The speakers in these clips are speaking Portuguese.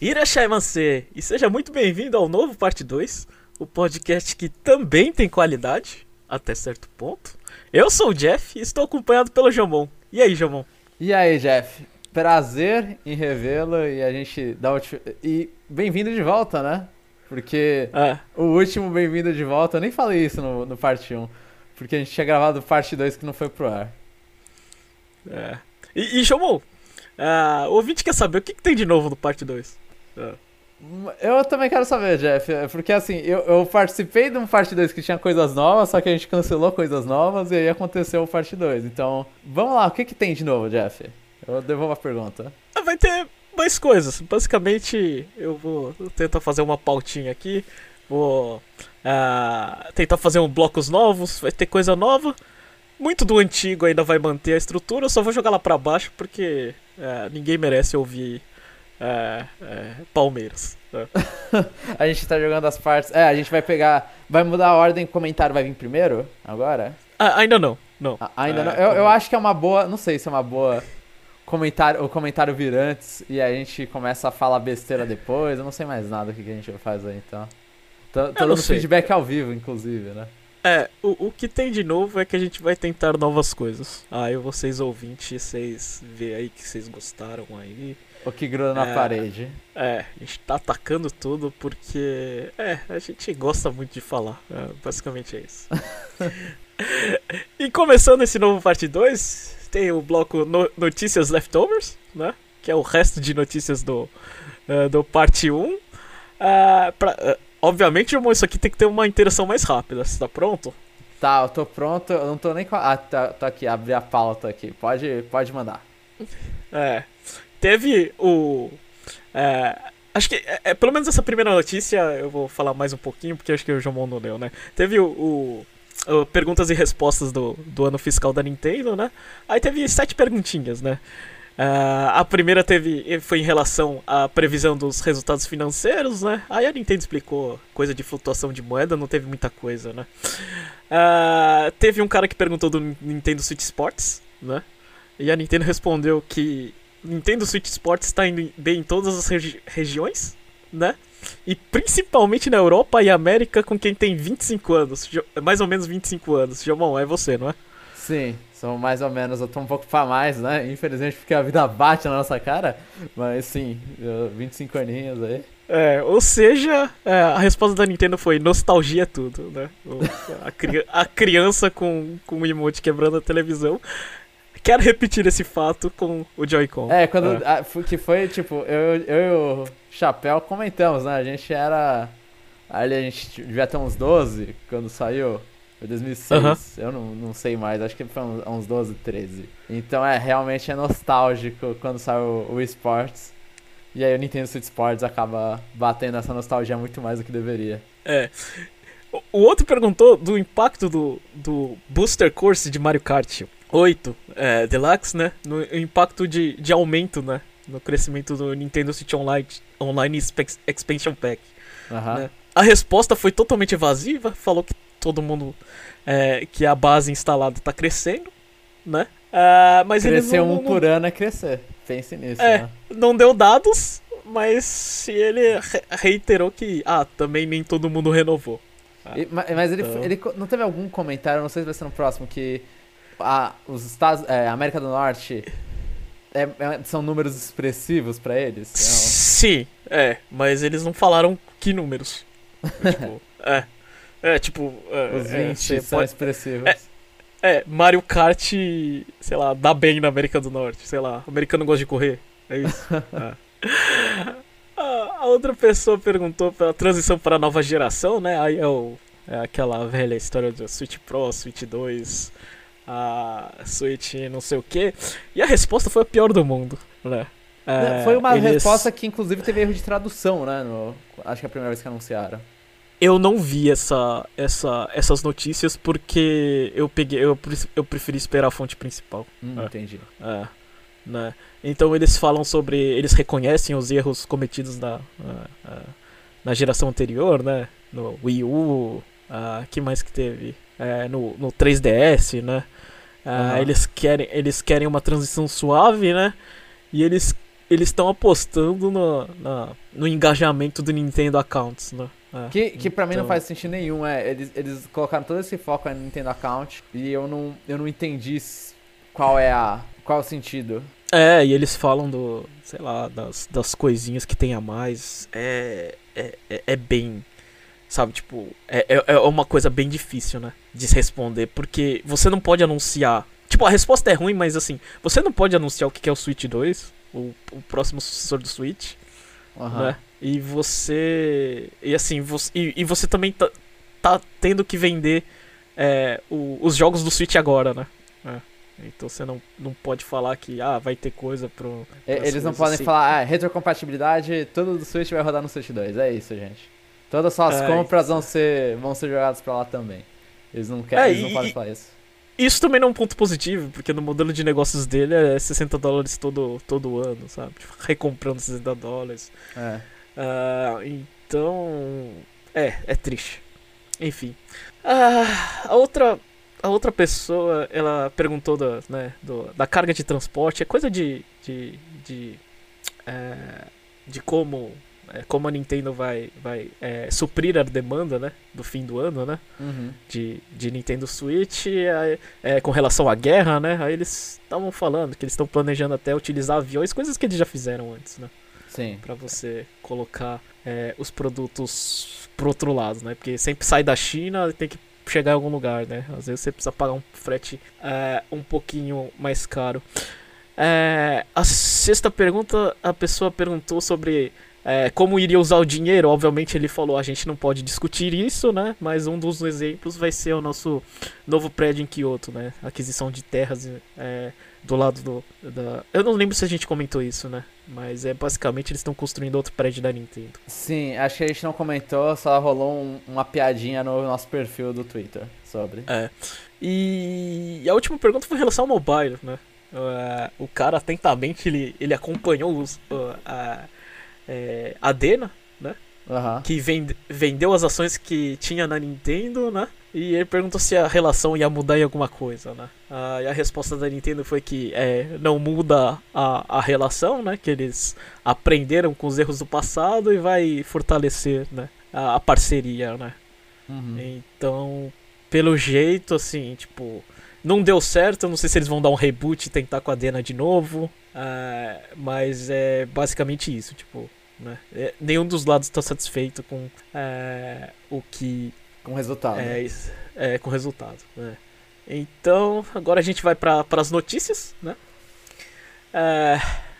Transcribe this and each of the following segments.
Irashaimasen, e seja muito bem-vindo ao novo Parte 2, o podcast que também tem qualidade, até certo ponto. Eu sou o Jeff e estou acompanhado pelo Jomon. E aí, Jomon? E aí, Jeff? Prazer em revê-lo e a gente dá o... E bem-vindo de volta, né? Porque É, o último bem-vindo de volta, eu nem falei isso no, no parte 1, porque a gente tinha gravado parte 2 que não foi pro ar. é. E, e Jomon, ah, o ouvinte quer saber o que, que tem de novo no Parte 2. Eu também quero saber, Jeff, porque assim, eu, eu participei de um parte 2 que tinha coisas novas, só que a gente cancelou coisas novas e aí aconteceu o parte 2. Então, vamos lá, o que, que tem de novo, Jeff? Eu devolvo a pergunta. Ah, Vai ter mais coisas. Basicamente, eu vou tentar fazer uma pautinha aqui. Vou ah, tentar fazer um blocos novos. Vai ter coisa nova. Muito do antigo ainda vai manter a estrutura. Eu só vou jogar lá pra baixo porque ah, ninguém merece ouvir ah, ah, Palmeiras. Ah. A gente tá jogando as partes. É, a gente vai pegar. Vai mudar a ordem, o comentário vai vir primeiro? Agora? Ah, ainda não. Não. A- ainda É, não. Eu, eu acho que é uma boa. Não sei se é uma boa. Comentário, o comentário vir antes e a gente começa a falar besteira depois. Eu não sei mais nada o que, a gente vai fazer então. Tô, tô dando feedback ao vivo, inclusive, né? É, o, o que tem de novo é que a gente vai tentar novas coisas. Aí vocês ouvintes, vocês vê aí que vocês gostaram aí. O que gruda na É. parede. É, a gente tá atacando tudo porque. É, a gente gosta muito de falar. É, basicamente é isso. e começando esse novo parte 2, tem o bloco no- Notícias Leftovers, né? Que é o resto de notícias do, eh, do parte 1. Ah, pra- eh, obviamente, irmão, isso aqui tem que ter uma interação mais rápida. Você tá pronto? Tá, eu tô pronto. Eu não tô nem com a. Ah, tá, tô aqui, abri a pauta aqui. Pode, pode mandar. É. Teve o. é, acho que, é, é, pelo menos essa primeira notícia, eu vou falar mais um pouquinho, porque acho que o Jomon não leu, né? Teve o. o- perguntas e respostas do, do ano fiscal da Nintendo, né? Aí teve sete perguntinhas, né? Ah, a primeira teve foi em relação à previsão dos resultados financeiros, né? Aí a Nintendo explicou coisa de flutuação de moeda, não teve muita coisa, né? Ah, teve um cara que perguntou do Nintendo Switch Sports, né? E a Nintendo respondeu que Nintendo Switch Sports está indo bem em todas as regi- regiões, né? E principalmente na Europa e América com quem tem 25 anos, mais ou menos 25 anos. Jomon, é você, não é? Sim, são mais ou menos. Eu tô um pouco pra mais, né? Infelizmente, porque a vida bate na nossa cara. Mas sim, eu- 25 aninhos aí. É, ou seja, é, a resposta da Nintendo foi nostalgia é tudo, né? A, cri- a criança com, com o emote quebrando a televisão quer repetir esse fato com o Joy-Con. É, quando. É. a- foi- que foi, tipo, eu, eu e o Chapéu comentamos, né? A gente era. Ali a gente devia ter uns 12 quando saiu. Foi 2006. Aham. Eu não, não sei mais, acho que foi uns, uns 12, 13. Então é, realmente é nostálgico quando saiu o eSports. E aí o Nintendo Switch Sports acaba batendo essa nostalgia muito mais do que deveria. É. O- O outro perguntou do impacto do, do Booster Course de Mario Kart 8 é, Deluxe, né? No impacto de, de aumento, né? No crescimento do Nintendo Switch Online, Online Expansion Pack. Aham. Né? A resposta foi totalmente evasiva, falou que todo mundo. é, que a base instalada tá crescendo, né? Ah, mas Crescer não, um não- por ano é crescer. Pense nisso, É. né? não deu dados, mas ele re- reiterou que, ah, também nem todo mundo renovou. E- ma- mas ele, Então. ele não teve algum comentário, não sei se vai ser no próximo, que a, os Estados, é, América do Norte é- é- são números expressivos pra eles? Sim, é, mas eles não falaram que números. tipo, é. É, tipo. É, Os é, 20 você são pode- expressivos. é, Mario Kart, sei lá, dá bem na América do Norte. Sei lá, o americano gosta de correr. É isso. É. A, a outra pessoa perguntou pela transição para a nova geração, né? Aí é, o, é aquela velha história do Switch Pro, Switch 2, a Switch não sei o que. E a resposta foi a pior do mundo, né? É, Foi uma eles- resposta que inclusive teve erro de tradução, né? no- acho que é a primeira vez que anunciaram. Eu não vi essa, essa, essas notícias porque eu peguei, eu, eu preferi esperar a fonte principal. Hum, É. Entendi. É, né? Então eles falam sobre. Eles reconhecem os erros cometidos na, ah, na geração anterior, né? No Wii U, ah, que mais que teve? É, no, no 3DS, né? Ah, eles, querem, eles querem uma transição suave, né? E eles eles estão apostando no, na, no engajamento do Nintendo Accounts, né? É, Que, que pra mim não então- faz sentido nenhum, é. Eles, eles colocaram todo esse foco no Nintendo Account e eu não, eu não entendi qual é a. qual é o sentido. É, e eles falam do, sei lá, das, das coisinhas que tem a mais. É, é, é, é bem, sabe, tipo, é, é, é uma coisa bem difícil, né, de responder, porque você não pode anunciar. Tipo, a resposta é ruim, mas assim, você não pode anunciar o que é o Switch 2, o, o próximo sucessor do Switch, Aham. né? E você. E assim, você, e, e você também tá, tá tendo que vender é, o- os jogos do Switch agora, né? É. Então você não, não pode falar que ah, vai ter coisa pro. Eles não podem assim. falar, ah, retrocompatibilidade, tudo do Switch vai rodar no Switch 2. É isso, gente. Todas as suas É, compras vão ser, vão ser jogadas pra lá também. Eles não querem, É, eles não e- falar isso. Isso também não é um ponto positivo, porque no modelo de negócios dele é 60 dólares todo, todo ano, sabe? Tipo, recomprando 60 dólares. É. Ah, então. É, é triste. Enfim. Ah, a outra. A outra pessoa, ela perguntou da, né, do- da carga de transporte. É coisa de. de. de, é, de como. É, como a Nintendo vai, vai é, suprir a demanda, né? Do fim do ano, né? Uhum. de, de Nintendo Switch aí, é, com relação à guerra, né? Aí eles estavam falando que eles estão planejando até utilizar aviões, coisas que eles já fizeram antes, né? Sim. Pra você colocar é, os produtos pro outro lado, né? Porque sempre sai da China e tem que chegar em algum lugar, né? Às vezes você precisa pagar um frete é, um pouquinho mais caro. É, a sexta pergunta, a pessoa perguntou sobre é, como iria usar o dinheiro. Obviamente ele falou, a gente não pode discutir isso, né? Mas um dos exemplos vai ser o nosso novo prédio em Kyoto, né? Aquisição de terras é, do lado do, da... Eu não lembro se a gente comentou isso, né? Mas é basicamente eles estão construindo outro prédio da Nintendo. Sim, acho que a gente não comentou, só rolou um- uma piadinha no nosso perfil do Twitter sobre. É. E a última pergunta foi em relação ao mobile, né? Uh, o cara atentamente ele, ele acompanhou os, uh, a, é, a Dena, Aham. que vende, vendeu as ações que tinha na Nintendo, né? E ele perguntou se a relação ia mudar em alguma coisa, né? Ah, e a resposta da Nintendo foi que é, não muda a, a relação, né? Que eles aprenderam com os erros do passado e vai fortalecer, né? A, a parceria, né? Uhum. Então, pelo jeito, assim, tipo, não deu certo. Eu não sei se eles vão dar um reboot e tentar com a Dena de novo. ah, mas é basicamente isso, tipo, né? É, nenhum dos lados está satisfeito com é, o que Com resultado. é, é, com o resultado. né? Então, agora a gente vai para as notícias, né? É,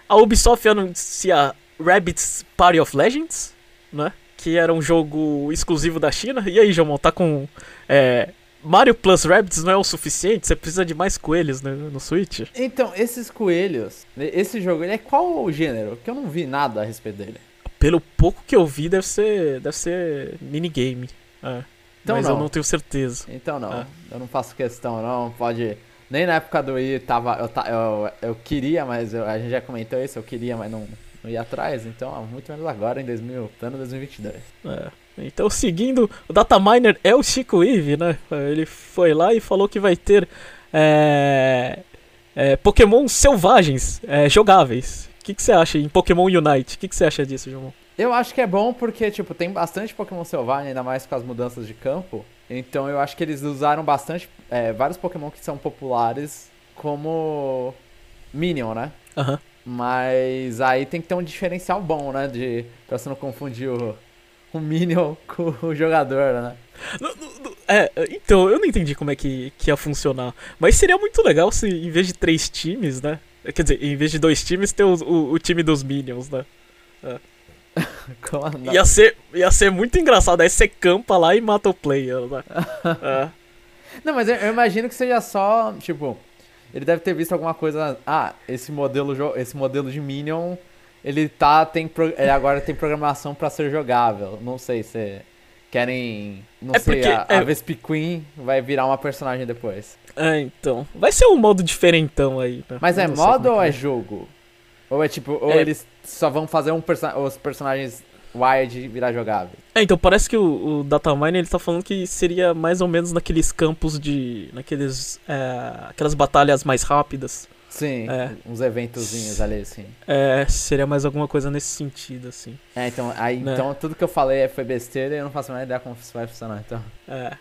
a Ubisoft anuncia Rabbids Party of Legends, né? Que era um jogo exclusivo da China. E aí, João, tá com é, Mario Plus Rabbids não é o suficiente? Você precisa de mais coelhos né, no Switch? Então, esses coelhos, esse jogo, ele é qual o gênero? Que eu não vi nada a respeito dele. Pelo pouco que eu vi, deve ser, deve ser minigame. É. Então mas eu não. não tenho certeza. Então não, Ah. eu não faço questão não, pode... Nem na época do Wii tava, eu, eu, eu queria, mas eu- a gente já comentou isso, eu queria, mas não, não ia atrás, então muito menos agora em 2000, plano 2022. É. Então, seguindo, o dataminer é o Chico Eve, né? Ele foi lá e falou que vai ter é, é, Pokémon selvagens é, jogáveis. O que, que você acha em Pokémon Unite? O que, que você acha disso, João? Eu acho que é bom porque, tipo, tem bastante Pokémon selvagem, ainda mais com as mudanças de campo. Então eu acho que eles usaram bastante, é, vários Pokémon que são populares como Minion, né? Aham. Mas aí tem que ter um diferencial bom, né? De, pra você não confundir o, o Minion com o jogador, né? Não, não, não, É, então, eu não entendi como é que, que ia funcionar. Mas seria muito legal se, em vez de três times, né? Quer dizer, em vez de dois times, ter o, o, o time dos Minions, né? Andar- Ia ser, ia ser muito engraçado. Aí você campa lá e mata o player, né? É. Não, mas eu, eu imagino que seja só, tipo, ele deve ter visto alguma coisa. Ah, esse modelo, esse modelo de Minion, ele tá tem ele agora tem programação pra ser jogável. Não sei se querem, não É sei, porque a, é- a Vespiquen vai virar uma personagem depois. É, então. Vai ser um modo diferentão aí. Né? Mas é modo ou que é jogo? Ou é tipo, ou É. eles só vão fazer um perso os personagens Wild virar jogáveis? É, então parece que o, o Datamine ele tá falando que seria mais ou menos naqueles campos de. naqueles. é, aquelas batalhas mais rápidas. Sim, É. uns eventozinhos ali, assim. É, seria mais alguma coisa nesse sentido, assim. É, então, aí, Né. então tudo que eu falei foi besteira e eu não faço a menor ideia como isso vai funcionar, então. É.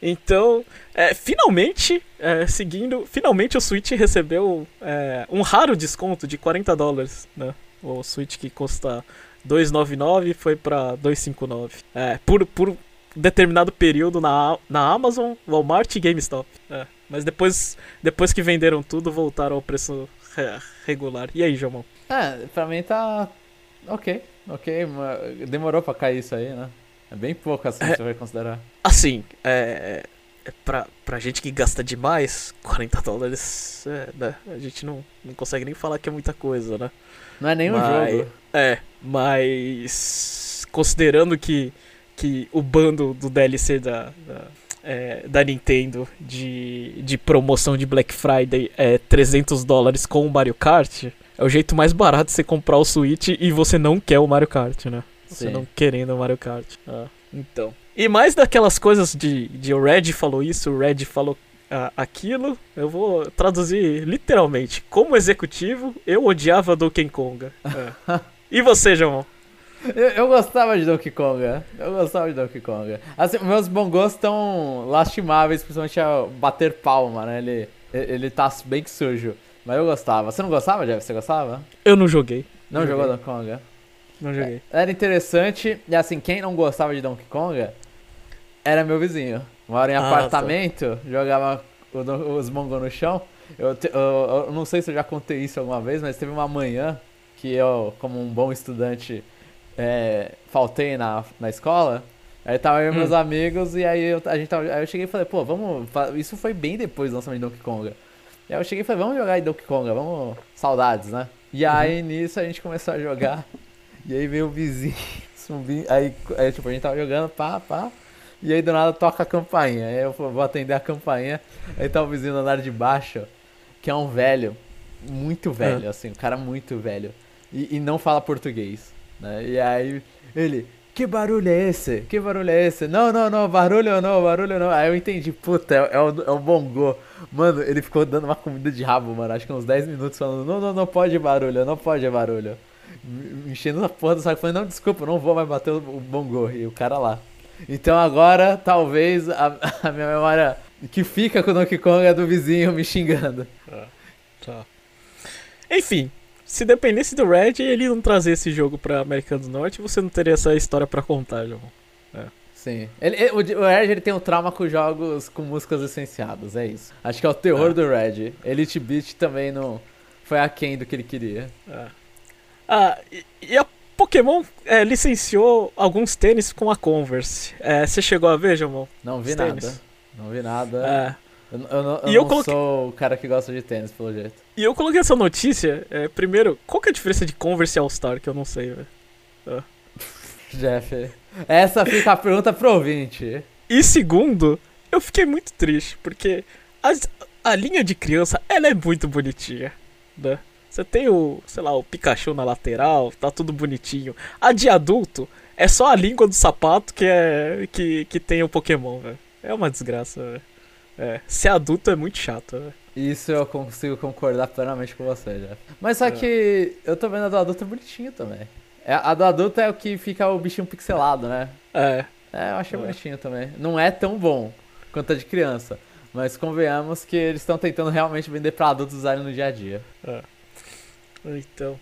Então, é, finalmente, é, seguindo, finalmente o Switch recebeu é, um raro desconto de 40 dólares, né? O Switch que custa 299 foi pra 259. É, por, por determinado período na, na Amazon, Walmart e GameStop. É, mas depois, depois que venderam tudo, voltaram ao preço re- regular. E aí, Jomão? É, pra mim tá. Ok, ok. Demorou pra cair isso aí, né? É bem pouco assim, se você vai considerar. Assim, é, é pra, pra gente que gasta demais, 40 dólares, é, né, a gente não, não consegue nem falar que é muita coisa, né? Não é nenhum Mas- jogo. É, mas considerando que, que o bando do DLC da, da, é, da Nintendo de, de promoção de Black Friday é 300 dólares com o Mario Kart, é o jeito mais barato de você comprar o Switch e você não quer o Mario Kart, né? Você Sim. não querendo o Mario Kart. Ah, então. E mais daquelas coisas de, de o Red falou isso, o Red falou ah, aquilo, eu vou traduzir literalmente. Como executivo, eu odiava Donkey Konga. É. e você, João? Eu, eu gostava de Donkey Konga. Eu gostava de Donkey Konga. Assim, meus bongos estão lastimáveis, principalmente a bater palma, né? Ele, ele tá bem que sujo. Mas eu gostava. Você não gostava, Jeff? Você gostava? Eu não joguei. Não Joguei. jogou Donkey Konga? Não joguei. Era interessante, e assim, quem não gostava de Donkey Konga era meu vizinho. Mora em Ah, apartamento, jogava o do- os mongos no chão. Eu, te- eu- eu não sei se eu já contei isso alguma vez, mas teve uma manhã que eu, como um bom estudante, é, faltei na, na escola. Aí tava eu e meus Hum. amigos, e aí eu, a gente tava, aí eu cheguei e falei, pô, vamos. Isso foi bem depois do lançamento de Donkey Konga. E aí eu cheguei e falei, vamos jogar em Donkey Konga, vamos. Saudades, né? E aí nisso a gente começou a jogar. E aí veio o vizinho zumbi. Aí, aí, tipo, a gente tava jogando, pá, pá. E aí do nada toca a campainha. Aí eu vou atender a campainha. Aí tá o vizinho no andar de baixo, que é um velho, muito velho, assim, um cara muito velho. E, e não fala português. Né? E aí ele, que barulho é esse? Que barulho é esse? Não, não, não, barulho não, barulho não. Aí eu entendi, puta, é, é o, é o bongô. Mano, ele ficou dando uma comida de rabo, mano. Acho que uns 10 minutos falando, não, não, não pode barulho, não pode barulho. Enchendo a porra do saco, falando, não, desculpa, não vou mais bater o, o bongô. E o cara lá. Então agora, talvez, a, a minha memória que fica com o Donkey Kong é do vizinho me xingando. Tá. Enfim, dependesse do Red e ele não trazer esse jogo pra América do Norte, você não teria essa história pra contar, João. Sim. Ele, ele- o, Red ele tem um trauma com jogos com músicas licenciadas, é isso. Acho que é o terror É. do Red. Elite Beat também não foi aquém do que ele queria. É. Ah, e, e a Pokémon é, licenciou alguns tênis com a Converse. É, você chegou a ver, João? Não vi Os nada. tênis. Não vi nada. É. Eu, eu não, eu E eu não coloquei- sou o cara que gosta de tênis, pelo jeito. E eu coloquei essa notícia, é, primeiro, qual que é a diferença de Converse e All-Star, que eu não sei, velho. Jeff, essa fica a pergunta pro ouvinte. E segundo, eu fiquei muito triste, porque as- a linha de criança, ela é muito bonitinha, né? Você tem o, sei lá, o Pikachu na lateral, tá tudo bonitinho. A de adulto é só a língua do sapato que é que, que tem o Pokémon, velho. É uma desgraça, velho. É, ser adulto é muito chato, velho. Isso eu consigo concordar plenamente com você, Jeff. Mas só É. que eu tô vendo a do adulto bonitinho também. É, a do adulto é o que fica o bichinho pixelado, né? É, É, eu achei É. bonitinho também. Não é tão bom quanto a de criança. Mas convenhamos que eles estão tentando realmente vender pra adultos usarem no dia a dia. então.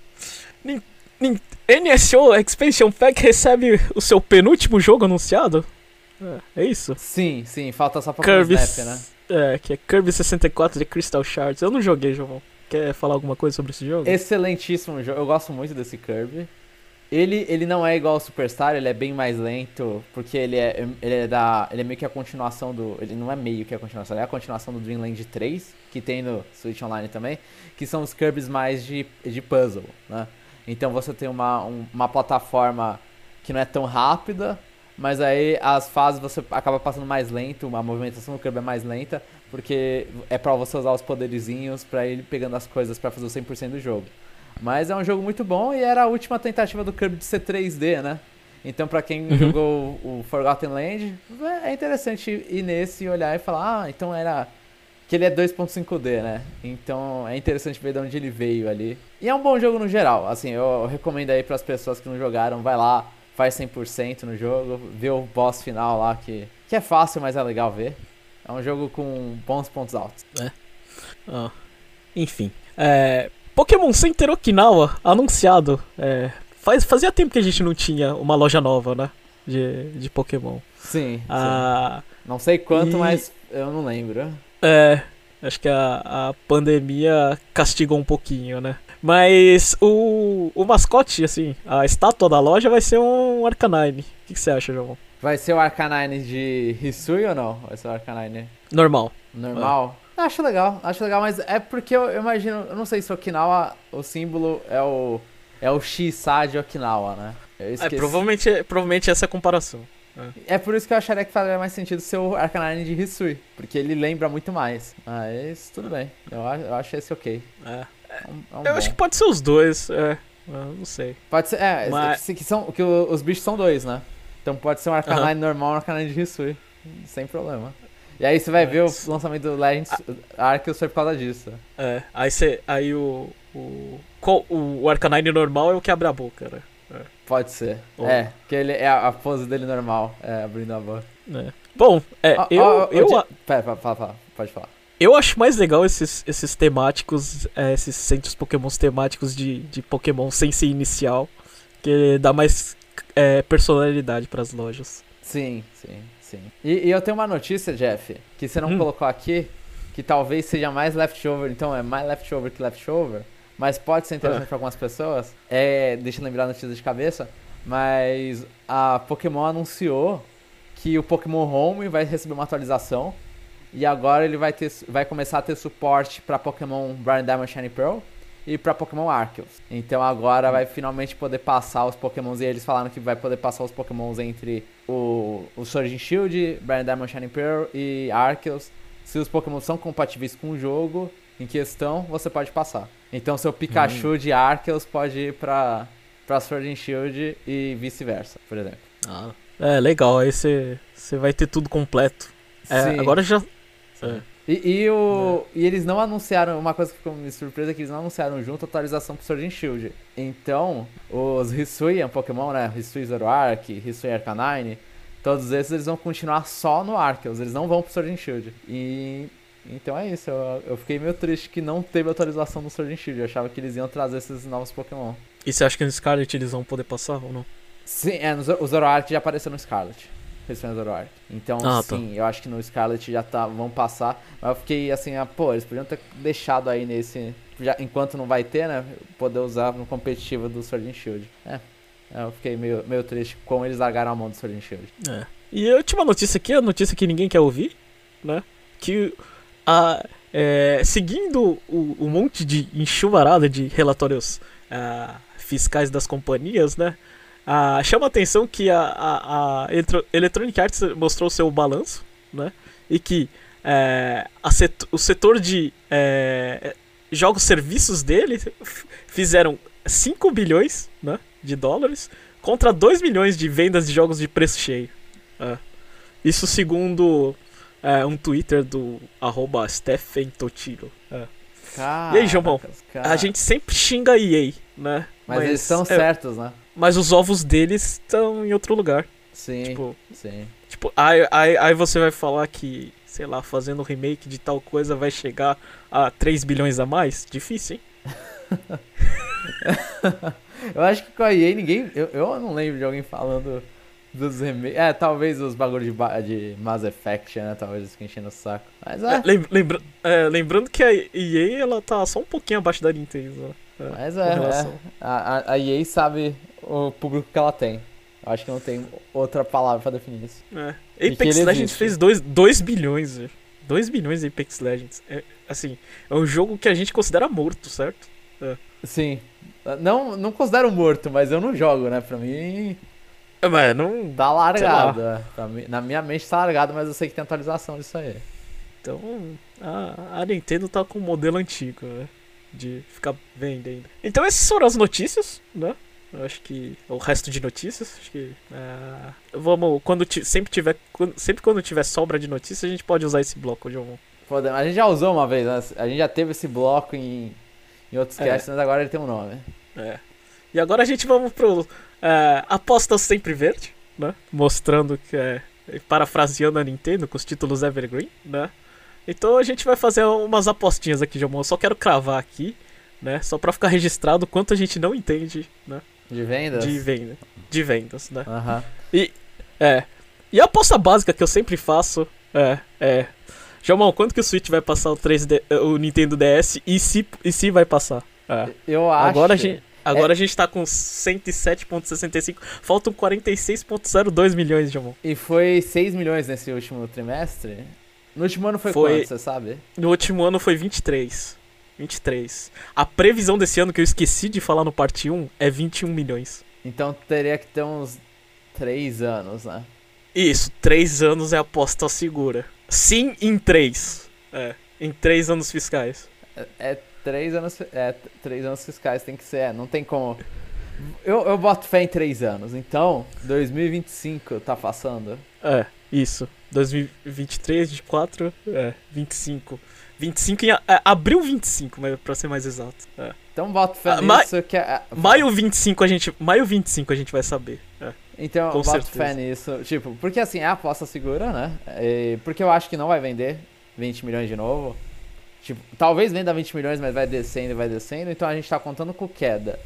Nin- Nin- NSO Expansion Pack recebe o seu penúltimo jogo anunciado? É, é isso? Sim, sim, falta só pra Kirby. Snap, né? É, que é Kirby 64 de Crystal Shards. Eu não joguei, João. Quer falar alguma coisa sobre esse jogo? Excelentíssimo jogo, eu gosto muito desse Kirby. Ele, ele não é igual ao Superstar, ele é bem mais lento, porque ele é, ele é da. Ele é meio que a continuação do. Ele não é meio que a continuação, ele é a continuação do Dreamland 3, que tem no Switch Online também, que são os Kirbys mais de, de puzzle, né? Então você tem uma, um- uma plataforma que não é tão rápida, mas aí as fases você acaba passando mais lento, a movimentação do Kirby é mais lenta, porque é pra você usar os poderizinhos pra ir pegando as coisas pra fazer o 100% do jogo. Mas é um jogo muito bom e era a última tentativa do Kirby de ser 3D, né? Então pra quem Uhum. jogou o Forgotten Land, é interessante ir nesse e olhar e falar, ah, então era que ele é 2.5D, né? Então é interessante ver de onde ele veio ali. E é um bom jogo no geral. Assim, eu recomendo aí para as pessoas que não jogaram, vai lá, faz 100% no jogo, vê o boss final lá que que é fácil, mas é legal ver. É um jogo com bons pontos altos. É. Ah, enfim. É, Pokémon Center Okinawa anunciado. É, faz, fazia tempo que a gente não tinha uma loja nova, né? De, de Pokémon. Sim. Ah, sim. Não sei quanto, e- mas eu não lembro. É, acho que a, a pandemia castigou um pouquinho, né? Mas o, o mascote, assim, a estátua da loja vai ser um Arcanine. O que, que você acha, João? Vai ser o Arcanine de Hisui ou não? Vai ser o Arcanine Normal. normal? Acho legal, acho legal, mas é porque eu, imagino, eu não sei se Okinawa, o símbolo é o é o Shisa de Okinawa, né? É, provavelmente, provavelmente essa é a comparação. É por isso que eu acharia que faria mais sentido ser o Arcanine de Hisui, porque ele lembra muito mais. Mas tudo bem, eu, a- eu acho esse ok. É. É um, é um Eu bom. acho que pode ser os dois, é. Não sei. Pode ser, é, Mas- que, que são, que os bichos são dois, né? Então pode ser um Arcanine normal e um Arcanine de Hisui, sem problema. E aí você vai É, ver o lançamento do Legends Arceus foi por causa disso. É, aí você. Aí o. O, o, o Arcanine normal é o que abre a boca, né? Pode ser. Bom. É, que ele é a, pose dele normal, é, abrindo a boca. É. Bom, é, Ó, eu, ó, ó, eu, Di- a- Pera, fala, fala, fala, pode falar. eu acho mais legal esses, esses temáticos, é, esses centros pokémons temáticos de, de Pokémon sem ser inicial, que dá mais é, personalidade pras lojas. Sim, sim, sim. E, e eu tenho uma notícia, Jeff, que você não Hum. colocou aqui, que talvez seja mais leftover, então é mais leftover que leftover, mas pode ser interessante para algumas pessoas. É, deixa eu lembrar a notícia de cabeça, mas a Pokémon anunciou que o Pokémon Home vai receber uma atualização e agora ele vai, ter, vai começar a ter suporte para Pokémon Brian Diamond Shiny Pearl e para Pokémon Arceus. Então agora vai finalmente poder passar os Pokémons e eles falaram que vai poder passar os Pokémons entre o, o Sword and Shield, Brian Diamond Shiny Pearl e Arceus. Se os Pokémon são compatíveis com o jogo em questão, você pode passar. Então seu Pikachu de Arceus pode ir para para Sword and Shield e vice-versa, por exemplo. É, legal, aí você vai ter tudo completo. É, agora já. É. E, e o, e eles não anunciaram, uma coisa que ficou me surpresa é que eles não anunciaram junto a atualização pro Sword and Shield. Então, os Hisui, é um Pokémon, né? Hisui Zoroark, Hisui Arcanine, todos esses eles vão continuar só no Arceus, eles não vão pro Sword and Shield. E então é isso, eu, eu fiquei meio triste que não teve atualização no Sword and Shield, eu achava que eles iam trazer esses novos Pokémon. E você acha que no Scarlet eles vão poder passar ou não? Sim, é, no, o Zoroark já apareceu no Scarlet. Ao Zoroark. Então, Ah, tá. sim, eu acho que no Scarlet já tá, vão passar. Mas eu fiquei assim, ah, pô, eles podiam ter deixado aí nesse. Já, enquanto não vai ter, né? Poder usar no competitivo do Sword and Shield. É. Eu fiquei meio, meio triste como eles largaram a mão do Sword and Shield. É. E a última notícia aqui, a notícia que ninguém quer ouvir, né? Que a, é, seguindo o, o monte de enxuvarada de relatórios ah, fiscais das companhias, né? Ah, chama a atenção que a, a, a Electronic Arts mostrou seu balanço, né? E que é, o setor de é, jogos serviços dele fizeram 5 bilhões né, de dólares contra 2 milhões de vendas de jogos de preço cheio. É. Isso segundo é, um Twitter do arroba Stephen Totiro. É. E aí, João? A gente sempre xinga a EA, né? Mas, eles são é, certos, né? Mas os ovos deles estão em outro lugar. Sim, Tipo, sim. tipo aí, aí, aí você vai falar que, sei lá, fazendo remake de tal coisa vai chegar a 3 bilhões a mais? Difícil, hein? Eu acho que com a EA ninguém. Eu, eu não lembro de alguém falando dos remakes. É, talvez os bagulhos de, ba- de Mass Effect, né? Talvez eles enchendo o saco. Mas é. É, lem- lembra- é, lembrando que a EA ela tá só um pouquinho abaixo da Nintendo. né? É, Mas é, é. A, a, EA sabe o público que ela tem. Eu acho que não tem outra palavra pra definir isso. É. Apex Legends fez 2 dois bilhões, velho. 2 bilhões de Apex Legends. É, assim, é um jogo que a gente considera morto, certo? Sim. Não, não considero morto, mas eu não jogo, né? Pra mim É, mas não. tá largado. é. Mim- na minha mente tá largado, mas eu sei que tem atualização disso aí. Então, a, a Nintendo tá com um modelo antigo, né? De ficar vendendo. Então, essas foram as notícias, né? Eu acho que o resto de notícias, acho que é, vamos quando sempre tiver quando- sempre quando tiver sobra de notícias a gente pode usar esse bloco de um Podemos. A gente já usou uma vez, né? A gente já teve esse bloco em, em outros É. casts, mas agora ele tem um nome. É. E agora a gente vamos pro é, Apostas Sempre Verde, né? Mostrando que é. Parafraseando a Nintendo com os títulos Evergreen, né? Então a gente vai fazer umas apostinhas aqui, Jamon. Eu só quero cravar aqui, né? Só pra ficar registrado o quanto a gente não entende, né? De vendas? De venda. De vendas, né? Aham. É. E a aposta básica que eu sempre faço é. é Jamon, quanto que o Switch vai passar o 3D, o Nintendo DS e se, e se vai passar? É. Eu acho. Agora a gente, agora a gente tá com 107.65, faltam 46.02 milhões, Jamon. E foi 6 milhões nesse último trimestre? No último ano foi, Foi- quanto, você sabe? No último ano foi 23. 23. A previsão desse ano que eu esqueci de falar no parte 1 é 21 milhões. Então teria que ter uns 3 anos, né? Isso, 3 anos é aposta segura. Sim, em 3. É, em 3 anos fiscais. É, é 3 anos, é, 3 anos fiscais tem que ser, é, não tem como. Eu, eu boto fé em 3 anos, então 2025 tá passando. É, isso. 2023, 24, é, 25. 25 em. É, abril 25, mas pra ser mais exato. É. Então boto fé Ah, ma- nisso que é, Maio 25 a gente. Maio 25 a gente vai saber. É. Então eu Com boto certeza. fé nisso. Tipo, porque assim, é a aposta segura, né? E porque eu acho que não vai vender 20 milhões de novo. Tipo, talvez venda 20 milhões, mas vai descendo e vai descendo. Então a gente tá contando com queda.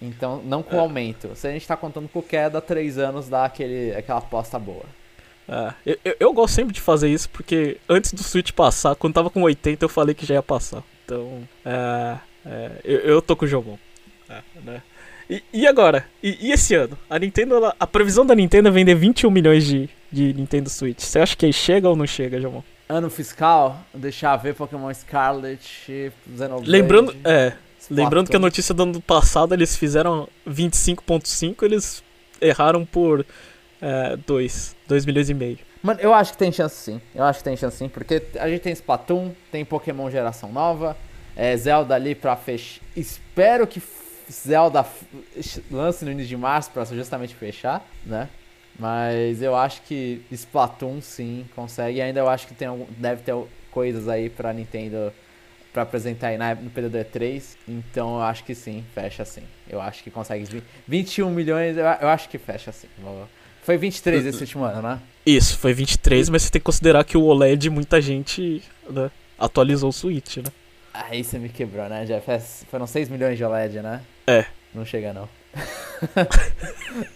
Então, não com É. aumento. Se a gente tá contando com queda, 3 anos dá aquele, aquela aposta boa. É, eu, eu, eu gosto sempre de fazer isso porque antes do Switch passar, quando tava com 80, eu falei que já ia passar. Então, é, é, eu, eu tô com o Jomon. É, né? E, e agora? E, e esse ano? A Nintendo, ela- a previsão da Nintendo é vender 21 milhões de, de Nintendo Switch. Você acha que chega ou não chega, Jomon? Ano fiscal, deixar ver Pokémon Scarlet, Xenoblade. Lembrando, é, Splatoon. lembrando que a notícia do ano passado eles fizeram 25.5, eles erraram por 2, 2 milhões e meio. Mano, eu acho que tem chance sim. Eu acho que tem chance sim, porque a gente tem Splatoon, tem Pokémon geração nova, é, Zelda ali pra fechar. Espero que Zelda lance no início de março pra justamente fechar, né? Mas eu acho que Splatoon sim consegue. E ainda eu acho que tem algum- deve ter coisas aí pra Nintendo pra apresentar aí na, no período E3. Então eu acho que sim, fecha sim. Eu acho que consegue. vi- 21 milhões, eu, eu acho que fecha sim. Foi 23 esse último ano, né? Isso, foi 23, mas você tem que considerar que o OLED, muita gente né, atualizou o Switch, né? Aí você me quebrou, né, Jeff? É, Foram 6 milhões de OLED, né? É. Não chega, não.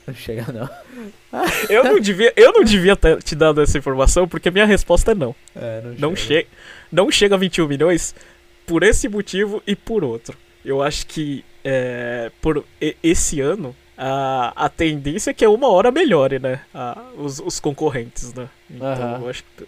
Não chega, não. Eu não devia, eu não devia ter te dado essa informação, porque minha resposta é não. É, Não, che não chega a 21 milhões por esse motivo e por outro. Eu acho que é, por esse ano a, a tendência é que uma hora melhore, né? A- os, os concorrentes, né? Então eu acho que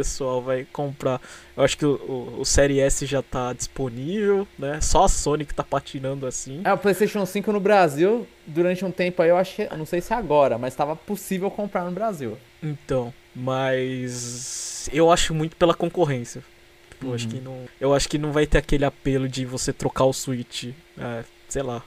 pessoal vai comprar. Eu acho que o, o, o Série S já tá disponível, né? Só a Sony que tá patinando assim. É, o PlayStation 5 no Brasil, durante um tempo aí, eu acho que. Não sei se é agora, mas tava possível comprar no Brasil. Então, mas eu acho muito pela concorrência. Tipo, Eu acho Uhum. que não, eu acho que não vai ter aquele apelo de você trocar o Switch, é, sei lá.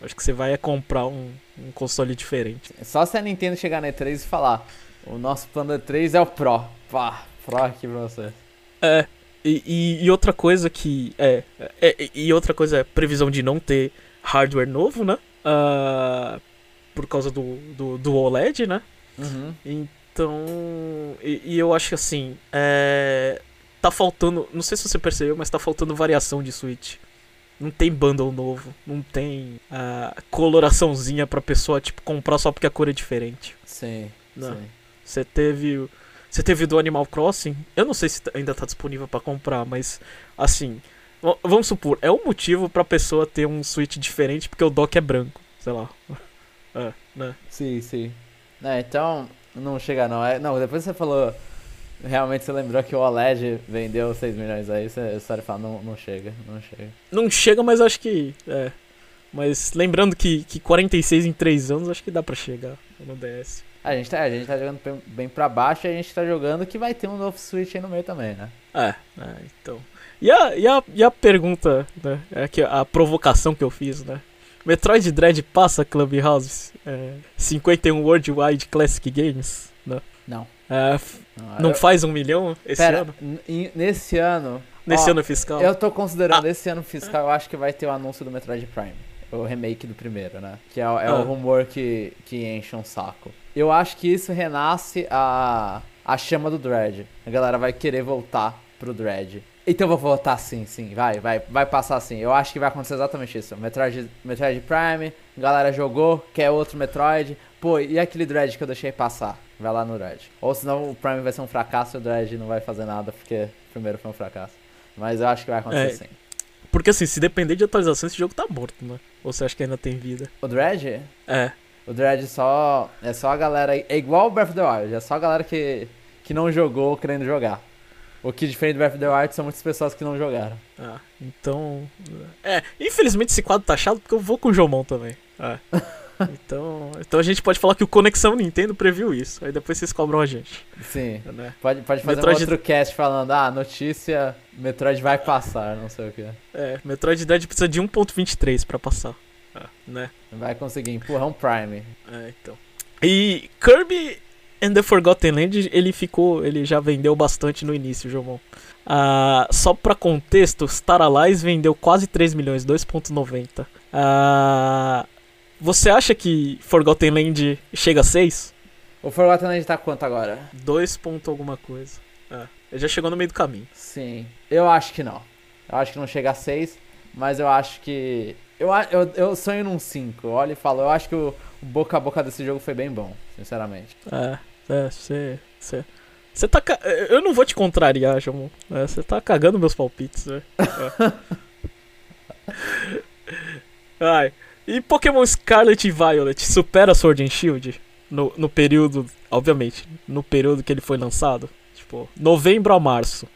Acho que você vai é comprar um, um console diferente. Só se a Nintendo chegar na E3 e falar: o nosso plano E3 é o Pro. Pá, Pro aqui pra você. É. E, e- e outra coisa que é, é- e outra coisa é previsão de não ter hardware novo, né? Ah, por causa do, do, do OLED, né? Uhum. Então, e, e eu acho que assim, é, tá faltando, não sei se você percebeu, mas tá faltando variação de Switch. Não tem bundle novo, não tem a coloraçãozinha pra pessoa tipo comprar só porque a cor é diferente. Sim. Não. sim. Você teve, você teve do Animal Crossing. Eu não sei se tá- ainda tá disponível pra comprar, mas assim, vamos supor, é um motivo pra pessoa ter um Switch diferente porque o dock é branco, sei lá. É, né? Sim, sim. É, então, não chega não. É, não, depois você falou. Realmente você lembrou que o OLED vendeu 6 milhões aí, você só fala, não, não chega, não chega. Não chega, mas acho que. É. Mas lembrando que, que 46 em 3 anos, acho que dá pra chegar no DS. A gente, tá, a gente tá jogando bem, pra baixo e a gente tá jogando que vai ter um novo Switch aí no meio também, né? É, é, então. E a, e a, e a pergunta, né? É que a provocação que eu fiz, né? Metroid Dread passa Clubhouse é, 51 Worldwide Classic Games? Né? Não. É, não eu... faz um milhão esse Pera, ano? Nesse ano. Nesse ó, ano fiscal? Eu tô considerando ah. esse ano fiscal, eu acho que vai ter o anúncio do Metroid Prime. O remake do primeiro, né? Que é, é ah. o rumor que, que enche um saco. Eu acho que isso renasce a, a chama do Dread. A galera vai querer voltar pro Dread. Então eu vou votar sim, sim, vai, vai, vai passar sim. Eu acho que vai acontecer exatamente isso. Metroid, Metroid Prime, galera jogou, quer outro Metroid. Pô, e aquele Dread que eu deixei passar? Vai lá no Dread. Ou senão o Prime vai ser um fracasso e o Dread não vai fazer nada porque o primeiro foi um fracasso. Mas eu acho que vai acontecer é, sim. Porque assim, se depender de atualização, esse jogo tá morto, né? Ou você acha que ainda tem vida? O Dread? É. O Dread só. É só a galera. É igual o Breath of the Wild, é só a galera que, que não jogou querendo jogar. O que diferente do Breath of the Wild são muitas pessoas que não jogaram. Ah, então. É, infelizmente esse quadro tá chato porque eu vou com o Jomon também. É. Então, então a gente pode falar que o Conexão Nintendo previu isso. Aí depois vocês cobram a gente. Sim. Né? Pode, pode fazer Metroid... um outro cast falando, ah, notícia, Metroid vai passar, não sei o que. É, Metroid Dread precisa de 1.23 pra passar. Né? Vai conseguir empurrar um Prime. É, então. E Kirby and the Forgotten Land, ele ficou, ele já vendeu bastante no início, Jomon. Ah, só pra contexto, Star Allies vendeu quase 3 milhões, 2.90. Ah, você acha que Forgotten Land chega a 6? O Forgotten Land tá quanto agora? 2 ponto alguma coisa. É, ele já chegou no meio do caminho. Sim, eu acho que não. Eu acho que não chega a 6, mas eu acho que. Eu, eu, eu sonho num 5. Olha e falo, eu acho que o, boca a boca desse jogo foi bem bom, sinceramente. É, é, você. você... Você tá. Eu não vou te contrariar, João. É, você tá cagando meus palpites, né? É. Ai. E Pokémon Scarlet e Violet supera Sword and Shield? No, no período, obviamente, no período que ele foi lançado? Tipo, novembro a março,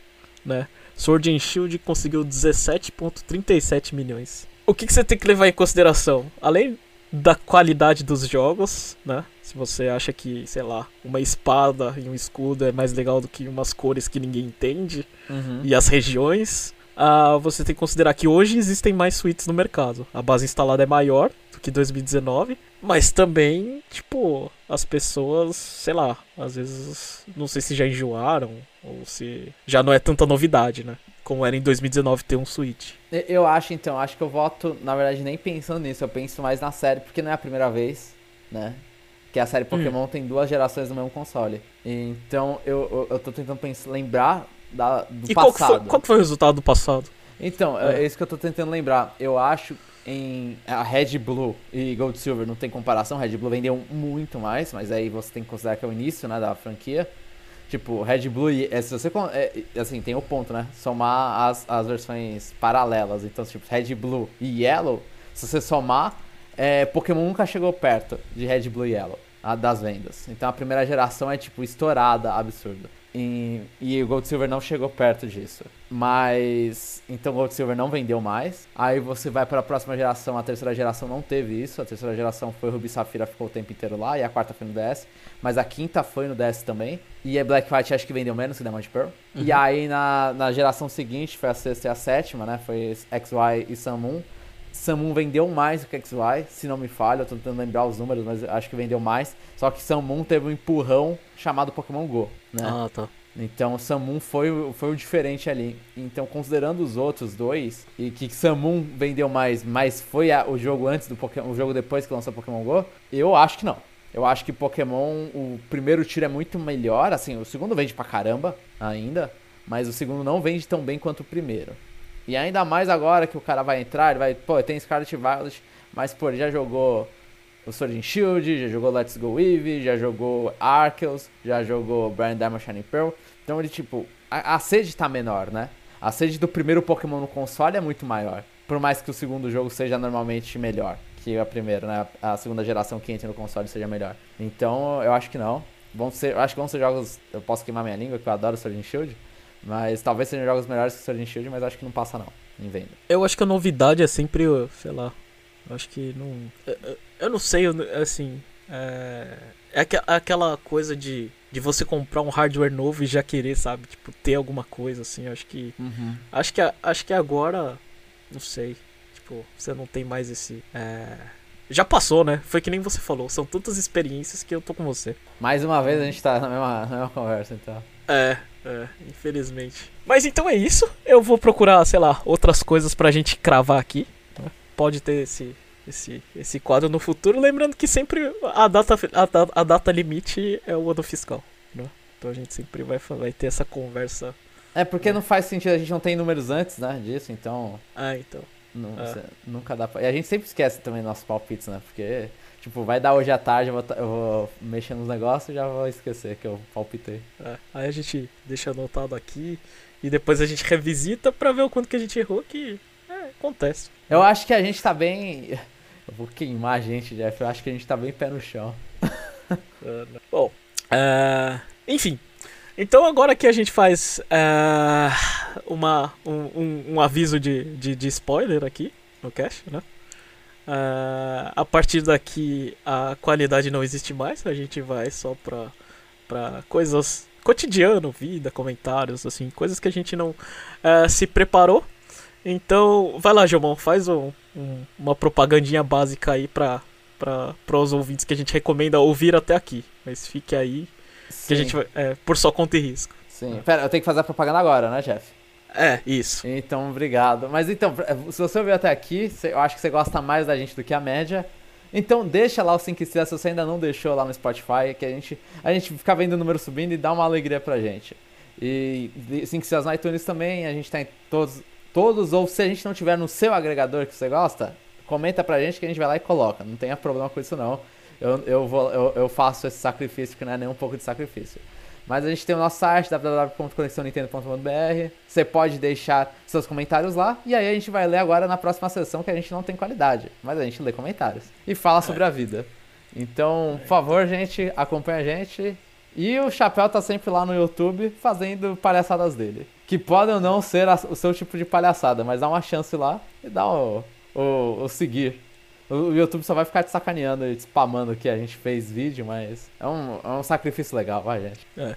né? Sword and Shield conseguiu 17.37 milhões. O que, que você tem que levar em consideração? Além da qualidade dos jogos, né? Se você acha que, sei lá, uma espada e um escudo é mais legal do que umas cores que ninguém entende uhum. e as regiões, uh, você tem que considerar que hoje existem mais suítes no mercado. A base instalada é maior do que 2019, mas também, tipo, as pessoas, sei lá, às vezes não sei se já enjoaram ou se já não é tanta novidade, né? Como era em 2019 ter um Switch. Eu acho então, acho que eu voto, na verdade, nem pensando nisso, eu penso mais na série, porque não é a primeira vez, né? Que a série Pokémon hum. tem duas gerações no mesmo console. Então eu, eu, eu tô tentando pensar, lembrar da, do e passado. Qual foi, qual foi o resultado do passado? Então, é. é isso que eu tô tentando lembrar. Eu acho em a Red Blue e Gold Silver não tem comparação. Red Blue vendeu muito mais, mas aí você tem que considerar que é o início, né, da franquia. Tipo, Red Blue e é, se você é, assim, tem o ponto, né? Somar as, as versões paralelas. Então, tipo, Red Blue e Yellow, se você somar, é, Pokémon nunca chegou perto de Red Blue e Yellow, a, das vendas. Então a primeira geração é tipo estourada, absurda. E, e o Gold Silver não chegou perto disso. Mas. Então o Gold Silver não vendeu mais. Aí você vai para a próxima geração. A terceira geração não teve isso. A terceira geração foi Ruby Safira, ficou o tempo inteiro lá. E a quarta foi no DS. Mas a quinta foi no DS também. E a Black White acho que vendeu menos que Diamond Pearl. Uhum. E aí na, na geração seguinte, foi a sexta e a sétima, né? Foi XY e Sun Moon. Samun vendeu mais do que XY, se não me falha, eu tô tentando lembrar os números, mas acho que vendeu mais. Só que Samun teve um empurrão chamado Pokémon GO, né? Ah, tá. Então Samun foi, foi o diferente ali. Então, considerando os outros dois, e que Samun vendeu mais, mas foi a, o jogo antes do Pokémon, o jogo depois que lançou Pokémon GO, eu acho que não. Eu acho que Pokémon, o primeiro tiro é muito melhor, assim, o segundo vende pra caramba ainda, mas o segundo não vende tão bem quanto o primeiro. E ainda mais agora que o cara vai entrar, ele vai, pô, tem Scarlet Violet, mas pô, ele já jogou o Sword and Shield, já jogou Let's Go Eevee, já jogou Arceus, já jogou Brian Diamond Shining Pearl. Então ele, tipo, a, a sede tá menor, né? A sede do primeiro Pokémon no console é muito maior. Por mais que o segundo jogo seja normalmente melhor que a primeira, né? A segunda geração que entra no console seja melhor. Então, eu acho que não. Vão ser, eu acho que vão ser jogos. Eu posso queimar minha língua, que eu adoro Sword and Shield. Mas talvez sejam jogos melhores que Sword and Shield, mas acho que não passa não, em venda. Eu acho que a novidade é sempre, sei lá, eu acho que não... Eu, não sei, assim, é, é aquela coisa de, de você comprar um hardware novo e já querer, sabe, tipo, ter alguma coisa, assim, eu acho que... Uhum. Acho que, acho que agora, não sei, tipo, você não tem mais esse... É, já passou, né? Foi que nem você falou. São tantas experiências que eu tô com você. Mais uma vez a gente tá na mesma, na mesma conversa, então. É, é, infelizmente. Mas então é isso. Eu vou procurar, sei lá, outras coisas pra gente cravar aqui. né? Pode ter esse, esse, esse quadro no futuro. Lembrando que sempre a data, a, a data limite é o ano fiscal. Né? Então a gente sempre vai, vai ter essa conversa. É porque não faz sentido, a gente não tem números antes, né, disso, então Ah, então. não- É. cê- nunca dá pra... E a gente sempre esquece também nossos palpites, né, porque, tipo, vai dar hoje à tarde, eu vou, eu vou mexer nos negócios e já vou esquecer que eu palpitei. É, aí a gente deixa anotado aqui e depois a gente revisita pra ver o quanto que a gente errou, que é, acontece. Eu acho que a gente tá bem... Eu vou queimar a gente, Jeff, eu acho que a gente tá bem pé no chão. É, né? Bom, é, enfim. Então agora que a gente faz é, uma, um, um- um aviso de, de, de spoiler aqui no cast, né? É, a partir daqui a qualidade não existe mais, a gente vai só pra, pra coisas cotidiano, vida, comentários, assim, coisas que a gente não é, se preparou. Então, vai lá, Jomon, faz um- um- uma propagandinha básica aí pra, pra, para os ouvintes que a gente recomenda ouvir até aqui. Mas fique aí, que a gente vai, é, por sua conta e risco. Sim. Pera, eu tenho que fazer a propaganda agora, né, Jeff? É, isso. Então, obrigado. Mas então, se você ouviu até aqui, eu acho que você gosta mais da gente do que a média. Então deixa lá o 5 estrelas se você ainda não deixou lá no Spotify, que a gente, a gente fica vendo o número subindo e dá uma alegria pra gente. E 5 estrelas no iTunes também, a gente tá em todos, todos, ou se a gente não tiver no seu agregador que você gosta, comenta pra gente que a gente vai lá e coloca. Não tenha problema com isso não. Eu, eu, vou, eu, eu faço esse sacrifício que não é nem um pouco de sacrifício. Mas a gente tem o nosso site, www.conexãonintendo.com.br. Você pode deixar seus comentários lá. E aí a gente vai ler agora na próxima sessão, que a gente não tem qualidade. Mas a gente lê comentários. E fala sobre a vida. Então, por favor, gente, acompanha a gente. E o Chapéu tá sempre lá no YouTube fazendo palhaçadas dele. Que podem ou não ser o seu tipo de palhaçada, mas dá uma chance lá e dá o, o, o seguir. O YouTube só vai ficar te sacaneando e te spamando que a gente fez vídeo, mas é um, é um sacrifício legal, vai, gente.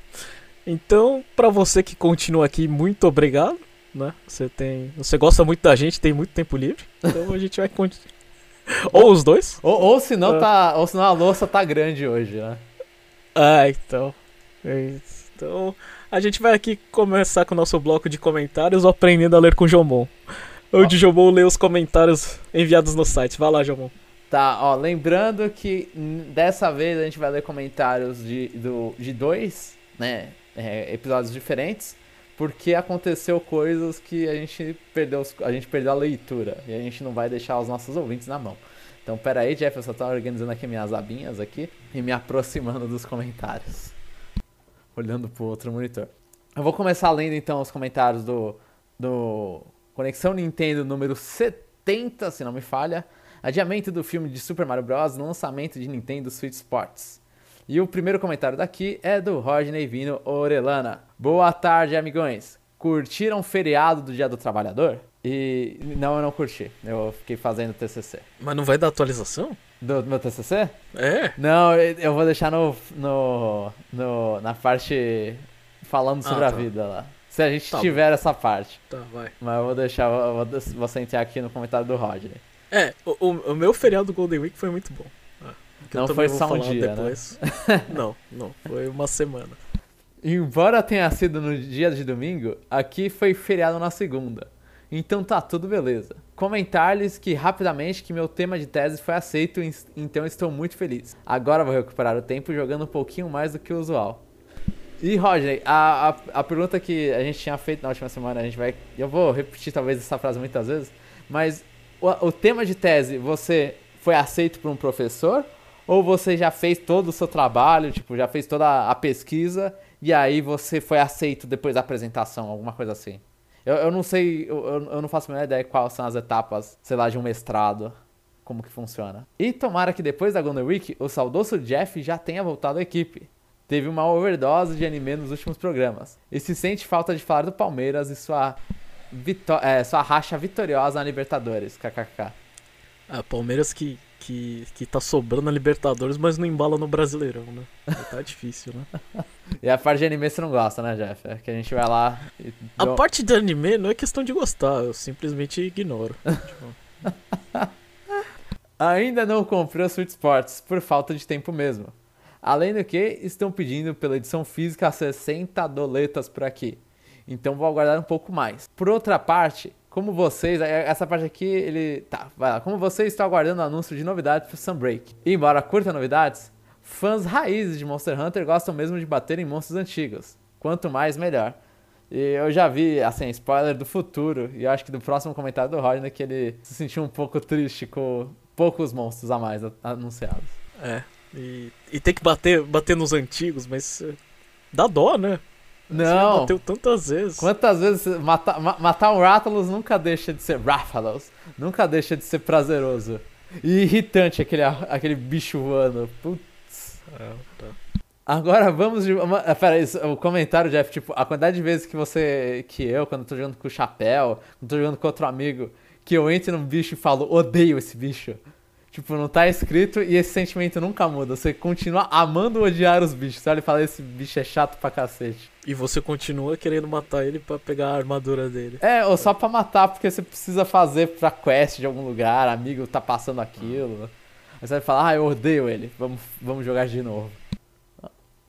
Então, pra você que continua aqui, muito obrigado, né? Você tem, você gosta muito da gente, tem muito tempo livre. Então a gente vai continuar. Ou os dois. Ou, ou senão É. tá. Ou senão a louça tá grande hoje, né? Ah, então. É. Então, a gente vai aqui começar com o nosso bloco de comentários, aprendendo a ler com o Jomon. Onde o Jomon lê os comentários enviados no site. Vai lá, Jomon. Tá, ó, lembrando que dessa vez a gente vai ler comentários de, do, de dois, né, é, episódios diferentes, porque aconteceu coisas que a gente perdeu, os- a gente perdeu a leitura e a gente não vai deixar os nossos ouvintes na mão. Então, pera aí, Jeff, eu só tô organizando aqui minhas abinhas aqui e me aproximando dos comentários. Olhando pro outro monitor. Eu vou começar lendo então os comentários do, do Conexão Nintendo número 70, se não me falha. Adiamento do filme de Super Mario Bros. lançamento de Nintendo Switch Sports. E o primeiro comentário daqui é do Rodney Vino Orelana. Boa tarde, amigões. Curtiram o feriado do Dia do Trabalhador? E não, eu não curti. Eu fiquei fazendo TCC. Mas não vai dar atualização? Do, meu TCC? É. Não, eu vou deixar no, no, no- na parte falando sobre Ah, a tá. vida lá. Se a gente Tá bom. tiver essa parte. Tá, vai. Mas eu vou deixar, eu vou, vou sentar aqui no comentário do Rodney. É, o, o- meu feriado do Golden Week foi muito bom. Ah, que Não foi só um dia, né? depois. não, não. Foi uma semana. Embora tenha sido no dia de domingo, aqui foi feriado na segunda. Então tá tudo beleza. Comentar-lhes que rapidamente que meu tema de tese foi aceito, en- então estou muito feliz. Agora vou recuperar o tempo jogando um pouquinho mais do que o usual. E Roger, a, a, a pergunta que a gente tinha feito na última semana, a gente vai. Eu vou repetir talvez essa frase muitas vezes, mas o, o tema de tese, você foi aceito por um professor? Ou você já fez todo o seu trabalho, tipo, já fez toda a pesquisa e aí você foi aceito depois da apresentação, alguma coisa assim? Eu, eu não sei, eu, eu eu não faço a menor ideia quais são as etapas, sei lá, de um mestrado, como que funciona. E tomara que depois da Golden Week, o saudoso Jeff já tenha voltado à equipe. Teve uma overdose de anime nos últimos programas. E se sente falta de falar do Palmeiras e sua, é, sua racha vitoriosa na Libertadores, kkk. Ah, Palmeiras que, que, que tá sobrando na Libertadores, mas não embala no Brasileirão, né? Tá difícil, né? E a parte de anime você não gosta, né, Jeff? É que a gente vai lá e... A parte de anime não é questão de gostar, eu simplesmente ignoro. Tipo, Ainda não comprei o Switch Sports, por falta de tempo mesmo. Além do que, estão pedindo pela edição física 60 doletas por aqui. Então vou aguardar um pouco mais. Por outra parte, como vocês, é, essa parte aqui, ele. Tá, vai lá. Como vocês estão aguardando o anúncio de novidades para Sunbreak. E embora curta novidades, fãs raízes de Monster Hunter gostam mesmo de bater em monstros antigos. Quanto mais, melhor. E eu já vi, assim, spoiler do futuro, e acho que do próximo comentário do Rodney que ele se sentiu um pouco triste com poucos monstros a mais anunciados. É, e, e tem que bater, bater nos antigos, mas uh, dá dó, né? Não. Você bateu tantas vezes. Quantas vezes matar, matar um Rathalos nunca deixa de ser Rathalos, nunca deixa de ser prazeroso. E irritante aquele, aquele bicho voando. Putz. É, tá. Agora vamos de. Uma, pera aí, o comentário, Jeff, tipo, a quantidade de vezes que você. que eu, quando eu tô jogando com o chapéu, quando tô jogando com outro amigo, que eu entro num bicho e falo, odeio esse bicho. Tipo, não tá escrito e esse sentimento nunca muda. Você continua amando odiar os bichos. Você olha e fala, esse bicho é chato pra cacete. E você continua querendo matar ele para pegar a armadura dele. É, ou só pra matar porque você precisa fazer pra quest de algum lugar, amigo tá passando aquilo. Aí você vai falar, ah, eu odeio ele, vamos, vamos jogar de novo.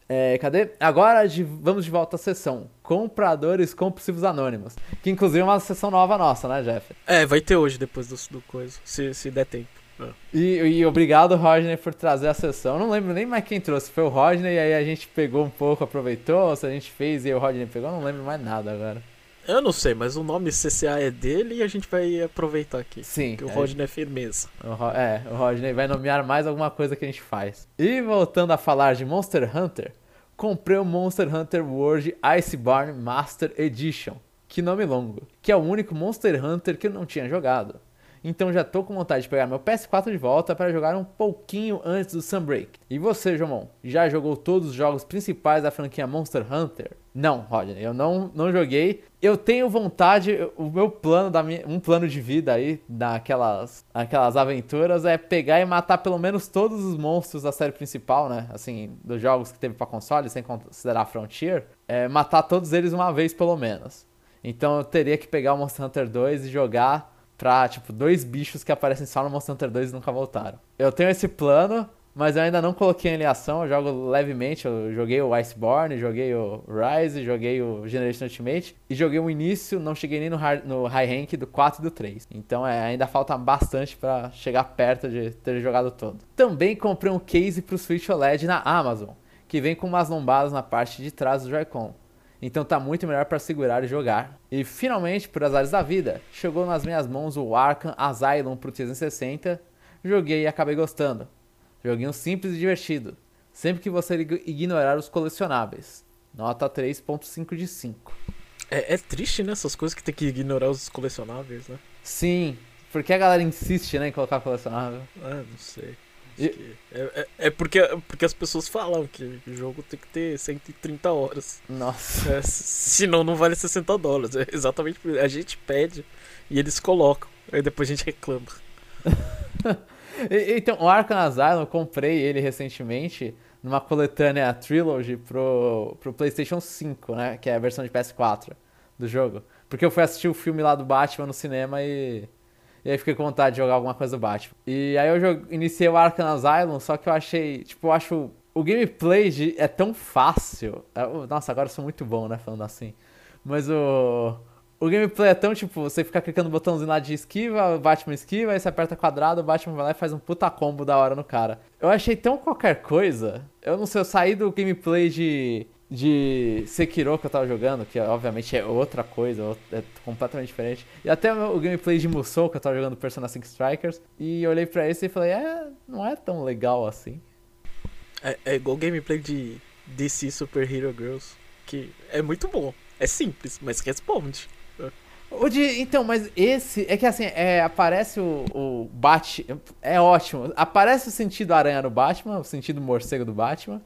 É, cadê? Agora de, vamos de volta à sessão. Compradores compulsivos anônimos. Que inclusive é uma sessão nova nossa, né, Jeff? É, vai ter hoje depois do, do coisa, se, se der tempo. É. E, e, obrigado, Rodney, por trazer a sessão. Não lembro nem mais quem trouxe. Foi o Rodney, e aí a gente pegou um pouco, aproveitou. Se a gente fez e o Rodney pegou, eu não lembro mais nada agora. Eu não sei, mas o nome CCA é dele e a gente vai aproveitar aqui. Sim. Que o é, Rodney é firmeza. O é, o Rodney vai nomear mais alguma coisa que a gente faz. E voltando a falar de Monster Hunter, comprei o Monster Hunter World Iceborne Master Edition, que nome longo, que é o único Monster Hunter que eu não tinha jogado. Então já tô com vontade de pegar meu PS4 de volta para jogar um pouquinho antes do Sunbreak. E você, Jomon, já jogou todos os jogos principais da franquia Monster Hunter? Não, Rodney, eu não, não joguei. Eu tenho vontade, o meu plano, da minha, um plano de vida aí, daquelas aquelas aventuras, é pegar e matar pelo menos todos os monstros da série principal, né? Assim, dos jogos que teve para console, sem considerar Frontier. É, matar todos eles uma vez pelo menos. Então eu teria que pegar o Monster Hunter 2 e jogar pra, tipo, dois bichos que aparecem só no Monster Hunter 2 e nunca voltaram. Eu tenho esse plano, mas eu ainda não coloquei ele em ação, eu jogo levemente, eu joguei o Iceborne, joguei o Rise, joguei o Generation Ultimate e joguei o início, não cheguei nem no, hard, no high rank do 4 e do 3. Então é, ainda falta bastante para chegar perto de ter jogado todo. Também comprei um case pro Switch OLED na Amazon, que vem com umas lombadas na parte de trás do Joy-Con. Então tá muito melhor para segurar e jogar. E finalmente, por azares da vida, chegou nas minhas mãos o Arkham Asylum pro 360. Joguei e acabei gostando. Joguinho simples e divertido. Sempre que você ignorar os colecionáveis. Nota 3.5 de 5. É, é triste, né? Essas coisas que tem que ignorar os colecionáveis, né? Sim, porque a galera insiste né, em colocar colecionável. Ah, não sei. E... É, é, é, porque, porque as pessoas falam que o jogo tem que ter 130 horas. Nossa. É, senão não vale 60 dólares. É exatamente por isso. A gente pede e eles colocam. Aí depois a gente reclama. então, o Arkham Asylum, eu comprei ele recentemente numa coletânea Trilogy pro, pro PlayStation 5, né? Que é a versão de PS4 do jogo. Porque eu fui assistir o filme lá do Batman no cinema e e aí fiquei com vontade de jogar alguma coisa do Batman. E aí eu joguei, iniciei o Arkham Asylum, só que eu achei, tipo, eu acho o gameplay de, é tão fácil. É, nossa, agora eu sou muito bom, né, falando assim. Mas o o gameplay é tão tipo, você fica clicando no botãozinho lá de esquiva, o Batman esquiva, aí você aperta quadrado, o Batman vai lá e faz um puta combo da hora no cara. Eu achei tão qualquer coisa. Eu não sei, eu saí do gameplay de de Sekiro que eu tava jogando, que obviamente é outra coisa, é completamente diferente. E até o gameplay de Musou que eu tava jogando Persona 5 Strikers. E olhei pra esse e falei, é, não é tão legal assim. É, é igual o gameplay de DC Super Hero Girls, que é muito bom. É simples, mas responde. O de, então, mas esse. É que assim, é, aparece o, o Batman. É ótimo. Aparece o sentido aranha no Batman, o sentido morcego do Batman.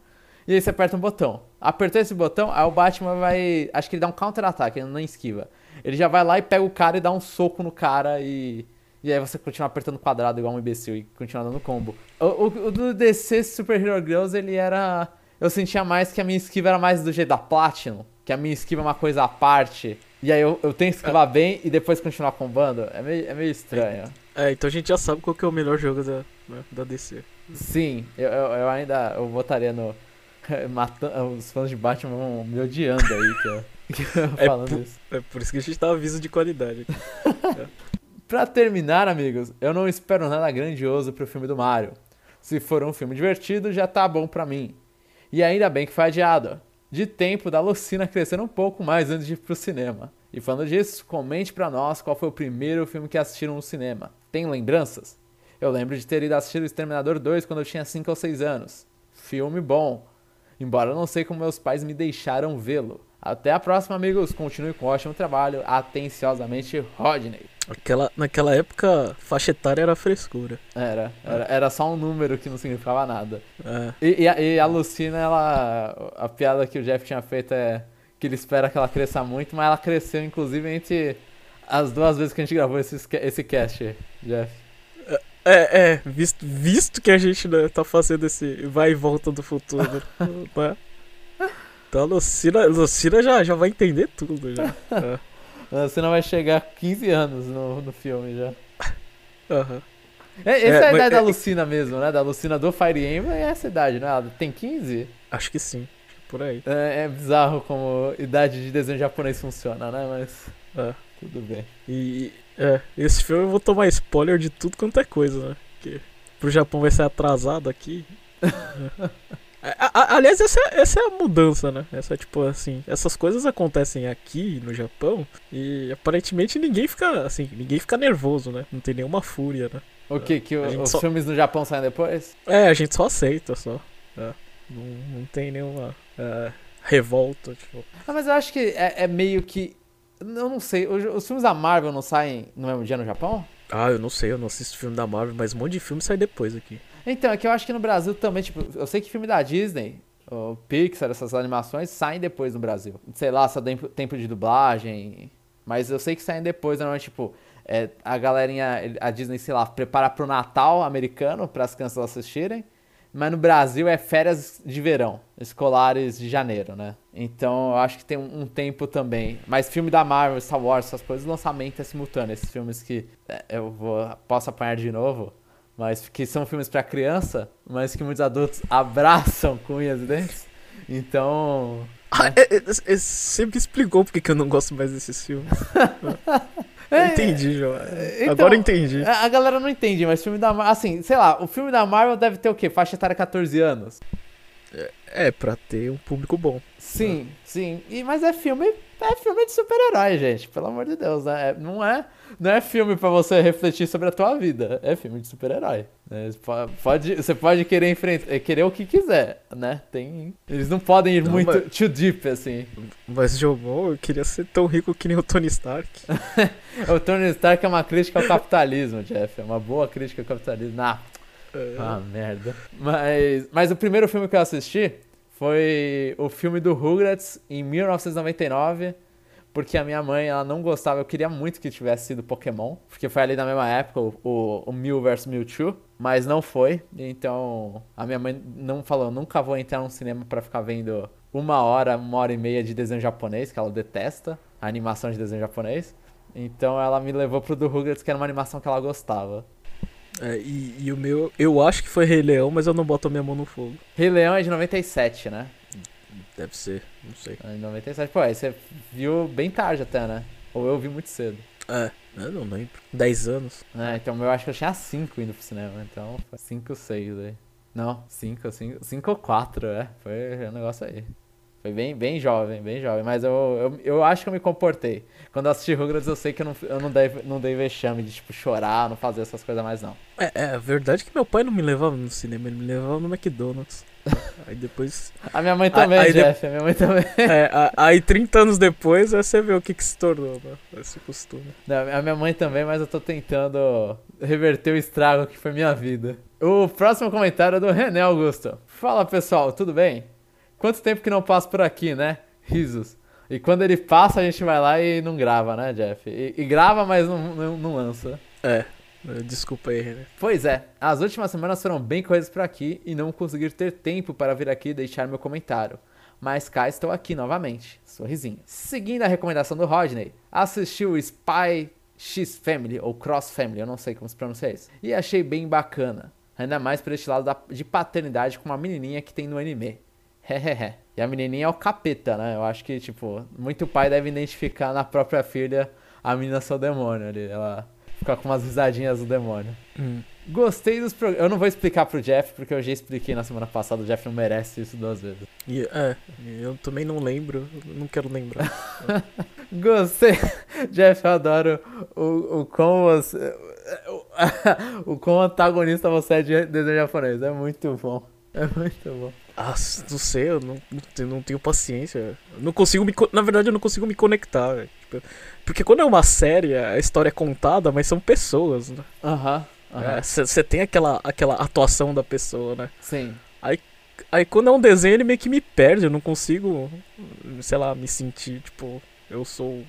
E aí você aperta um botão. Apertou esse botão, aí o Batman vai. Acho que ele dá um counter-ataque, ele não esquiva. Ele já vai lá e pega o cara e dá um soco no cara e. E aí você continua apertando quadrado igual um imbecil e continua dando combo. O, o, o do DC Super Hero Girls, ele era. Eu sentia mais que a minha esquiva era mais do jeito da Platinum. Que a minha esquiva é uma coisa à parte. E aí eu, eu tenho que esquivar bem e depois continuar combando. É meio, é meio estranho. É, então a gente já sabe qual que é o melhor jogo da, né, da DC. Sim, eu, eu, eu ainda eu votaria no. Matando, os fãs de Batman vão me odiando aí, que É falando pu- isso. É por isso que a gente dá aviso de qualidade aqui. Pra terminar, amigos, eu não espero nada grandioso pro filme do Mario. Se for um filme divertido, já tá bom pra mim. E ainda bem que foi adiado. De tempo da Lucina crescer um pouco mais antes de ir pro cinema. E falando disso, comente pra nós qual foi o primeiro filme que assistiram no cinema. Tem lembranças? Eu lembro de ter ido assistir o Exterminador 2 quando eu tinha 5 ou 6 anos. Filme bom. Embora eu não sei como meus pais me deixaram vê-lo. Até a próxima, amigos. Continue com o ótimo trabalho. Atenciosamente, Rodney. Aquela, naquela época, faixa etária era frescura. Era, era, era só um número que não significava nada. É. E, e a, e a Lucina, ela. A piada que o Jeff tinha feito é que ele espera que ela cresça muito, mas ela cresceu, inclusive, entre as duas vezes que a gente gravou esse, esse cast, Jeff. É, é, visto, visto que a gente né, tá fazendo esse vai e volta do futuro, né? Então a Lucina, a Lucina já, já vai entender tudo já. É, A Lucina vai chegar a 15 anos no, no filme já. aham. É, essa é, É, a idade da é- Lucina mesmo, né? Da Lucina do Fire Emblem é essa idade, né? Ela tem 15? Acho que sim, por aí. É, é bizarro como idade de desenho japonês funciona, né? Mas É. tudo bem. E é, esse filme eu vou tomar spoiler de tudo quanto é coisa, né? Porque pro Japão vai ser atrasado aqui. É. A- a- aliás, essa, é- essa é a mudança, né? Essa é tipo assim, essas coisas acontecem aqui no Japão e aparentemente ninguém fica assim, ninguém fica nervoso, né? Não tem nenhuma fúria, né? O que? Que o- os só- filmes no Japão saem depois? É, a gente só aceita só. É. Não, não tem nenhuma é, revolta, tipo. Ah, mas eu acho que é, é meio que. Eu não sei, os, filmes da Marvel não saem no mesmo dia no Japão? Ah, eu não sei, eu não assisto filme da Marvel, mas um monte de filme sai depois aqui. Então, é que eu acho que no Brasil também, tipo, eu sei que filme da Disney, o Pixar, essas animações, saem depois no Brasil. Sei lá, só tempo, tempo de dublagem. Mas eu sei que saem depois, normalmente, tipo, é, a galerinha, a Disney, sei lá, prepara pro Natal americano, para as crianças assistirem. Mas no Brasil é férias de verão, escolares de janeiro, né? Então eu acho que tem um, um tempo também. Mas filme da Marvel, Star Wars, essas coisas, o lançamento é simultâneo. Esses filmes que é, eu vou, posso apanhar de novo, mas que são filmes pra criança, mas que muitos adultos abraçam com unhas e dentes. Então. Ah, é, é, é, você me explicou porque que eu não gosto mais desses filmes. Eu entendi, João. então, Agora entendi. A a galera não entende, mas filme da Marvel. Assim, sei lá, o filme da Marvel deve ter o quê? Faixa etária 14 anos. É, pra ter um público bom. Sim, sim. E, mas é filme. É filme de super-herói, gente. Pelo amor de Deus, né? É- não, é, não é filme pra você refletir sobre a tua vida. É filme de super-herói. né? Pode, você pode querer enfrentar, querer o que quiser, né? Tem. Eles não podem ir Não, muito mas- too deep, assim. Mas, Jomon, eu queria ser tão rico que nem o Tony Stark. O Tony Stark é uma crítica ao capitalismo, Jeff. É uma boa crítica ao capitalismo. Ah, É, Ah, merda. Mas, mas o primeiro filme que eu assisti foi o filme do Rugrats em 1999, porque a minha mãe ela não gostava, eu queria muito que tivesse sido Pokémon, porque foi ali na mesma época o, o, o Mew vs Mewtwo, mas não foi. Então a minha mãe não falou, nunca vou entrar num cinema pra ficar vendo uma hora, uma hora e meia de desenho japonês, que ela detesta, a animação de desenho japonês. Então ela me levou pro do Rugrats, que era uma animação que ela gostava. É, e, e o meu, eu acho que foi Rei Leão, mas eu não boto a minha mão no fogo. Rei Leão é de 97, né? Deve ser, não sei. Em 97. Pô, aí você viu bem tarde até, né? Ou eu vi muito cedo. É, eu não lembro. 10 anos. É, então eu acho que eu tinha 5 indo pro cinema. Então foi 5, 6 aí. Não, 5, 5, 5 ou 4, é. Foi um negócio aí. Foi bem, bem jovem, bem jovem. Mas eu, eu, eu acho que eu me comportei. Quando eu assisti Rugrats, eu sei que eu não, eu não, dei, não dei vexame de, tipo, chorar, não fazer essas coisas mais, não. É, é, a verdade é que meu pai não me levava no cinema, ele me levava no McDonald's. aí depois. A minha mãe também, aí de- Jeff. A minha mãe também. É, a- aí 30 anos depois, você vê o que, que se tornou, né? Esse costume. Não, a minha mãe também, mas eu tô tentando reverter o estrago que foi minha vida. O próximo comentário é do René Augusto. Fala pessoal, tudo bem? Quanto tempo que não passa por aqui, né? Risos. E quando ele passa, a gente vai lá e não grava, né, Jeff? E, e grava, mas não, não, não lança. É, desculpa aí, René. Pois é, as últimas semanas foram bem corridas por aqui e não consegui ter tempo para vir aqui e deixar meu comentário. Mas cá estou aqui novamente. Sorrisinho. Seguindo a recomendação do Rodney, assisti o Spy X Family ou Cross Family, eu não sei como se pronuncia isso. E achei bem bacana. Ainda mais por este lado da, de paternidade com uma menininha que tem no anime. Hehehe. e a menininha é o capeta, né? Eu acho que, tipo, muito pai deve identificar na própria filha a menina seu demônio ali. Ela fica com umas risadinhas do demônio. Hum. Gostei dos programas. Eu não vou explicar pro Jeff, porque eu já expliquei na semana passada. O Jeff não merece isso duas vezes. E, é, eu também não lembro, não quero lembrar. Gostei. Jeff, eu adoro o, o como você. O, o como antagonista você é de desenho japonês. É muito bom. É muito bom. Ah, não sei, eu não, não, tenho, paciência. Eu não consigo me. Na verdade, eu não consigo me conectar. Tipo, porque quando é uma série, a história é contada, mas são pessoas, né? Aham. Você tem aquela, aquela atuação da pessoa, né? Sim. Aí quando é um desenho, ele meio que me perde. Eu não consigo, sei lá, me sentir, tipo, eu sou.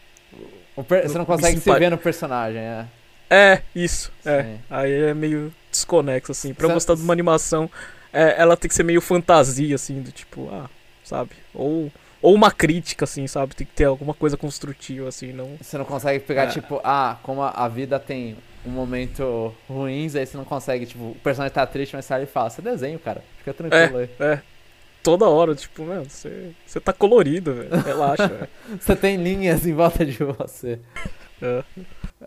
O per- Você não consegue se ver no personagem, é. É, isso. É. Aí é meio desconexo, assim. Pra eu Sa- gostar de uma animação, é, ela tem que ser meio fantasia, assim, do tipo, ah, sabe? Ou, ou uma crítica, assim, sabe? Tem que ter alguma coisa construtiva, assim, não. Você não consegue pegar, É. tipo, ah, como a, vida tem um momento ruins, aí você não consegue, tipo, o personagem tá triste, mas sai e fala, você desenho, cara. Fica tranquilo aí. É. Toda hora, tipo, mano, você você tá colorido, velho. Relaxa, velho. Você tem linhas em volta de você. É.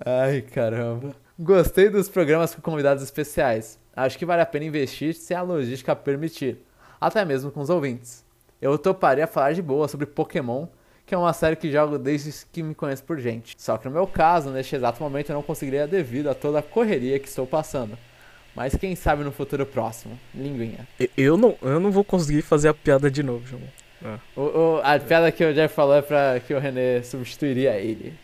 Ai, caramba. Gostei dos programas com convidados especiais. Acho que vale a pena investir se a logística permitir. Até mesmo com os ouvintes. Eu toparia falar de boa sobre Pokémon, que é uma série que jogo desde que me conheço por gente. Só que no meu caso, neste exato momento, eu não conseguiria devido a toda a correria que estou passando. Mas quem sabe no futuro próximo. Linguinha. Eu não, eu não vou conseguir fazer a piada de novo, João. O, o- a piada que o Jeff falou é pra que o René substituiria ele.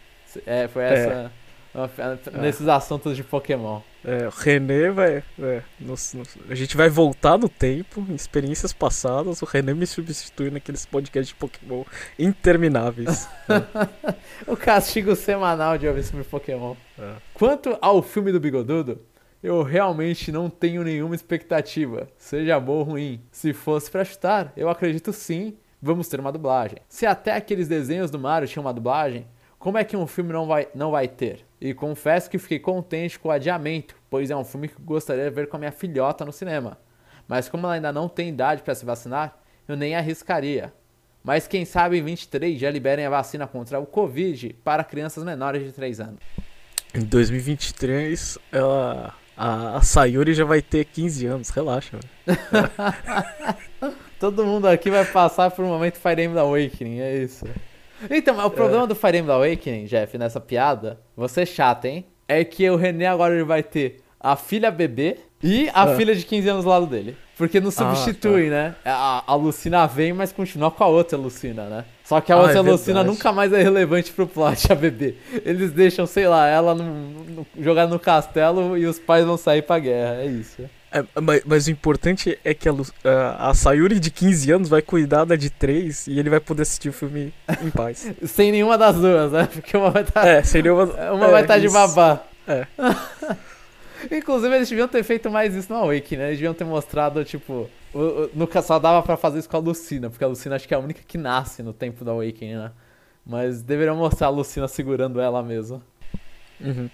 É, foi essa. uma piada nesses assuntos de Pokémon. É, o René vai. é, nos- nos- a gente vai voltar no tempo, em experiências passadas. O René me substitui naqueles podcasts de Pokémon intermináveis. O castigo semanal de ouvir sobre Pokémon. É. Quanto ao filme do Bigodudo, eu realmente não tenho nenhuma expectativa, seja bom ou ruim. Se fosse pra chutar, eu acredito sim, vamos ter uma dublagem. Se até aqueles desenhos do Mario tinham uma dublagem, como é que um filme não vai, não vai ter? E confesso que fiquei contente com o adiamento, pois é um filme que gostaria de ver com a minha filhota no cinema. Mas como ela ainda não tem idade para se vacinar, eu nem arriscaria. Mas quem sabe em 23 já liberem a vacina contra o Covid para crianças menores de 3 anos. Em 2023, ela. A, a Sayuri já vai ter 15 anos, relaxa, velho. Todo mundo aqui vai passar por um momento Fire Emblem Awakening, é isso. Então, mas o problema do Fire Emblem Awakening, Jeff, nessa piada, você é chato, hein? É que o René agora ele vai ter a filha bebê e a Ah. filha de 15 anos do lado dele. Porque não substitui, né? A, a Lucina vem, mas continua com a outra Lucina, né? Só que a Ah, outra é Lucina nunca mais é relevante pro plot, a bebê. Eles deixam, sei lá, ela no, no, jogada no castelo e os pais vão sair pra guerra, é isso. É, mas, mas o importante é que a, a, a Sayuri de 15 anos vai cuidar da de 3 e ele vai poder assistir o filme em paz. Sem nenhuma das duas, né? Porque uma vai estar. é, seria uma. Uma é, vai estar de isso. babá. É. Inclusive, eles deviam ter feito mais isso no Awake, né? Eles deviam ter mostrado, tipo. O, o, nunca só dava pra fazer isso com a Lucina, porque a Lucina acho que é a única que nasce no tempo do Awakening, né? Mas deveriam mostrar a Lucina segurando ela mesmo. Uhum.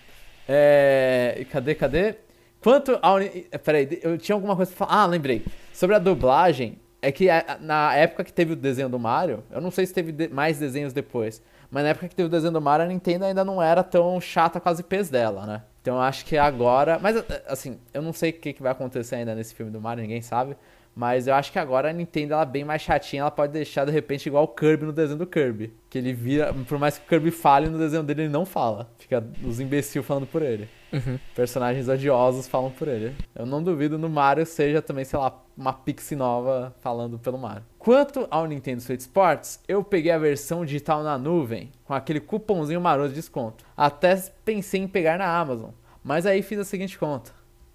É. e Cadê, cadê? Quanto ao. uni- Peraí, eu tinha alguma coisa pra falar. Ah, lembrei. Sobre a dublagem, é que na época que teve o desenho do Mario, eu não sei se teve mais desenhos depois, mas na época que teve o desenho do Mario, a Nintendo ainda não era tão chata com as IPs dela, né? Então eu acho que agora. Mas assim, eu não sei o que, que vai acontecer ainda nesse filme do Mario, ninguém sabe. Mas eu acho que agora a Nintendo ela é bem mais chatinha, ela pode deixar de repente igual o Kirby no desenho do Kirby. Que ele vira. Por mais que o Kirby fale no desenho dele, ele não fala. Fica os imbecil falando por ele Uhum. personagens odiosos falam por ele. Eu não duvido no Mario seja também, sei lá, uma pixie nova falando pelo Mario. Quanto ao Nintendo Switch Sports, eu peguei a versão digital na nuvem, com aquele cupomzinho maroto de desconto. Até pensei em pegar na Amazon, mas aí fiz a seguinte conta.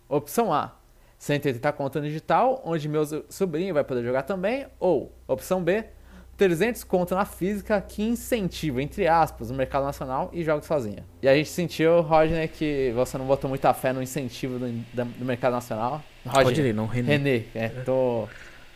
Opção A, 180 conta no digital, onde meu sobrinho vai poder jogar também, ou opção B, 300 conto na física que incentiva, entre aspas, o mercado nacional e joga sozinha. E a gente sentiu, Rodney, que você não botou muita fé no incentivo do, do mercado nacional. Rodney, Rodney, não, René. René, é, tô,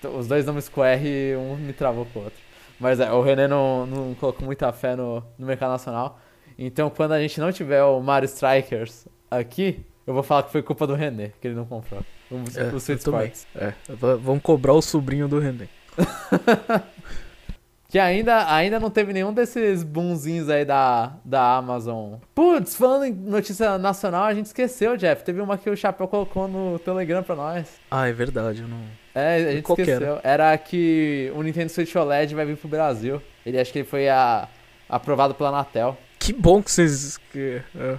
tô- os dois nomes com R, um me travou com o outro. Mas é, o René não, não colocou muita fé no, no mercado nacional. Então, quando a gente não tiver o Mario Strikers aqui, eu vou falar que foi culpa do René, que ele não comprou. O, É, o Sweet eu também. Sports. É, vamos cobrar o sobrinho do René. Que ainda, ainda não teve nenhum desses boomzinhos aí da, da Amazon. Putz, falando em notícia nacional, a gente esqueceu, Jeff. Teve uma que o Chapéu colocou no Telegram pra nós. Ah, é verdade, eu não. É, a gente Qual que esqueceu. Era que o Nintendo Switch OLED vai vir pro Brasil. Ele acho que ele foi a- aprovado pela Anatel. Que bom que vocês. Que, é,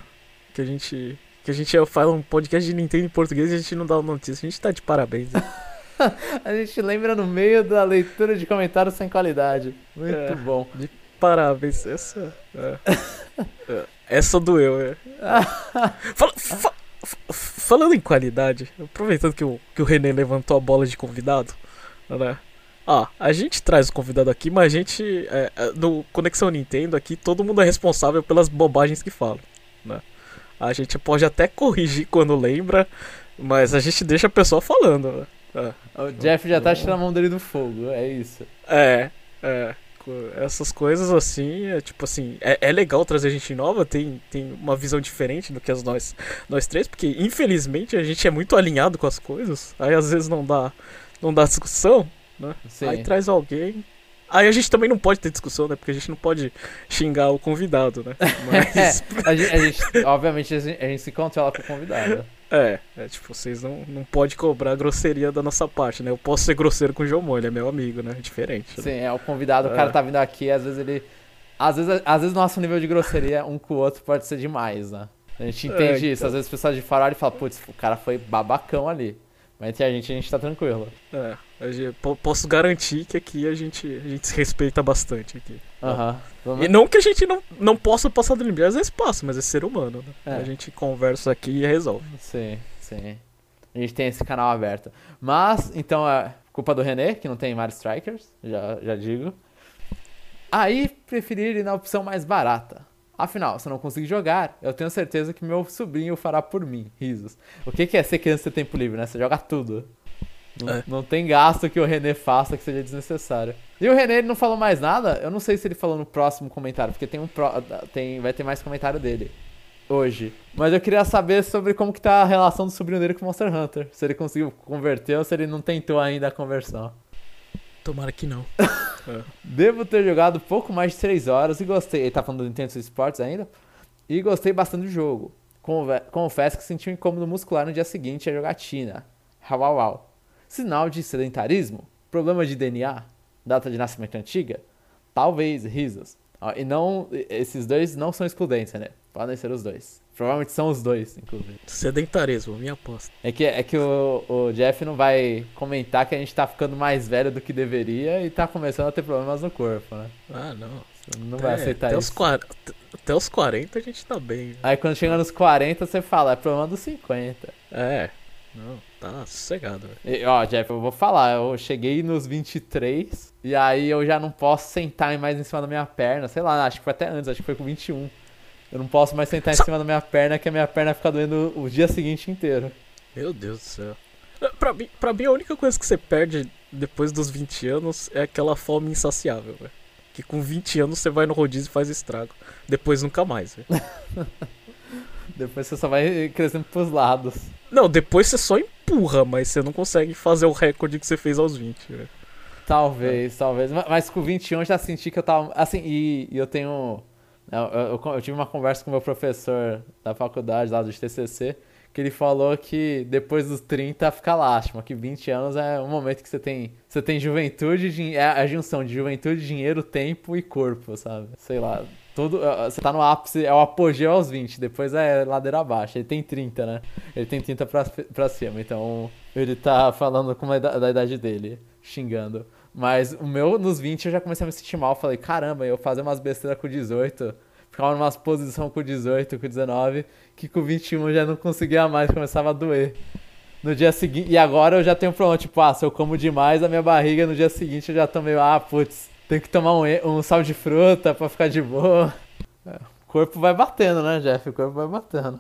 que a gente. Que a gente fala um podcast de Nintendo em português e a gente não dá notícia. A gente tá de parabéns. hein? A gente lembra no meio da leitura de comentários sem qualidade. Muito É. bom. Parabéns. Essa. é. É, Essa doeu, é. Fala- fa- fa- falando em qualidade, aproveitando que o, que o René levantou a bola de convidado, né? Ah, a gente traz o convidado aqui, mas a gente. É, é, no Conexão Nintendo aqui, todo mundo é responsável pelas bobagens que fala, né? A gente pode até corrigir quando lembra, mas a gente deixa a pessoa falando, né? É. O Jeff já tá tirando a mão dele do fogo, é isso. É, é. Essas coisas assim, é tipo assim, é, é legal trazer gente nova, tem, tem uma visão diferente do que as nós, nós três, porque infelizmente a gente é muito alinhado com as coisas, aí às vezes não dá, não dá discussão, Sim. aí traz alguém. Aí a gente também não pode ter discussão, né? Porque a gente não pode xingar o convidado, né? Mas, a, gente, a gente- obviamente, a gente, a gente se controla com o convidado. é, é tipo, vocês não, não podem cobrar grosseria da nossa parte, né? Eu posso ser grosseiro com o Jomon, ele é meu amigo, né? É diferente. né? Sim, é o convidado, o cara É. tá vindo aqui, às vezes ele. Às vezes, às vezes nosso nível de grosseria um com o outro pode ser demais, né? A gente É, entende então. isso. Às vezes o pessoal de fora olha e fala, putz, o cara foi babacão ali. Mas entre a gente, a gente tá tranquilo. É, gente- posso garantir que aqui a gente, a gente se respeita bastante aqui. Aham. Vamos- E não que a gente não, não possa passar do limite, às vezes passa, mas é ser humano, né? É. A gente conversa aqui e resolve. Sim, sim. A gente tem esse canal aberto. Mas, então, é culpa do René, que não tem Mario Strikers, já, já digo. Aí, preferir ir na opção mais barata. Afinal, se eu não conseguir jogar, eu tenho certeza que meu sobrinho fará por mim. Risos. O que que é ser criança e ter tempo livre, né? Você joga tudo. Não, É. não tem gasto que o René faça que seja desnecessário. E o René ele não falou mais nada? Eu não sei se ele falou no próximo comentário, porque tem um pro- tem, vai ter mais comentário dele hoje. Mas eu queria saber sobre como que tá a relação do sobrinho dele com o Monster Hunter. Se ele conseguiu converter ou se ele não tentou ainda a conversão. Tomara que não. Devo ter jogado pouco mais de 3 horas e gostei. Ele tá falando do Nintendo Switch Sports ainda? E gostei bastante do jogo. Confesso que senti um incômodo muscular no dia seguinte à jogatina. Uau. Sinal de sedentarismo? Problema de DNA? Data de nascimento antiga? Talvez, risos. E não, esses dois não são excludentes, né? Podem ser os dois. Provavelmente são os dois, inclusive. Sedentarismo, minha aposta. É que, é que o, o Jeff não vai comentar que a gente tá ficando mais velho do que deveria e tá começando a ter problemas no corpo, né? Ah, não. Não vai Até- aceitar até isso. Os 40, até os 40 a gente tá bem. Aí quando chega nos 40, você fala, é problema dos 50. É. Não, tá sossegado, velho. E, ó, Jeff, eu vou falar, eu cheguei nos 23 e aí eu já não posso sentar mais em cima da minha perna. Sei lá, acho que foi até antes, acho que foi com 21. Eu não posso mais sentar em cima da minha perna, que a minha perna fica doendo o dia seguinte inteiro. Meu Deus do céu. É, Pra mim, pra mim, a única coisa que você perde depois dos 20 anos é aquela fome insaciável, velho. Que com 20 anos você vai no rodízio e faz estrago. Depois nunca mais, velho. Depois você só vai crescendo pros lados. Não, depois você só empurra, mas você não consegue fazer o recorde que você fez aos 20, velho. Talvez, talvez. Ma- Mas com 21 eu já senti que eu tava. Assim, e, e eu tenho. Eu, eu- eu tive uma conversa com meu professor da faculdade lá do TCC, que ele falou que depois dos 30 fica lástima, que 20 anos é um momento que você tem. Você tem juventude, é a junção de juventude, dinheiro, tempo e corpo, sabe? Sei lá. Tudo, eh, você tá no ápice, é o apogeu aos 20, depois é ladeira abaixo. Ele tem 30, né? Ele tem 30 pra, pra cima, então ele tá falando com a da idade dele, xingando. Mas o meu, nos 20, eu já comecei a me sentir mal. Falei, caramba, eu fazer umas besteiras com 18, ficava numa posição com 18, com 19, que com 21 eu já não conseguia mais, começava a doer. No dia seguinte, e agora eu já tenho problema, tipo, ah, se eu como demais, a minha barriga no dia seguinte eu já tô meio, ah, putz, tenho que tomar um, um sal de fruta pra ficar de boa. É, o corpo vai batendo, né, Jeff? O corpo vai batendo.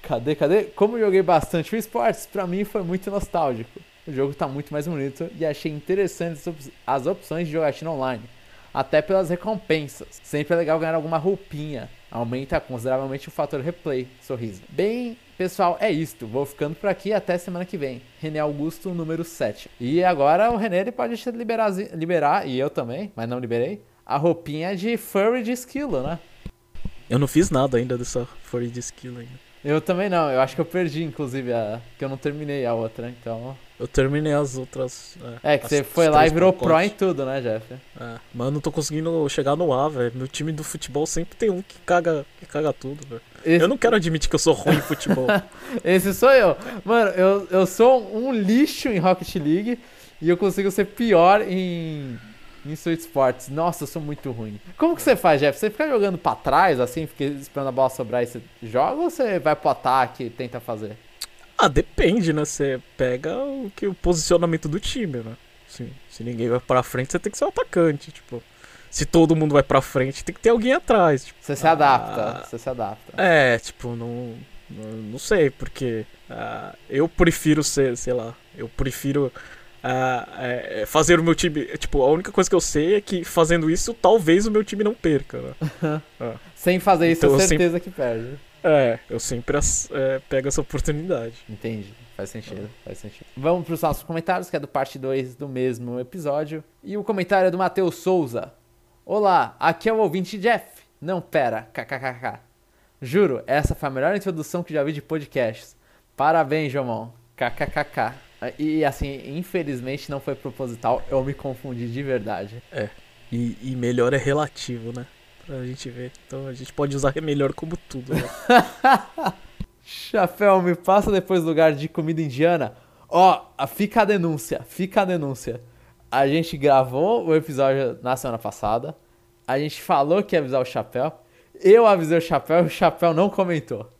Cadê, cadê? Como eu joguei bastante Wii Sports, pra mim foi muito nostálgico. O jogo tá muito mais bonito e achei interessantes as opções de jogatina online. Até pelas recompensas. Sempre é legal ganhar alguma roupinha. Aumenta consideravelmente o fator replay. Sorriso. Bem Pessoal, é isto. Vou ficando por aqui até semana que vem. René Augusto, número 7. E agora o René ele pode liberar, liberar, e eu também, mas não liberei, a roupinha de furry de esquilo, né? Eu não fiz nada ainda dessa furry de esquilo ainda. Eu também não, eu acho que eu perdi, inclusive, a... que eu não terminei a outra, então. Eu terminei as outras. É, é que você foi lá e virou pacotes. pro em tudo, né, Jeff? É, eu não tô conseguindo chegar no A, velho. Meu time do futebol sempre tem um que caga, que caga tudo, velho. Esse... Eu não quero admitir que eu sou ruim em futebol. Esse sou eu. Mano, eu, eu sou um lixo em Rocket League e eu consigo ser pior em em Sweet Sports. Nossa, eu sou muito ruim. Como que você faz, Jeff? Você fica jogando pra trás, assim, fica esperando a bola sobrar e você joga ou você vai pro ataque e tenta fazer? Ah, depende, né? Você pega o, que, o posicionamento do time, né? Assim, se ninguém vai pra frente, você tem que ser o um atacante, tipo... Se todo mundo vai pra frente, tem que ter alguém atrás. Tipo, você se adapta, ah, você se adapta. É, tipo, não... Não, não sei, porque uh, eu prefiro ser, sei lá, eu prefiro uh, fazer o meu time. Tipo, a única coisa que eu sei é que fazendo isso, talvez o meu time não perca. Né? uh. Sem fazer isso, então, é certeza sempre... que perde. É, eu sempre é, pego essa oportunidade. Entendi. Faz sentido, faz sentido. Vamos para os nossos comentários, que é do parte 2 do mesmo episódio. E o comentário é do Matheus Souza. Olá, aqui é o ouvinte Jeff. Não, pera, kkkk. Juro, essa foi a melhor introdução que já vi de podcasts. Parabéns, Jomon. KKKK. E assim, infelizmente não foi proposital, eu me confundi de verdade. É. E, e melhor é relativo, né? Pra gente ver. Então a gente pode usar melhor como tudo, né? Chapéu, me passa depois lugar de comida indiana. Ó, fica a denúncia, fica a denúncia. A gente gravou o episódio na semana passada. A gente falou que ia avisar o Chapéu. Eu avisei o Chapéu e o Chapéu não comentou.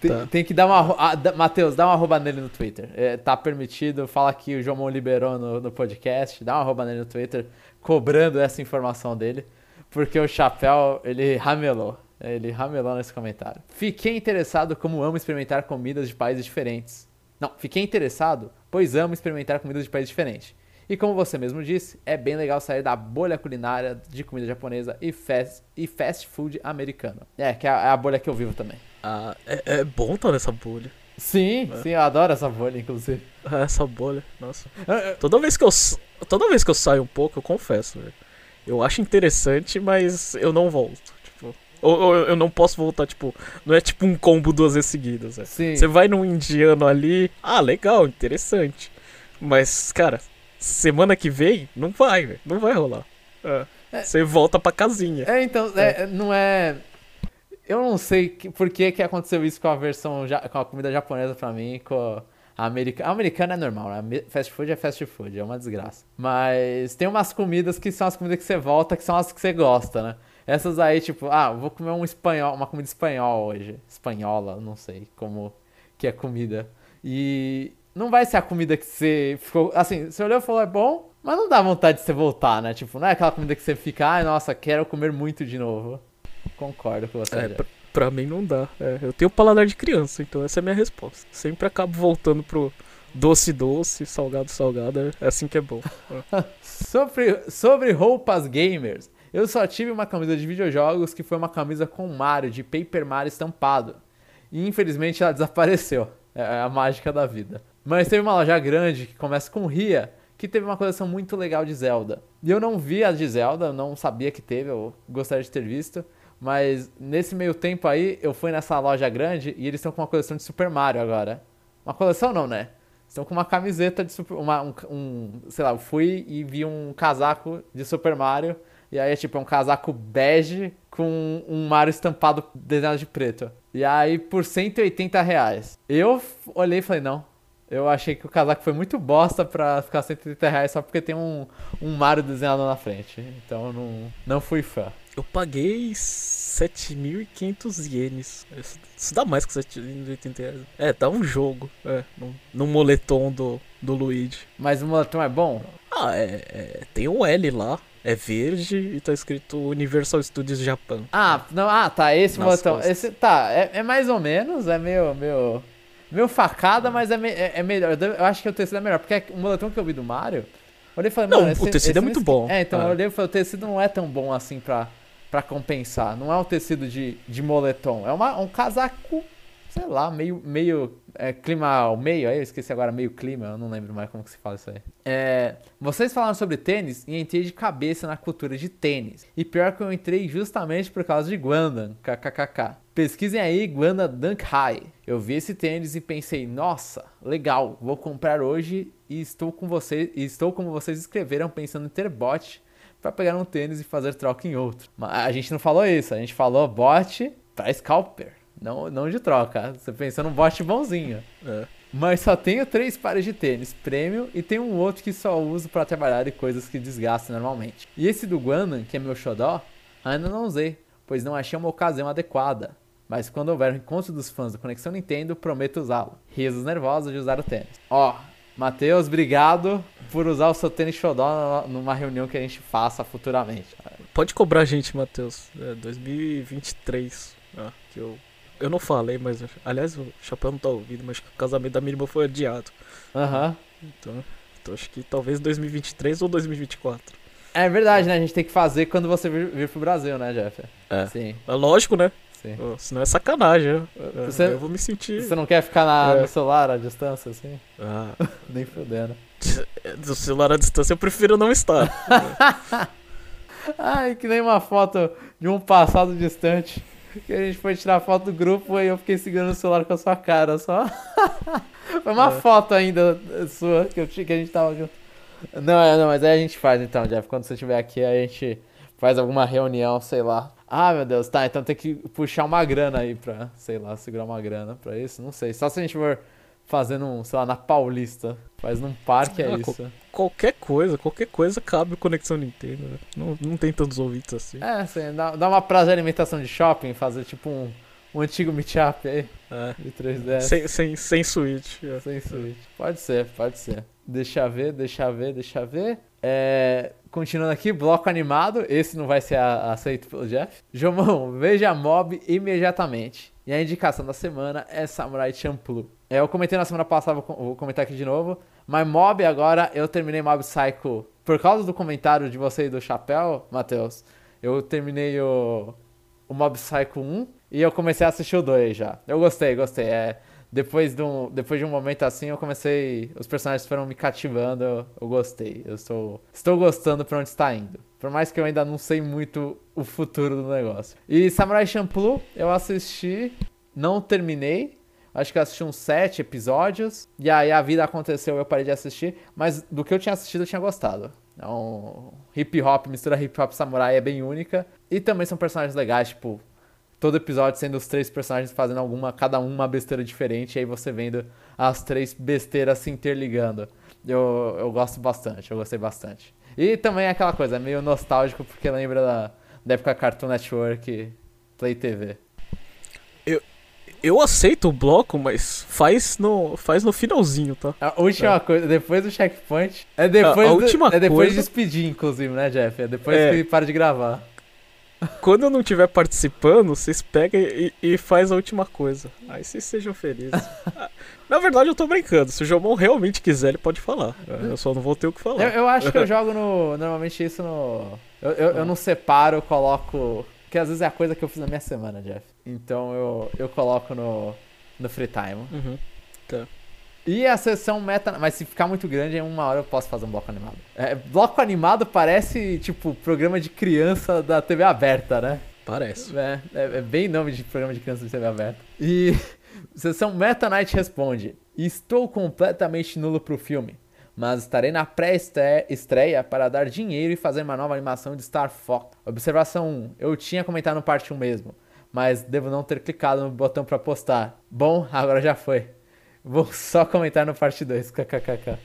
Tem, tá. tem, que dar uma. Ah, Matheus, dá uma arroba nele no Twitter. É, tá permitido. Fala que o João liberou no, no podcast. Dá uma arroba nele no Twitter, cobrando essa informação dele. Porque o Chapéu, ele ramelou. Ele ramelou nesse comentário. Fiquei interessado como amo experimentar comidas de países diferentes. Não, fiquei interessado, pois amo experimentar comidas de países diferentes. E como você mesmo disse, é bem legal sair da bolha culinária de comida japonesa e fast, e fast food americano. É, que é a, é a bolha que eu vivo também. Ah, é, é bom estar nessa bolha. Sim, é. sim, eu adoro essa bolha, inclusive. É, essa bolha, nossa. Toda vez que eu, toda vez que eu saio um pouco, eu confesso, velho. Eu acho interessante, mas eu não volto. Tipo, ou, ou, eu não posso voltar, tipo, não é tipo um combo duas vezes seguidas. Você vai num indiano ali, ah, legal, interessante. Mas, cara, semana que vem, não vai, velho. Não vai rolar. Você é. volta pra casinha. É, então, é. não é. Eu não sei que, por que, que aconteceu isso com a versão, com a comida japonesa pra mim, com a. A americana é normal, né? Fast food é fast food, é uma desgraça. Mas tem umas comidas que são as comidas que você volta, que são as que você gosta, né? Essas aí, tipo, ah, vou comer um espanhol, uma comida espanhola hoje. Espanhola, não sei como que é comida. E não vai ser a comida que você ficou. Assim, você olhou e falou, é bom, mas não dá vontade de você voltar, né? Tipo, não é aquela comida que você fica, ai, nossa, quero comer muito de novo. Concordo com você. É, pra, mim não dá. É, eu tenho paladar de criança, então essa é a minha resposta. Sempre acabo voltando pro doce doce, salgado salgado, é assim que é bom. sobre, sobre roupas gamers, eu só tive uma camisa de videojogos que foi uma camisa com Mario, de Paper Mario estampado. E infelizmente ela desapareceu. É a mágica da vida. Mas teve uma loja grande que começa com Ria, que teve uma coleção muito legal de Zelda. E eu não vi a de Zelda, não sabia que teve, eu gostaria de ter visto. Mas nesse meio tempo aí, eu fui nessa loja grande e eles estão com uma coleção de Super Mario agora. Uma coleção não, né? Estão com uma camiseta de Super... Uma, um, um, sei lá, eu fui e vi um casaco de Super Mario. E aí é tipo é um casaco bege com um Mario estampado desenhado de preto. E aí por 180 reais. Eu olhei e falei, não. Eu achei que o casaco foi muito bosta pra ficar 180 reais só porque tem um, um Mario desenhado na frente. Então eu não, não fui fã. Eu paguei 7.500 ienes. Isso dá mais que 780 reais. É, dá um jogo. É, no, no moletom do, do Luigi. Mas o moletom é bom? Ah, é, é, Tem um L lá. É verde e tá escrito Universal Studios Japan. Ah, não, ah tá. Esse moletom. Esse, tá, é, é mais ou menos. É meio. meio... Meio facada, mas é, me, é, é melhor. Eu acho que o tecido é melhor. Porque o moletom que eu vi do Mario. Eu olhei e falei, não, esse, o tecido é muito bom. É, então ah. eu olhei e falei, o tecido não é tão bom assim pra para compensar. Não é um tecido de, de moletom, é uma, um casaco sei lá, meio, meio é, clima ao meio, aí eu esqueci agora, meio clima, eu não lembro mais como que se fala isso aí. É, vocês falaram sobre tênis e entrei de cabeça na cultura de tênis. E pior que eu entrei justamente por causa de Guandan, kkkk. Pesquisem aí Guanda Dunk High. Eu vi esse tênis e pensei, nossa, legal, vou comprar hoje e estou com vocês, estou como vocês escreveram pensando em ter bot para pegar um tênis e fazer troca em outro. Mas a gente não falou isso, a gente falou bot para scalper. Não, não de troca. Você pensa num bot bonzinho. É. Mas só tenho três pares de tênis premium e tem um outro que só uso para trabalhar e coisas que desgastam normalmente. E esse do Guandan, que é meu xodó, ainda não usei, pois não achei uma ocasião adequada. Mas quando houver um encontro dos fãs da Conexão Nintendo, prometo usá-lo. Risos nervosos de usar o tênis. Ó, Matheus, obrigado por usar o seu tênis xodó numa reunião que a gente faça futuramente. Pode cobrar a gente, Matheus. É 2023. Ah, que eu eu não falei, mas. Aliás, o Chapéu não tá ouvindo, mas o casamento da irmã foi adiado. Aham. Uhum. Então, então, acho que talvez 2023 ou 2024. É verdade, né? A gente tem que fazer quando você vir, vir pro Brasil, né, Jeff? É. Sim. É lógico, né? Sim. senão é sacanagem. Eu, você, eu vou me sentir. Você não quer ficar na, é. no celular à distância, assim? Ah. Nem fudendo. Do celular à distância eu prefiro não estar. Ai, que nem uma foto de um passado distante que a gente foi tirar foto do grupo e eu fiquei segurando o celular com a sua cara só. Foi uma é. foto ainda sua que, eu, que a gente tava junto. Não, é, não, mas aí a gente faz então, Jeff. Quando você estiver aqui, a gente faz alguma reunião, sei lá. Ah, meu Deus, tá, então tem que puxar uma grana aí pra, sei lá, segurar uma grana pra isso. Não sei. Só se a gente for fazendo um, sei lá, na Paulista. Faz num parque, é ah, isso. qualquer coisa, qualquer coisa cabe Conexão Nintendo. Né? Não, não tem tantos ouvintes assim. É, sim, dá, dá uma praça de alimentação de shopping, fazer tipo um, um antigo meetup aí. É. De 3DS. Sem, sem, sem Switch. É. Sem Switch. Pode ser, pode ser. Deixa ver, deixa ver, deixa ver. É, continuando aqui, bloco animado. Esse não vai ser aceito pelo Jeff. Jomão, veja Mob imediatamente. E a indicação da semana é Samurai Champloo. É, eu comentei na semana passada, vou comentar aqui de novo. Mas Mob agora, eu terminei Mob Psycho por causa do comentário de você e do Chapéu, Matheus. Eu terminei o, o Mob Psycho 1 e eu comecei a assistir o 2 já. Eu gostei, gostei. É, depois, de um, depois de um momento assim, eu comecei. Os personagens foram me cativando, eu, eu gostei. Eu estou, estou gostando pra onde está indo. Por mais que eu ainda não sei muito o futuro do negócio. E Samurai Champloo, eu assisti, não terminei. Acho que eu assisti uns sete episódios. E aí a vida aconteceu eu parei de assistir. Mas do que eu tinha assistido eu tinha gostado. É um hip hop, mistura hip hop samurai é bem única. E também são personagens legais, tipo, todo episódio sendo os três personagens fazendo alguma, cada um uma besteira diferente, e aí você vendo as três besteiras se interligando. Eu, eu gosto bastante, eu gostei bastante. E também é aquela coisa, é meio nostálgico porque lembra da, da época Cartoon Network, Play TV. Eu, aceito o bloco, mas faz no, faz no finalzinho, tá? A última é. coisa, depois do checkpoint. É depois, a, a última do, é depois coisa... de despedir, inclusive, né, Jeff? É depois é. que para de gravar. Quando eu não estiver participando, vocês pegam e, e faz a última coisa. Aí vocês sejam felizes. Na verdade, eu tô brincando. Se o Jomon realmente quiser, ele pode falar. Eu só não vou ter o que falar. Eu, eu acho que eu jogo no. Normalmente isso no. Eu, eu, eu, não separo, eu coloco. Porque às vezes é a coisa que eu fiz na minha semana, Jeff. Então eu, eu coloco no, no free time. Uhum. Tá. E a sessão meta. Mas se ficar muito grande, em uma hora eu posso fazer um bloco animado. É, bloco animado parece, tipo, programa de criança da TV aberta, né? Parece. É, é, é bem nome de programa de criança de TV aberta. E. Sessão Meta Knight responde: Estou completamente nulo pro filme, mas estarei na pré-estreia para dar dinheiro e fazer uma nova animação de Star Fox. Observação 1: Eu tinha comentado no parte 1 mesmo, mas devo não ter clicado no botão para postar. Bom, agora já foi. Vou só comentar no parte 2. KKKK.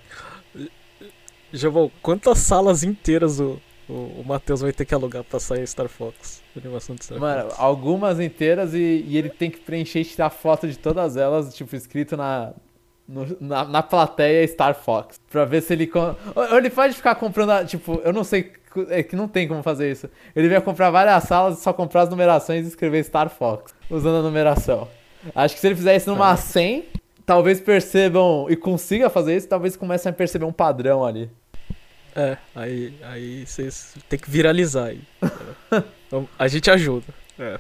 Já vou. Quantas salas inteiras o, o, o Matheus vai ter que alugar pra sair Star Fox? Animação de Star Mano, Fox. algumas inteiras e, e, ele tem que preencher e tirar foto de todas elas, tipo, escrito na, no, na, na plateia Star Fox. Pra ver se ele. Ou ele pode ficar comprando. Tipo, eu não sei. É que não tem como fazer isso. Ele vai comprar várias salas e só comprar as numerações e escrever Star Fox, usando a numeração. Acho que se ele fizer isso numa 100, talvez percebam e consiga fazer isso, talvez comecem a perceber um padrão ali. É, aí, aí vocês tem que viralizar aí. então, a gente ajuda. É.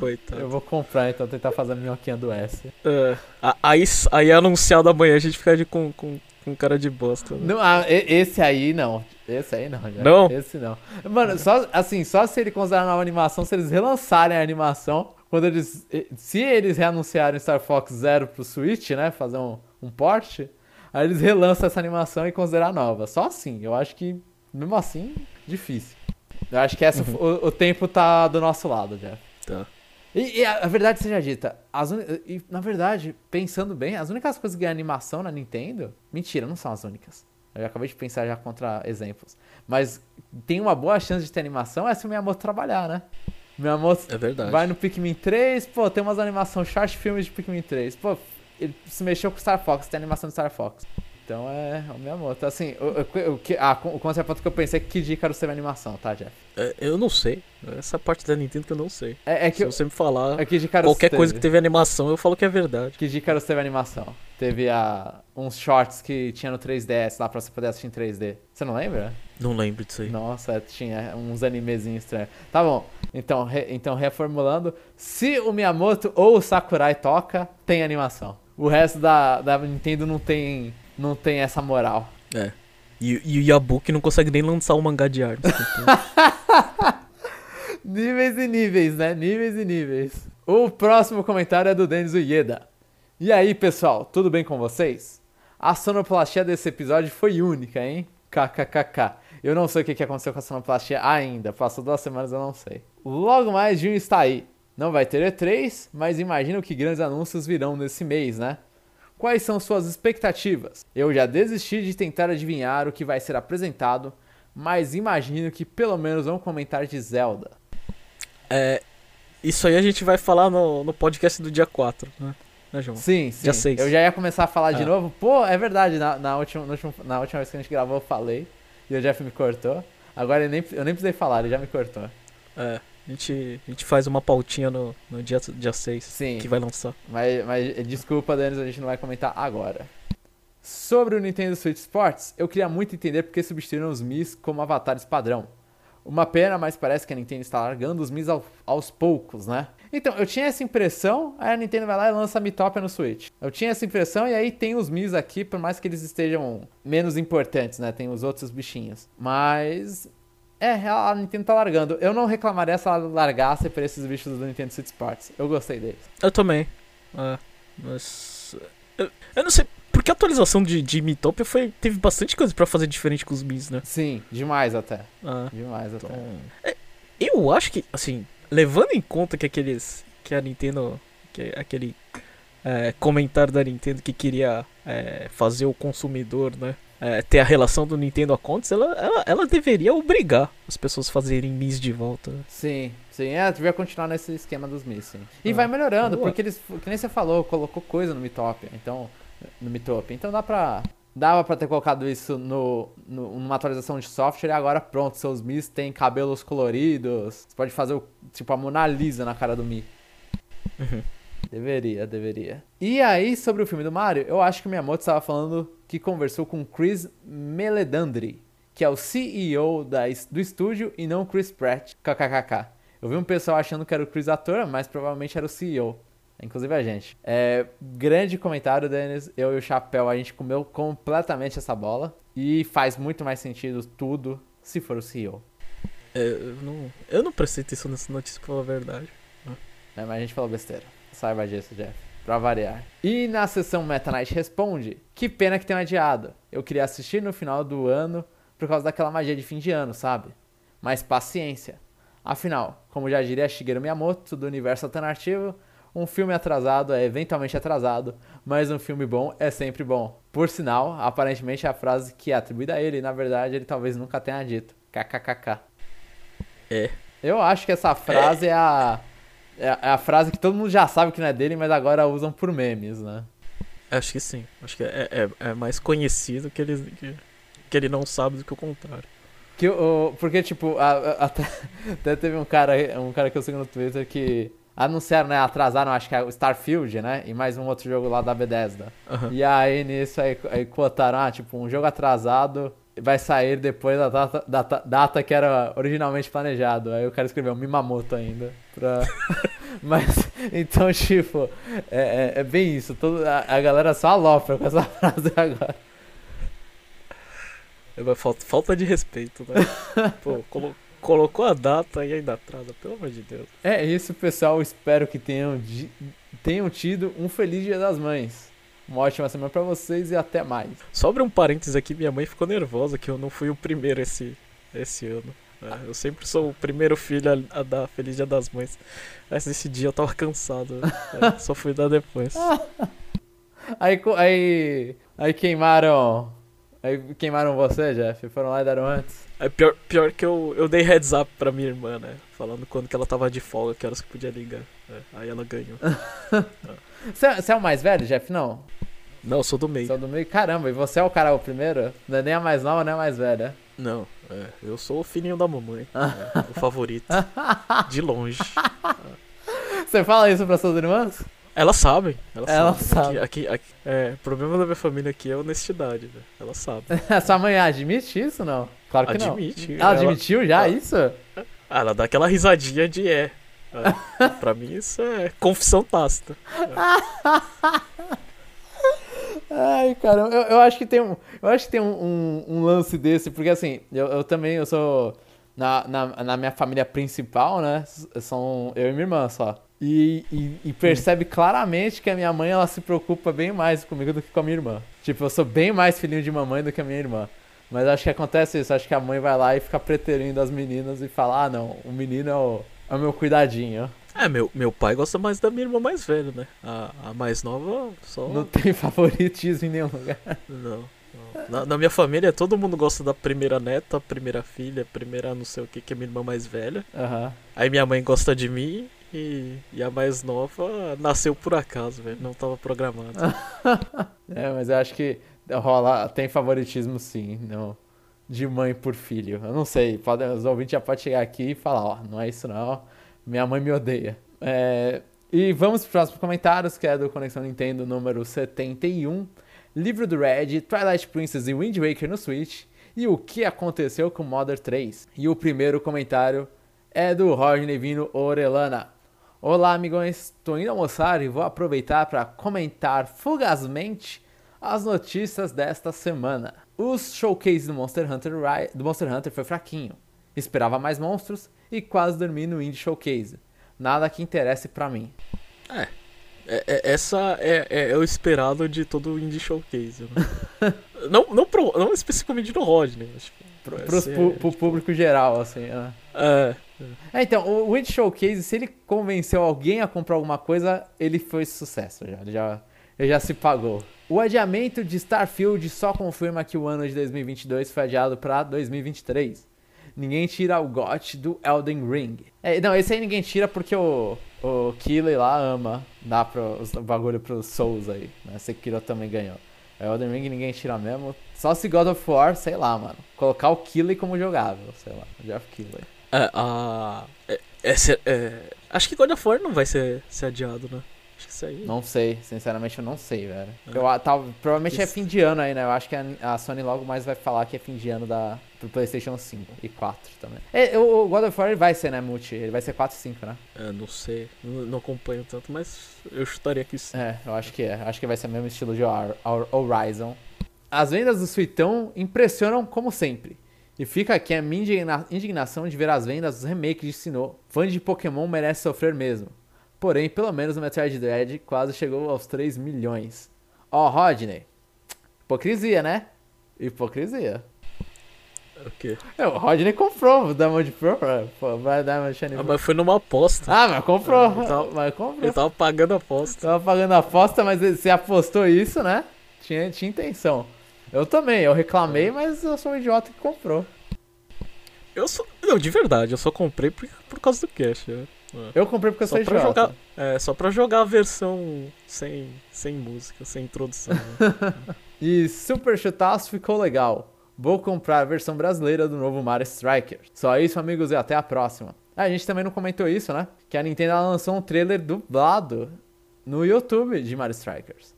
Coitado. Eu vou comprar, então, tentar fazer a minhoquinha do S. É, aí, aí é anunciado amanhã a gente fica de, com, com, com cara de bosta. né? Não, ah, esse aí não. Esse aí não, já. Não? Esse não. Mano, só assim, só se ele considerar nova animação, se eles relançarem a animação, quando eles. Se eles reanunciarem Star Fox Zero pro Switch, né? Fazer um, um port, aí eles relançam essa animação e considerar nova. Só assim, eu acho que, mesmo assim, difícil. Eu acho que essa, o, o tempo tá do nosso lado, Jeff. Tá. E, e a, a verdade seja dita, as uni- e, na verdade, pensando bem, as únicas coisas que ganham animação na Nintendo, mentira, não são as únicas. Eu acabei de pensar já contra exemplos. Mas tem uma boa chance de ter animação é se o Miyamoto trabalhar, né? Miyamoto É verdade. vai no Pikmin 3, pô, tem umas animações, short filmes de Pikmin 3. Pô, ele se mexeu com Star Fox, tem animação de Star Fox. Então é o Miyamoto. Assim, o, o, o, que- ah, o conceito que eu pensei é que Kid Icarus teve animação, tá, Jeff? É, eu não sei. Essa parte da Nintendo que eu não sei. É, é que Se você me falar é Kid Icarus qualquer coisa que teve animação, eu falo que é verdade. Que Icarus teve animação. Teve a, uns shorts que tinha no 3DS lá pra você poder assistir em 3D. Você não lembra? Não lembro disso aí. Nossa, tinha uns animezinhos estranhos. Tá bom, então, re- então reformulando. Se o Miyamoto ou o Sakurai toca, tem animação. O resto da, da Nintendo não tem, não tem essa moral. É. E, e o Yabuki não consegue nem lançar um mangá de arte. Níveis e níveis, né? Níveis e níveis. O próximo comentário é do Denis Ueda. E aí, pessoal, tudo bem com vocês? A sonoplastia desse episódio foi única, hein? KKKK. Eu não sei o que que aconteceu com a sonoplastia ainda. Passou duas semanas, eu não sei. Logo mais, junho está aí. Não vai ter E3, mas imagino que grandes anúncios virão nesse mês, né? Quais são suas expectativas? Eu já desisti de tentar adivinhar o que vai ser apresentado, mas imagino que pelo menos vão comentar de Zelda. É, isso aí a gente vai falar no, no podcast do dia 4, né? Né, João? Sim, sim. Dia seis. Eu já ia começar a falar de Ah. novo. Pô, é verdade, na, na, última, na última vez que a gente gravou eu falei. E o Jeff me cortou. Agora eu nem, eu nem precisei falar, ele já me cortou. É, a gente, a gente faz uma pautinha no, no dia, dia 6 Sim. que vai lançar. Mas, mas eh, desculpa, Denis, a gente não vai comentar agora. Sobre o Nintendo Switch Sports, eu queria muito entender por que substituíram os Mis como avatares padrão. Uma pena, mas parece que a Nintendo está largando os Mis ao- aos poucos, né? Então, eu tinha essa impressão, aí a Nintendo vai lá e lança a Mitopia no Switch. Eu tinha essa impressão e aí tem os Mis aqui, por mais que eles estejam menos importantes, né? Tem os outros bichinhos. Mas é, a Nintendo tá largando. Eu não reclamaria se ela largasse por esses bichos do Nintendo Switch Sports. Eu gostei deles. Eu também. É, mas. Eu, eu não sei. Porque a atualização de, de Mitopia foi, teve bastante coisa pra fazer diferente com os Mis, né? Sim, demais até. Ah, Demais até. então, é, eu acho que, assim, levando em conta que aqueles. Que a Nintendo. Que aquele é, comentário da Nintendo que queria é, fazer o consumidor, né? É, ter a relação do Nintendo Accounts, ela, ela, ela deveria obrigar as pessoas a fazerem Mis de volta. Sim, sim. É, devia continuar nesse esquema dos Mis, sim. E Ah, vai melhorando, boa. porque eles, que nem você falou, colocou coisa no Mitopia. Então, no Mitopia. Então dá pra. Dava pra ter colocado isso no, no- numa atualização de software e agora pronto, seus Mis têm cabelos coloridos. Você pode fazer o, tipo a Mona Lisa na cara do Mi. Uhum. Deveria, deveria. E aí, sobre o filme do Mario, eu acho que o Miyamoto estava falando que conversou com Chris Meledandri, que é o CEO da, do estúdio e não Chris Pratt, kkkk. Eu vi um pessoal achando que era o Chris ator, mas provavelmente era o CEO. Inclusive a gente. É, grande comentário, Denis. Eu e o Chapéu, a gente comeu completamente essa bola. E faz muito mais sentido tudo se for o CEO. É, eu, não, eu não prestei atenção nessa notícia, pra falar a verdade. É, mas a gente falou besteira. Saiba disso, Jeff. Pra variar. E na sessão Meta Knight responde: Que pena que tem adiado. Eu queria assistir no final do ano por causa daquela magia de fim de ano, sabe? Mas paciência. Afinal, como já diria Shigeru Miyamoto do universo alternativo, um filme atrasado é eventualmente atrasado, mas um filme bom é sempre bom. Por sinal, aparentemente a frase que é atribuída a ele, e na verdade ele talvez nunca tenha dito. KKKK. É. Eu acho que essa frase é é a, é a frase que todo mundo já sabe que não é dele, mas agora usam por memes, né? Acho que sim. Acho que é, é, é mais conhecido que ele, que, que ele não sabe do que o contrário. Que, o, porque, tipo, a- a- até, até teve um cara, um cara que eu sigo no Twitter que anunciaram, né? Atrasaram, acho que é o Starfield, né? E mais um outro jogo lá da Bethesda. Aham. E aí nisso aí, aí cotaram, ah, tipo, um jogo atrasado vai sair depois da data, data, data que era originalmente planejado. Aí o cara escreveu Mimamoto ainda pra, Mas, então, tipo, é, é, é bem isso. Todo, a, a galera só alopra com essa frase agora. É, falta, falta de respeito, né? Pô, colo, colocou a data e ainda atrasa, pelo amor de Deus. É isso, pessoal. Espero que tenham, tenham tido um feliz Dia das Mães. Uma ótima semana pra vocês e até mais. Sobre um parênteses aqui, minha mãe ficou nervosa que eu não fui o primeiro esse, esse ano. É, eu sempre sou o primeiro filho a, dar Feliz Dia das Mães. Mas nesse dia eu tava cansado. É, só fui dar depois. aí, aí, aí queimaram. Aí queimaram você, Jeff? Foram lá e deram antes? É pior, pior que eu, eu dei heads up pra minha irmã, né? Falando quando que ela tava de folga, que horas que podia ligar. É, aí ela ganhou. você, você é o mais velho, Jeff? Não. Não, eu sou do meio. Sou do meio? Caramba, e você é o cara o primeiro? Não é nem a mais nova, nem a mais velha? Não, é, eu sou o filhinho da mamãe. é, o favorito. De longe. Você fala isso para suas irmãs? Elas sabem. Elas Ela sabe. Aqui, aqui, aqui, é, o problema da minha família aqui é honestidade, velho. Ela sabe. Sua mãe admite isso não? Claro que admite, não. Ela, ela admitiu já ela, isso? Ela dá aquela risadinha de é. é. pra mim isso é confissão tácita. É. Ai, cara, eu, eu acho que tem um, eu acho que tem um, um, um lance desse, porque assim, eu, eu também, eu sou, na, na, na, minha família principal, né, são eu e minha irmã só. E, e, e, percebe claramente que a minha mãe, ela se preocupa bem mais comigo do que com a minha irmã. Tipo, eu sou bem mais filhinho de mamãe do que a minha irmã. Mas acho que acontece isso, acho que a mãe vai lá e fica preterindo as meninas e fala, ah não, o menino é o, é o meu cuidadinho. É, meu, meu pai gosta mais da minha irmã mais velha, né? A, a mais nova só. Não tem favoritismo em nenhum lugar. Não. não. Na, na, minha família, todo mundo gosta da primeira neta, primeira filha, primeira não sei o que, que é minha irmã mais velha. Uhum. Aí minha mãe gosta de mim e, e a mais nova nasceu por acaso, velho. Não tava programado. é, mas eu acho que rola, tem favoritismo sim, não. De mãe por filho. Eu não sei, pode, os ouvintes já podem chegar aqui e falar, ó, não é isso não minha mãe me odeia. É, e vamos para os próximos comentários, que é do Conexão Nintendo número 71. Livro do Red, Twilight Princess e Wind Waker no Switch. E o que aconteceu com Mother 3? E o primeiro comentário é do Roger Vino Orelana. Olá, amigões. Estou indo almoçar e vou aproveitar para comentar fugazmente as notícias desta semana. Os showcase do Monster Hunter, do Monster Hunter foi fraquinho. Esperava mais monstros e quase dormi no Indie Showcase. Nada que interesse para mim. É. é, é essa é, é, é, o esperado de todo o Indie Showcase. Né? não, não, pro, não especificamente do Rodney, acho que. Pro, pros, pro, pro público geral, assim. É. é. É, então, o Indie Showcase, se ele convenceu alguém a comprar alguma coisa, ele foi sucesso já. Ele já, ele já se pagou. O adiamento de Starfield só confirma que o ano de 2022 foi adiado para 2023 ninguém tira o GOT do Elden Ring. É, não, esse aí ninguém tira porque o, o Killer lá ama dar pro, o bagulho pros Souls aí. Né? Sekiro também ganhou. É, Elden Ring ninguém tira mesmo. Só se God of War, sei lá, mano. Colocar o Killer como jogável, sei lá. Jeff Killer. É, a. É, é, é, acho que God of War não vai ser, ser adiado, né? Acho que isso aí. Não sei, sinceramente eu não sei, velho. É. Eu, tá, provavelmente é isso. é fim de ano aí, né? Eu acho que a, a Sony logo mais vai falar que é fim de ano da, pro PlayStation 5 e 4 também. É, o God of War vai ser, né, multi? Ele vai ser 4 e 5, né? É, não sei. Não, não, acompanho tanto, mas eu chutaria que sim. É, eu acho que é. Acho que vai ser o mesmo estilo de Horizon. As vendas do Suitão impressionam como sempre. E fica aqui a minha indignação de ver as vendas dos remakes de Sinnoh. Fã de Pokémon merece sofrer mesmo. Porém, pelo menos o Metroid Dread quase chegou aos 3 milhões. Ó, oh, Rodney. Hipocrisia, né? Hipocrisia. O quê? É, o Rodney comprou o Diamond Pro, pô, vai Diamond Shiny Ah, mas foi numa aposta. Ah, mas comprou. Ele tava, mas comprou. Ele tava pagando a aposta. Tava pagando a aposta, mas você apostou isso, né? Tinha, tinha intenção. Eu também, eu reclamei, é. mas eu sou um idiota que comprou. Eu sou. Não, de verdade, eu só comprei por, por causa do cash, né? É. Eu comprei porque eu só. Jogar, é, só pra jogar a versão sem, sem música, sem introdução. Né? e Super Chutaço ficou legal. Vou comprar a versão brasileira do novo Mario Striker. Só isso, amigos, e até a próxima. Ah, a gente também não comentou isso, né? Que a Nintendo lançou um trailer dublado no YouTube de Mario Strikers.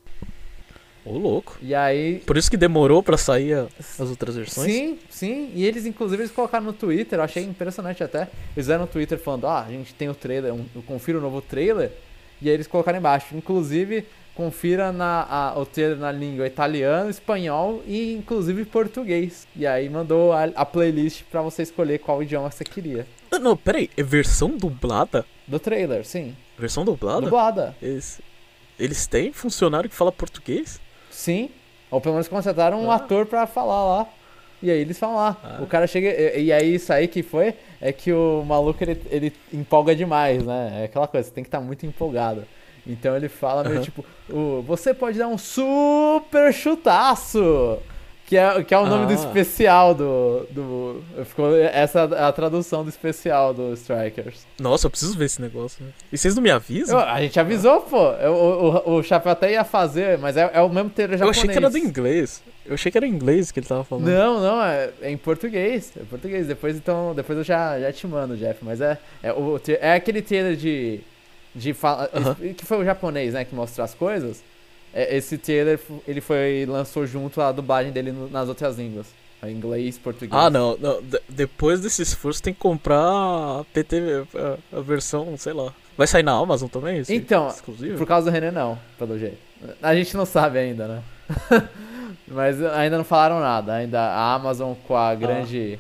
Ô, louco. E aí. Por isso que demorou pra sair a- as outras versões? Sim, sim. E eles, inclusive, eles colocaram no Twitter, eu achei impressionante até. Eles fizeram no Twitter falando, ah, a gente tem o trailer, um, eu confiro o novo trailer. E aí eles colocaram embaixo. Inclusive, confira na, a- o trailer na língua italiano, espanhol e inclusive português. E aí mandou a, a playlist pra você escolher qual idioma você queria. Ah, Não, peraí. É versão dublada? Do trailer, sim. Versão dublada? Dublada. Eles, eles têm funcionário que fala português? Sim. Ou pelo menos contrataram um Ah. ator pra falar lá. E aí eles falam lá. Ah. O cara chega. E, e aí isso aí que foi é que o maluco ele, ele empolga demais, né? É aquela coisa, você tem que estar muito empolgado. Então ele fala meio Aham. tipo, o, você pode dar um super chutaço! Que é, que é o nome do Ah. especial do. do ficou, essa é a tradução do especial do Strikers. Nossa, eu preciso ver esse negócio. né? E vocês não me avisam? Eu- a gente avisou, pô. Eu- O, o, o Chapéu até ia fazer, mas é, é o mesmo trailer Eu japonês. achei que era do inglês. Eu achei que era inglês que ele tava falando. Não, não, é, é em português. É em português. Depois então, depois eu já, já te mando, Jeff. Mas é, é, o, é aquele trailer de. de fala, Aham. que foi o japonês, né, que mostra as coisas. É, esse trailer ele foi lançou junto a dublagem dele nas outras línguas. Inglês, português. Ah, não. não. De- depois desse esforço tem que comprar a PT, a, a versão, sei lá. Vai sair na Amazon também? esse Então, exclusivo? Por causa do René, não, pelo jeito. A gente não sabe ainda, né? Mas ainda não falaram nada. Ainda a Amazon com a grande.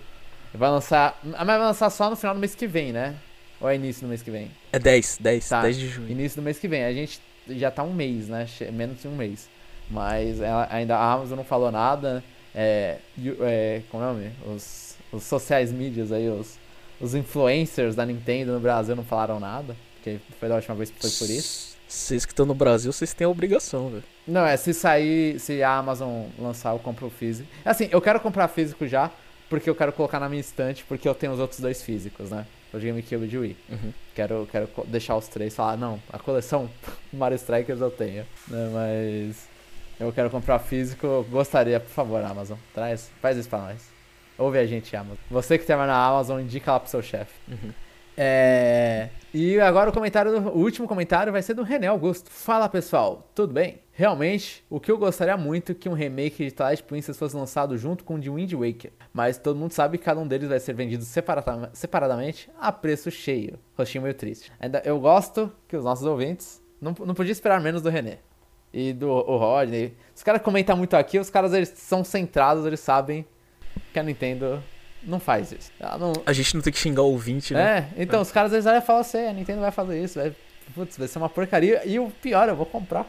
Vai lançar. Mas vai lançar só no final do mês que vem, né? Ou é início do mês que vem? É 10, 10, Tá. 10 de junho. Início do mês que vem. A gente já tá um mês, né? Menos de um mês. Mas ela- ainda a Amazon não falou nada. É, e o- é, como é o nome? Os, os sociais mídias aí, os, os influencers da Nintendo no Brasil não falaram nada. Porque foi da última vez que foi por isso. Vocês que estão no Brasil, vocês têm a obrigação, velho. Não, é se sair, se a Amazon lançar, eu compro o físico. Assim, eu quero comprar físico já, porque eu quero colocar na minha estante, porque eu tenho os outros dois físicos, né? O de GameCube e de Wii. Uhum. Quero, quero deixar os três falar, não, a coleção Mario Strikers eu tenho, né? Mas eu quero comprar físico, gostaria, por favor, Amazon, traz, faz isso pra nós. Ouve a gente, Amazon. Você que trabalha na Amazon, indica lá pro seu chefe. Uhum. É... E agora o comentário, do- o último comentário vai ser do René Augusto. Fala pessoal, tudo bem? Realmente, o que eu gostaria muito é que um remake de Twilight Princess fosse lançado junto com o de Wind Waker. Mas todo mundo sabe que cada um deles vai ser vendido separadamente a preço cheio. Rostinho meio triste. Ainda eu gosto que os nossos ouvintes não, não podia esperar menos do René. E do o Rodney. Os caras comentam muito aqui, os caras eles são centrados, eles sabem que a Nintendo não faz isso. Ela não, A gente não tem que xingar o ouvinte, né? é, então os caras eles olham e falam assim, a Nintendo vai fazer isso, vai, putz, vai ser uma porcaria. E o pior, eu vou comprar.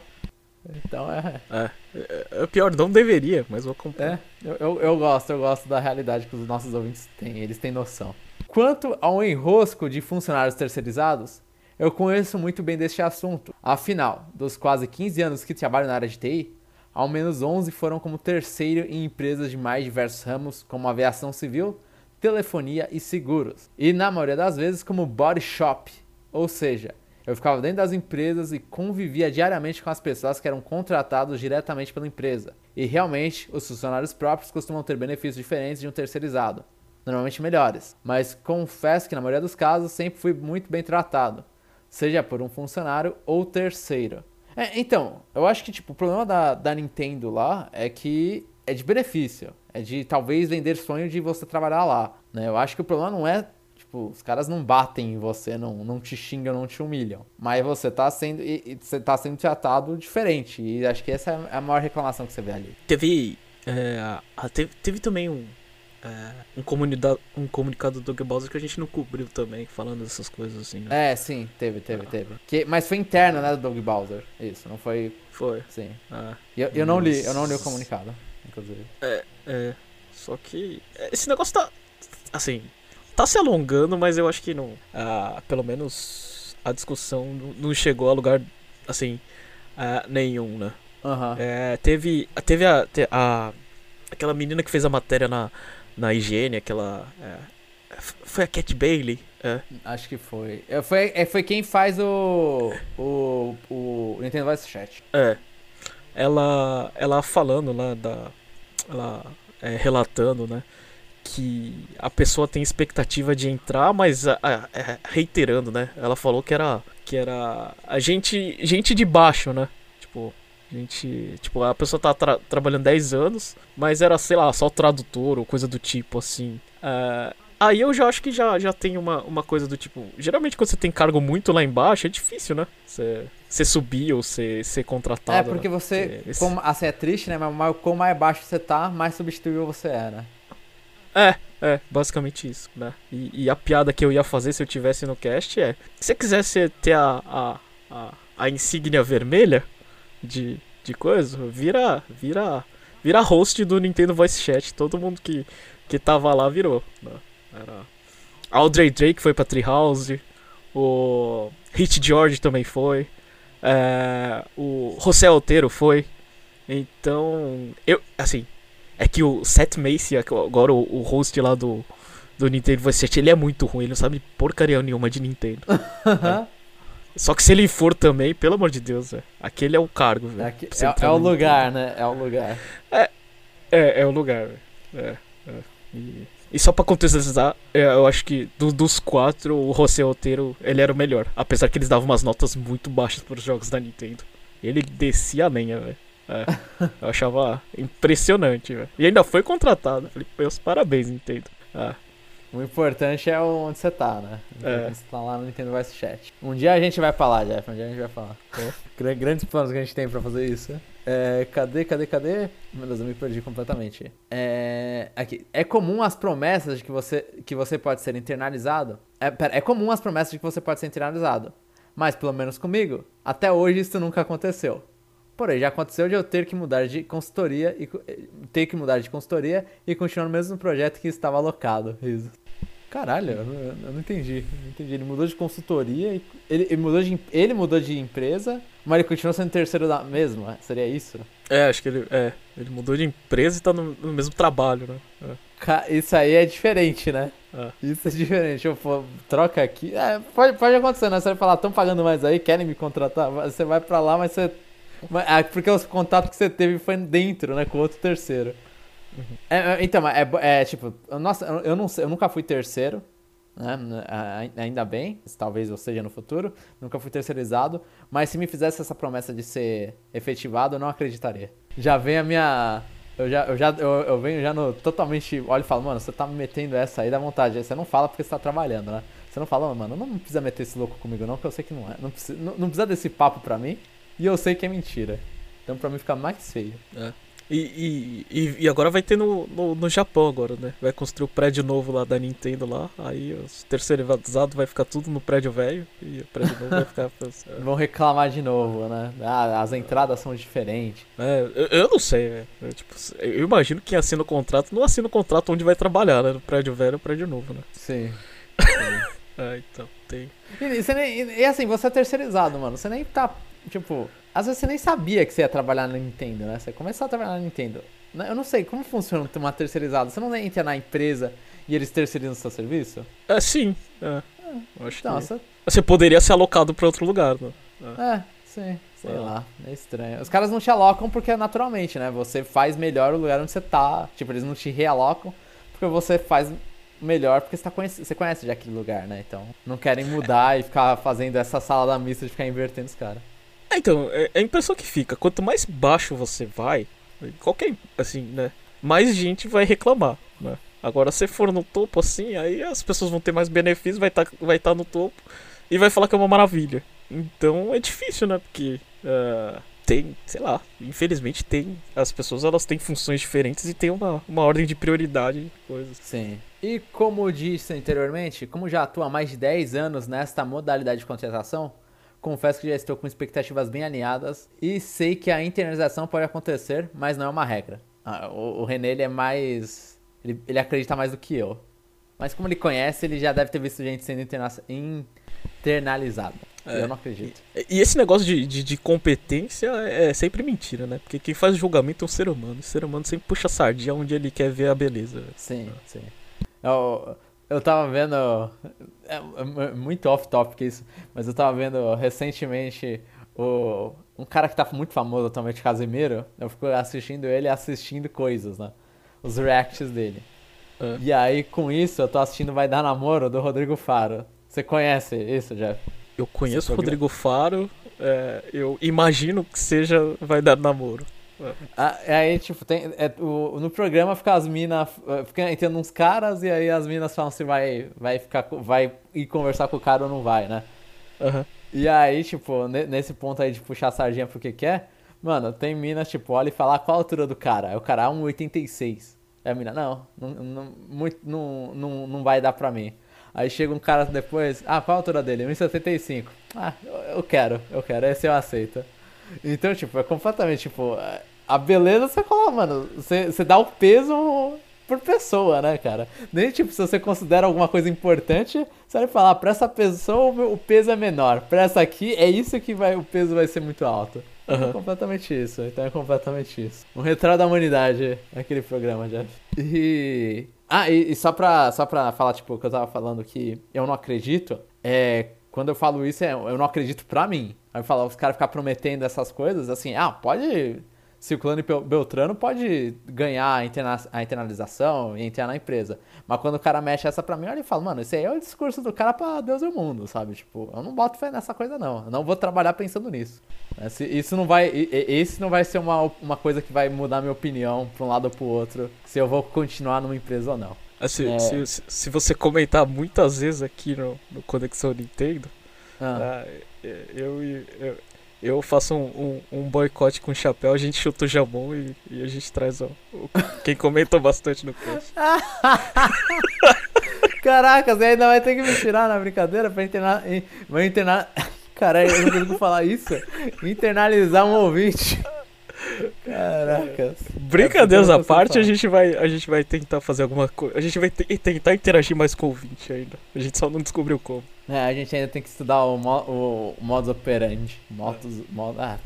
Então é. É. É, é pior, não deveria, mas vou comprar. É, eu, eu, eu gosto, eu gosto da realidade que os nossos ouvintes têm, eles têm noção. Quanto ao enrosco de funcionários terceirizados, eu conheço muito bem deste assunto. Afinal, dos quase 15 anos que trabalho na área de TI, ao menos 11 foram como terceiro em empresas de mais diversos ramos, como aviação civil, telefonia e seguros. E na maioria das vezes como body shop, ou seja, eu ficava dentro das empresas e convivia diariamente com as pessoas que eram contratados diretamente pela empresa. E realmente, os funcionários próprios costumam ter benefícios diferentes de um terceirizado, normalmente melhores. Mas confesso que na maioria dos casos sempre fui muito bem tratado, seja por um funcionário ou terceiro. É, então, eu acho que tipo, o problema da, da Nintendo lá é que é de benefício. É de talvez vender sonho de você trabalhar lá. Né? Eu acho que o problema não é Tipo, os caras não batem em você, não, não te xingam, não te humilham. Mas você tá sendo. E, e você tá sendo tratado diferente. E acho que essa é a maior reclamação que você vê ali. Teve, é, teve. Teve também um. É, um, comunida- um comunicado do Doug Bowser que a gente não cobriu também, falando dessas coisas assim, né? É, sim, teve, teve, teve. Que, mas foi interno, né, do Doug Bowser. Isso, não foi. Foi. Sim. é. E Eu, eu não li, eu não li o comunicado, inclusive. É, só que é, esse negócio tá assim, tá se alongando, mas eu acho que não, ah, pelo menos a discussão não- chegou a lugar assim ah, nenhum, né? Aham. É, teve teve a, a aquela menina que fez a matéria na na higiene, aquela é, foi a Cat Bailey, é. Acho que foi. É, Foi, é, foi quem faz o. O. O Nintendo Voice Chat. É. Ela, ela falando lá da. Ela é, relatando, né? Que a pessoa tem expectativa de entrar, mas a- a- é, reiterando, né? Ela falou que era. Que era. A gente. Gente de baixo, né? Tipo. A gente, tipo, a pessoa tá tra trabalhando 10 anos, mas era, sei lá, só tradutor ou coisa do tipo, assim. Uh, aí eu já acho que já, já tem uma, uma coisa do tipo. Geralmente quando você tem cargo muito lá embaixo, é difícil, né? Você, você subir ou ser, ser contratado. É, porque né? você. Esse... Como, assim, é triste, né? Mas quanto mais baixo você tá, mais substituível você é, né? É, é, basicamente isso, né? E, e, a piada que eu ia fazer se eu tivesse no cast é: se você quisesse ter a, a, a, a insígnia vermelha de, de coisa, vira, vira, vira host do Nintendo Voice Chat. Todo mundo que, que tava lá virou. Né? Era Audrey Drake foi pra Treehouse, o Hit George também foi, é, o José Otero foi. Então, eu, assim, é que o Seth Macy, agora o, o host lá do, do Nintendo Voice Chat, ele é muito ruim, ele não sabe porcaria nenhuma de Nintendo. é. Só que se ele for também, pelo amor de Deus, é, aquele é o cargo, velho. É, é, é o lugar, né? É o lugar. É, é, é o lugar, velho. É, é. E, e, só pra contextualizar, é, eu acho que do, dos quatro, o José Otero, ele era o melhor. Apesar que eles davam umas notas muito baixas para os jogos da Nintendo. Ele descia a lenha, velho. É, eu achava impressionante, velho. E ainda foi contratado. Falei, meus parabéns, Nintendo. É. O importante é onde você tá, né? É. Você tá lá no Nintendo Voice Chat. Um dia a gente vai falar, Jeff. Um dia a gente vai falar. Grandes planos que a gente tem pra fazer isso. É, cadê, cadê, cadê? Meu Deus, eu me perdi completamente. É, aqui. é comum as promessas de que você, que você pode ser internalizado. É, pera, é comum as promessas de que você pode ser internalizado. Mas, pelo menos comigo, até hoje isso nunca aconteceu. Porém, já aconteceu de eu ter que mudar de consultoria e ter que mudar de consultoria e continuar no mesmo projeto que estava alocado. Isso. Caralho, eu não, eu não entendi. Não entendi. Ele mudou de consultoria ele, ele, mudou de ele mudou de empresa, mas ele continuou sendo terceiro da mesma. Seria isso? É, acho que ele é, ele mudou de empresa e tá no, no mesmo trabalho, né? É. Isso aí é diferente, né? É. Isso é diferente. Eu for, troca aqui. É, pode, pode acontecer, né? Você vai falar, estão pagando mais aí, querem me contratar. Você vai pra lá, mas você é porque o contato que você teve foi dentro, né? Com outro terceiro. É, é então, é, é, tipo, nossa, eu, não eu nunca fui terceiro, né? Ainda bem, talvez eu seja no futuro. Nunca fui terceirizado, mas se me fizesse essa promessa de ser efetivado, eu não acreditaria. Já vem a minha. Eu já, eu já eu, eu venho já no totalmente. Olha e falo, mano, você tá me metendo essa aí da vontade. Você não fala porque você tá trabalhando, né? Você não fala, mano, não precisa meter esse louco comigo, não, que eu sei que não é. Não precisa, não, não precisa desse papo pra mim. E eu sei que é mentira. Então pra mim fica mais feio. É. E, e, e, agora vai ter no, no, no, Japão agora, né? Vai construir o prédio novo lá da Nintendo lá. Aí os terceirizados vai ficar tudo no prédio velho. E o prédio novo vai ficar. É. Vão reclamar de novo, né? Ah, as entradas são diferentes. É, eu, eu não sei, velho. Eu, tipo, eu imagino que quem assina o contrato não assina o contrato onde vai trabalhar, né? No prédio velho ou prédio novo, né? Sim. é, então, tem. E, e, nem, e assim, você é terceirizado, mano. Você nem tá Tipo, às vezes você nem sabia que você ia trabalhar na Nintendo, né? Você começou a trabalhar na Nintendo. Né? Eu não sei, como funciona uma terceirizada? Você não entra na empresa e eles terceirizam o seu serviço? É, sim. É. é. Acho então, que... Você... você poderia ser alocado para outro lugar, né? É, é sim. Sei é. lá, é estranho. Os caras não te alocam porque é naturalmente, né? Você faz melhor o lugar onde você tá. Tipo, eles não te realocam porque você faz melhor porque você, tá conhece, você conhece já aquele lugar, né? Então, não querem mudar e ficar fazendo essa sala da missa de ficar invertendo os caras. É, então, é, é a impressão que fica. Quanto mais baixo você vai, qualquer, assim, né? Mais gente vai reclamar, né? Agora, se for no topo assim, aí as pessoas vão ter mais benefícios, vai estar tá, vai tá no topo e vai falar que é uma maravilha. Então é difícil, né? Porque uh, tem, sei lá, infelizmente tem. As pessoas elas têm funções diferentes e tem uma, uma ordem de prioridade de coisas. Sim. E como disse anteriormente, como já atua há mais de 10 anos nesta modalidade de contratação, confesso que já estou com expectativas bem alinhadas e sei que a internalização pode acontecer, mas não é uma regra. Ah, o, o René ele é mais. Ele, ele, acredita mais do que eu. Mas como ele conhece, ele já deve ter visto gente sendo interna internalizada. É, eu não acredito. E, e esse negócio de, de, de, competência é sempre mentira, né? Porque quem faz julgamento é o ser humano. O ser humano sempre puxa a sardinha onde ele quer ver a beleza. Sim, sim. Eu, eu tava vendo. É, é muito off-topic isso, mas eu tava vendo recentemente o, um cara que tá muito famoso atualmente, Casimiro. Eu fico assistindo ele assistindo coisas, né? Os reacts dele. É. E aí, com isso, eu tô assistindo Vai Dar Namoro do Rodrigo Faro. Você conhece isso, Jeff? Eu conheço o Rodrigo Faro é, eu imagino que seja vai dar namoro. Ah, Aí, tipo, tem, é, o, no programa fica as minas. Fica entrando uns caras e aí as minas falam se vai, vai ficar. Vai ir conversar com o cara ou não vai, né? Aham. E aí, tipo, ne- nesse ponto aí de puxar a sardinha pro que quer, mano, tem mina, tipo, olha e fala "Ah, qual a altura do cara. Aí o cara, "Ah, 1,86. Aí a mina, não, não, não, muito, não, não, não vai dar pra mim. Aí chega um cara depois, ah, qual a altura dele? 1,75. Ah, eu, eu quero, eu quero, esse eu aceito. Então, tipo, é completamente, tipo, a beleza você coloca, mano, você, você dá o peso por pessoa, né, cara? Nem, tipo, se você considera alguma coisa importante, você vai falar, pra essa pessoa o peso é menor, pra essa aqui é isso que vai, o peso vai ser muito alto. É Aham. completamente isso, então é completamente isso. Um retrato da humanidade, aquele programa, Jeff. E. Ah, e, e só, pra, só pra falar, tipo, o que eu tava falando que eu não acredito, é. Quando eu falo isso, é, eu não acredito pra mim. Aí eu falo, os caras ficam prometendo essas coisas, assim, ah, pode. Circulando e Beltrano pode ganhar a, interna a internalização e entrar na empresa. Mas quando o cara mexe essa pra mim, olha e fala, mano, esse aí é o discurso do cara pra Deus e o mundo, sabe? Tipo, eu não boto fé nessa coisa, não. Eu não vou trabalhar pensando nisso. Né? Se- Isso não vai. Esse não vai ser uma, uma coisa que vai mudar minha opinião pra um lado ou pro outro, se eu vou continuar numa empresa ou não. Assim, É. se, se, você comentar muitas vezes aqui no, no Conexão Nintendo, Ah. ah, eu, eu, eu faço um, um, um boicote com chapéu, a gente chuta o jamon e, e a gente traz o, o- quem comenta bastante no cast. Caraca, você ainda vai ter que me tirar na brincadeira pra internar. Vai internar. Caralho, eu não consigo falar isso. Internalizar um ouvinte. Caraca. Brincadeiras É, à parte, a gente, vai, a gente vai tentar fazer alguma coisa. A gente vai te- tentar interagir mais com o ouvinte ainda. A gente só não descobriu como. É, a gente ainda tem que estudar o, mo o modus operandi. Modus, mod, ah,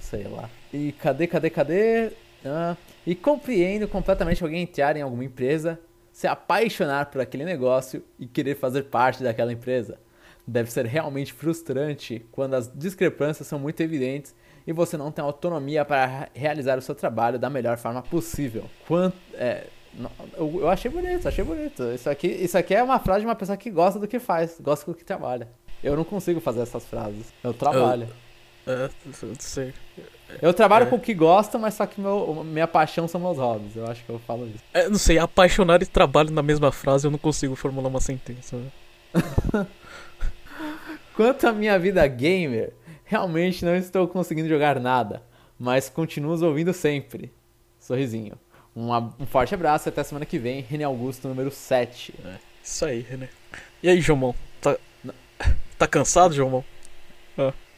sei lá. E cadê, cadê, cadê? Ah, e compreendo completamente alguém entrar em alguma empresa, se apaixonar por aquele negócio e querer fazer parte daquela empresa. Deve ser realmente frustrante quando as discrepâncias são muito evidentes e você não tem autonomia para realizar o seu trabalho da melhor forma possível. Quanto, é, eu, eu achei bonito, achei bonito. Isso aqui, isso aqui é uma frase de uma pessoa que gosta do que faz, gosta do que trabalha. Eu não consigo fazer essas frases. Eu trabalho. É, não sei. Eu trabalho É. com o que gosto, mas só que meu, minha paixão são meus hobbies. Eu acho que eu falo isso. É, não sei, apaixonado e trabalho na mesma frase, eu não consigo formular uma sentença. né? Quanto à minha vida gamer, realmente não estou conseguindo jogar nada, mas continuo os ouvindo sempre. Sorrisinho. Um, um forte abraço e até semana que vem, René Augusto, número 7. Isso aí, René. E aí, Jomon? Tá, tá cansado, Jomon?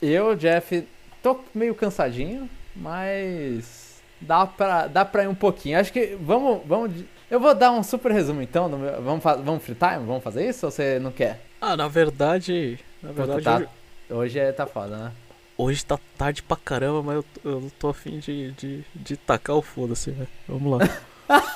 Eu, Jeff, tô meio cansadinho, mas dá pra, dá pra ir um pouquinho. Acho que vamos, vamos. Eu vou dar um super resumo então. meu- vamos, fa- vamos free time? Vamos fazer isso ou você não quer? Ah, na verdade. Na verdade, tá- hoje, Hoje é, tá foda, né? hoje tá tarde pra caramba, mas eu, tô- eu tô afim de, de, de tacar o foda-se, né? Vamos lá.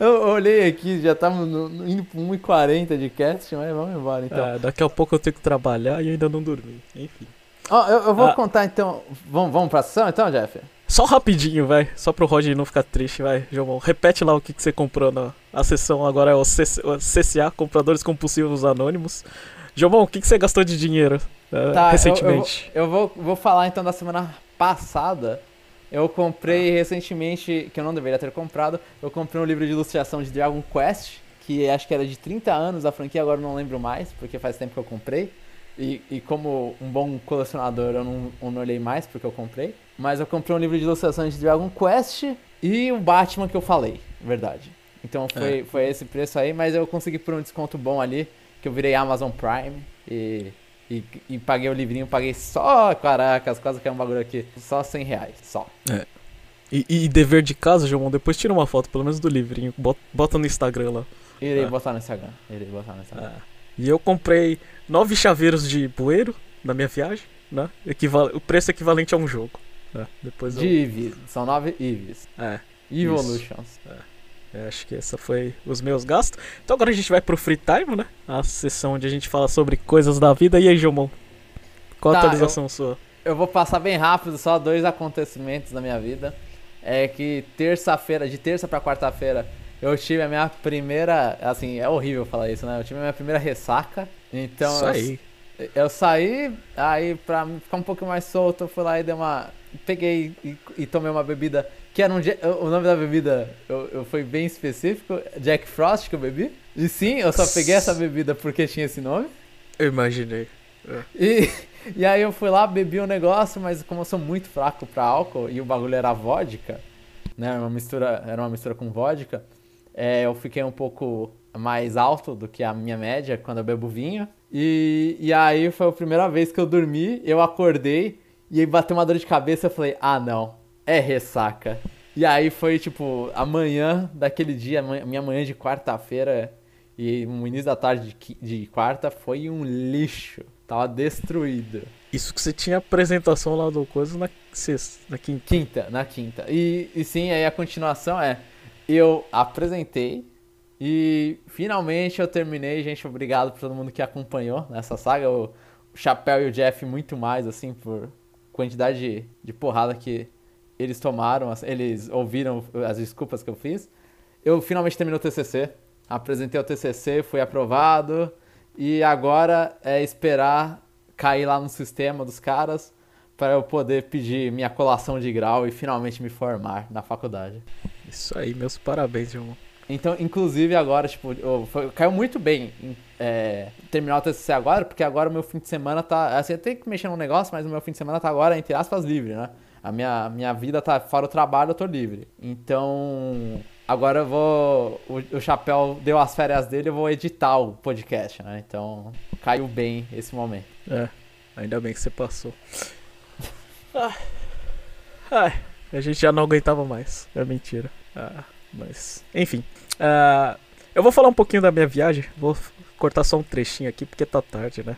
Eu olhei aqui, já estamos indo pro 1h40 de cast, mas vamos embora então. Ah, daqui a pouco eu tenho que trabalhar e ainda não dormi. Enfim. Ó, eu, eu vou Ah. contar então. Vamos, vamos pra ação então, Jeff? Só rapidinho, vai. Só pro Roger não ficar triste, vai, Jomon. Repete lá o que, que você comprou na a sessão agora é o CCA, Compradores Compulsivos Anônimos. Jomon, o que, que você gastou de dinheiro eh, Tá, eu- recentemente? Eu vou, vou falar então da semana passada. Eu comprei Ah. recentemente, que eu não deveria ter comprado, eu comprei um livro de ilustração de Dragon Quest, que acho que era de 30 anos a franquia, agora eu não lembro mais, porque faz tempo que eu comprei. E, e como um bom colecionador, eu não, eu não olhei mais porque eu comprei. Mas eu comprei um livro de ilustração de Dragon Quest e o Batman que eu falei, verdade. Então foi, É. foi esse preço aí, mas eu consegui por um desconto bom ali, que eu virei Amazon Prime e e, e paguei o livrinho, paguei só, caracas, quase que é um bagulho aqui, só 100 reais, só. E, e dever de casa, Jomon, depois tira uma foto, pelo menos do livrinho. Bota, bota no Instagram lá. Irei Ah. botar no Instagram, irei botar no Instagram. Ah. E eu comprei nove chaveiros de bueiro na minha viagem, né? Equival o preço equivalente a um jogo. né? Depois eu... De são nove Eevees. É, Evolutions. é, acho que essa foi os meus gastos. Então agora a gente vai pro Free Time, né? A sessão onde a gente fala sobre coisas da vida. E aí, Jomon? Qual a Tá, atualização sua? Eu vou passar bem rápido, só dois acontecimentos na minha vida. É que terça-feira, de terça pra quarta-feira, eu tive a minha primeira. Assim, é horrível falar isso, né? Eu tive a minha primeira ressaca. Então Isso eu- aí. Eu saí, aí pra ficar um pouco mais solto, eu fui lá e dei uma. Peguei e, e tomei uma bebida. Que era um. O nome da bebida eu, eu foi bem específico. Jack Frost que eu bebi. E sim, eu só peguei essa bebida porque tinha esse nome. Eu imaginei. É. E, e aí eu fui lá, bebi o um negócio, mas como eu sou muito fraco pra álcool e o bagulho era vodka, né? Uma mistura, era uma mistura com vodka, é, eu fiquei um pouco mais alto do que a minha média quando eu bebo vinho. E, e aí foi a primeira vez que eu dormi, eu acordei e aí bateu uma dor de cabeça. Eu falei, ah não, é ressaca. E aí foi tipo, amanhã daquele dia, minha manhã de quarta-feira e no início da tarde de, quarta foi um lixo. Tava destruído. Isso que você tinha apresentação lá do coisa na sexta, na quinta. Quinta, na quinta. E, e sim, aí a continuação é, eu apresentei, e finalmente eu terminei, gente. Obrigado por todo mundo que acompanhou nessa saga. O, Chapéu e o Jeff muito mais, assim, por quantidade de, de porrada que eles tomaram, eles ouviram as desculpas que eu fiz. Eu finalmente terminei o TCC, apresentei o TCC, fui aprovado e agora é esperar cair lá no sistema dos caras para eu poder pedir minha colação de grau e finalmente me formar na faculdade. Isso aí, meus parabéns, irmão. Então, inclusive agora, tipo, foi, caiu muito bem é, terminar o TCC agora, porque agora o meu fim de semana tá. Assim, eu tenho que mexer no negócio, mas o meu fim de semana tá agora, entre aspas, livre, né? A minha, minha vida tá fora o trabalho, eu tô livre. Então, agora eu vou. O, o Chapéu deu as férias dele, eu vou editar o podcast, né? Então, caiu bem esse momento. É, ainda bem que você passou. ah. Ai, a gente já não aguentava mais. É mentira. Ah. Mas, enfim. Uh, eu vou falar um pouquinho da minha viagem. Vou cortar só um trechinho aqui porque tá tarde, né?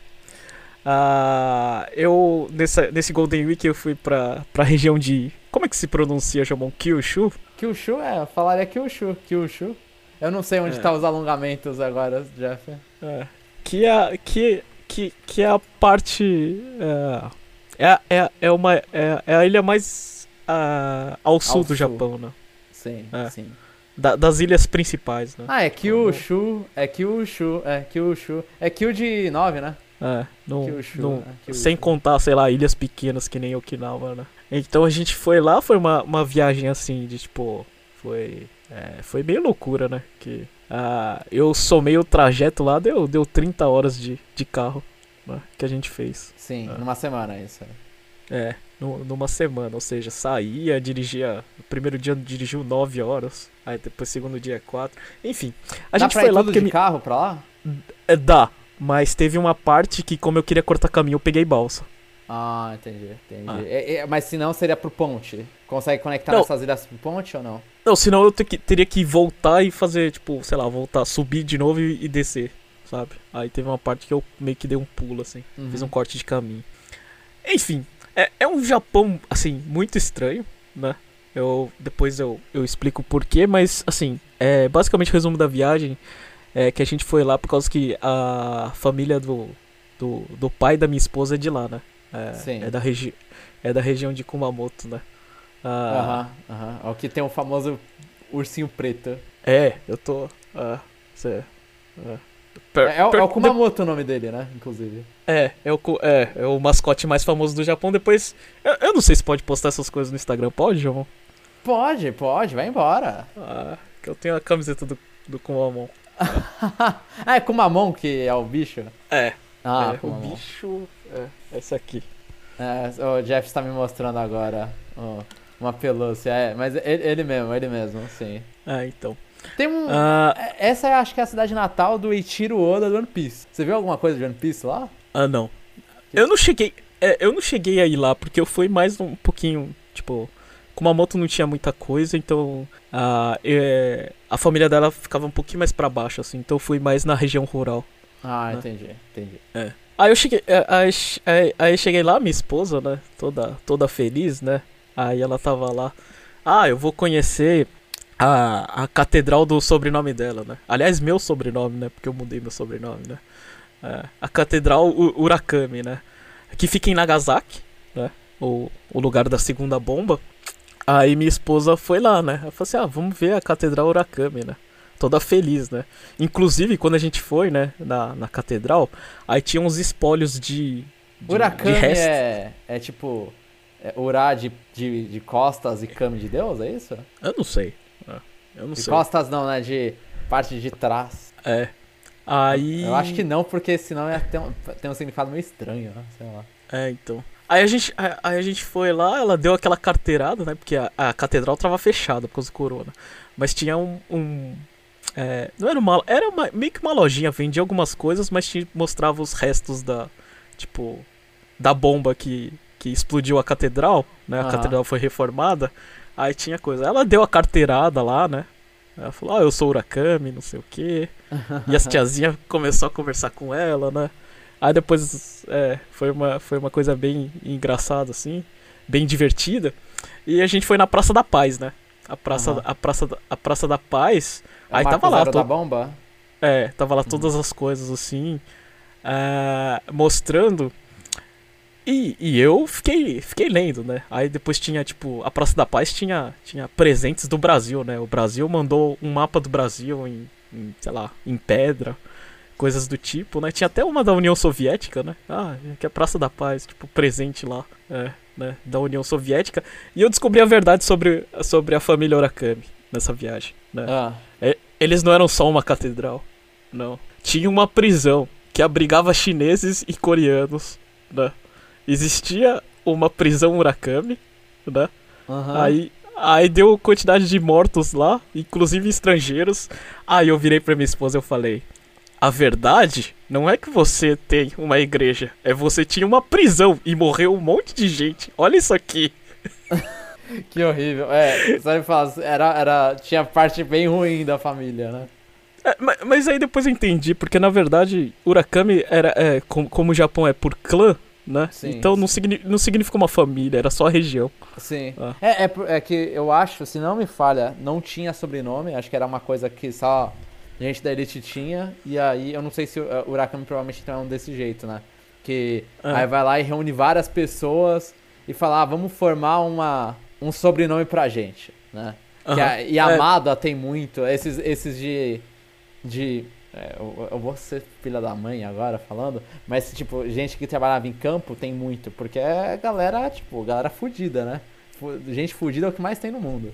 Uh, eu, nessa, nesse Golden Week, eu fui pra, pra região de. Como é que se pronuncia, Jamon? Kyushu? Kyushu, é, eu falaria Kyushu. Kyushu. Eu não sei onde é. tá os alongamentos agora, Jeff. É. Que é, que, que, que é a parte. É, é, é, uma, é, é a ilha mais uh, ao sul ao do sul. Japão, né? Sim, é. sim. Da, das ilhas principais, né? Ah, é Kyushu, é Kyushu, é Kyushu. É Kyu de 9, né? É, no, Kyushu, no, é, sem contar, sei lá, ilhas pequenas que nem Okinawa, né? Então a gente foi lá, foi uma, uma viagem assim, de tipo, foi, é, foi meio loucura, né? Que ah, eu somei o trajeto lá, deu, deu 30 horas de, de carro né? que a gente fez. Sim, é. numa semana isso. É, numa semana, ou seja, saía, dirigia. O primeiro dia dirigiu 9 horas, aí depois segundo dia 4. Enfim, a Dá gente foi lá porque. de me... carro pra lá? É, dá, mas teve uma parte que, como eu queria cortar caminho, eu peguei balsa. Ah, entendi, entendi. Ah. É, é, mas se não, seria pro ponte. Consegue conectar não. nessas ilhas pro ponte ou não? Não, senão eu que, teria que voltar e fazer, tipo, sei lá, voltar, subir de novo e, e descer, sabe? Aí teve uma parte que eu meio que dei um pulo, assim. Uhum. Fiz um corte de caminho. Enfim, é, é um Japão, assim, muito estranho, né? Eu, depois eu, eu explico o porquê, mas, assim, é, basicamente o resumo da viagem é que a gente foi lá por causa que a família do, do, do pai da minha esposa é de lá, né? É, Sim. É da, regi é da região de Kumamoto, né? Ah, aham, aham. É o que tem o famoso ursinho preto. É, eu tô. Ah, cê, ah, Per, é, é, per, é, o Kumamoto de... o nome dele, né? Inclusive. É, é o, é, é o mascote mais famoso do Japão. Depois. Eu, eu não sei se pode postar essas coisas no Instagram. Pode, João? Pode, pode, vai embora. Ah, que eu tenho a camiseta do, do Kumamon. Ah, é Kumamon que é o bicho? É. Ah, é, o bicho. É, esse aqui. É, o Jeff está me mostrando agora oh, uma pelúcia. É, mas ele, ele mesmo, ele mesmo, sim. Ah, então. Tem um. Uh... Essa acho que é a cidade natal do Ichiro Oda do One Piece. Você viu alguma coisa de One Piece lá? Ah, não. Eu não cheguei. É, eu não cheguei a ir lá, porque eu fui mais um pouquinho, tipo. Moto não tinha muita coisa, então a, é, a família dela ficava um pouquinho mais para baixo, assim, então eu fui mais na região rural. Ah, né? entendi, entendi. É. Aí eu cheguei. É, aí, aí, aí cheguei lá, minha esposa, né? Toda, toda feliz, né? Aí ela tava lá. Ah, eu vou conhecer a, a catedral do sobrenome dela, né? Aliás, meu sobrenome, né? Porque eu mudei meu sobrenome, né? É, a catedral Urakami, né? Que fica em Nagasaki, né? O, o lugar da segunda bomba. Aí minha esposa foi lá, né? Ela falou assim: ah, vamos ver a catedral Urakami, né? toda feliz, né? Inclusive, quando a gente foi, né, na, na catedral, aí tinha uns espólios de. de Urakami de é, é tipo. É Urá de, de, de costas e Kami de Deus, é isso? Eu não sei. Ah, Eu não De sei. costas não, né? De parte de trás. É. Aí. Eu acho que não, porque senão ia ter um, tem um significado meio estranho, né? Sei lá. É, então. Aí a gente, aí a gente foi lá, ela deu aquela carteirada, né? Porque a, a catedral tava fechada por causa do corona. Mas tinha um. um- é, não era uma. Era uma- meio que uma lojinha, vendia algumas coisas, mas te mostrava os restos da. Tipo. Da bomba que, que explodiu a catedral, né? A catedral foi reformada. Aí tinha coisa. Ela deu a carteirada lá, né? Ela falou, ah, eu sou Urakami, não sei o quê. E as tiazinhas começou a conversar com ela, né? Aí depois é, foi, uma, foi uma coisa bem engraçada, assim, bem divertida. E a gente foi na Praça da Paz, né? A Praça, Aham. a praça, da- a praça da Paz. É aí tava lá, to- da bomba? é, tava lá Uhum. todas as coisas assim, ah, mostrando. E, e eu fiquei, fiquei lendo, né? Aí depois tinha, tipo, a Praça da Paz tinha, tinha presentes do Brasil, né? O Brasil mandou um mapa do Brasil em, em, sei lá, em pedra, coisas do tipo, né? Tinha até uma da União Soviética, né? Ah, que é a Praça da Paz, tipo, presente lá, é, né? Da União Soviética. E eu descobri a verdade sobre, sobre a família Urakami nessa viagem, né? Ah, Eles não eram só uma catedral, não. Tinha uma prisão que abrigava chineses e coreanos, né? Existia uma prisão Murakami, né? aham. Aí, aí deu quantidade de mortos lá, inclusive estrangeiros. Aí eu virei pra minha esposa e eu falei: A verdade não é que você tem uma igreja, é você tinha uma prisão e morreu um monte de gente. Olha isso aqui. Que horrível. É, sabe falar, era, era, tinha parte bem ruim da família, né? É, ma- mas, aí depois eu entendi, porque na verdade Urakami era. É, com- como o Japão é por clã, né? Sim, então não, signi não significa uma família, era só a região. Sim. Ah. É, é, é que eu acho, se não me falha, não tinha sobrenome. Acho que era uma coisa que só gente da elite tinha. E aí, eu não sei se o uh, Urakami provavelmente tem um desse jeito, né? Que Ah. aí vai lá e reúne várias pessoas e fala, ah, vamos formar uma, um sobrenome pra gente, né? Que Aham. a, e É. a Amada tem muito, esses, esses de. de é, eu, eu vou ser filha da mãe agora falando, mas tipo, gente que trabalhava em campo tem muito, porque é galera, tipo, galera fudida, né? Gente fudida é o que mais tem no mundo.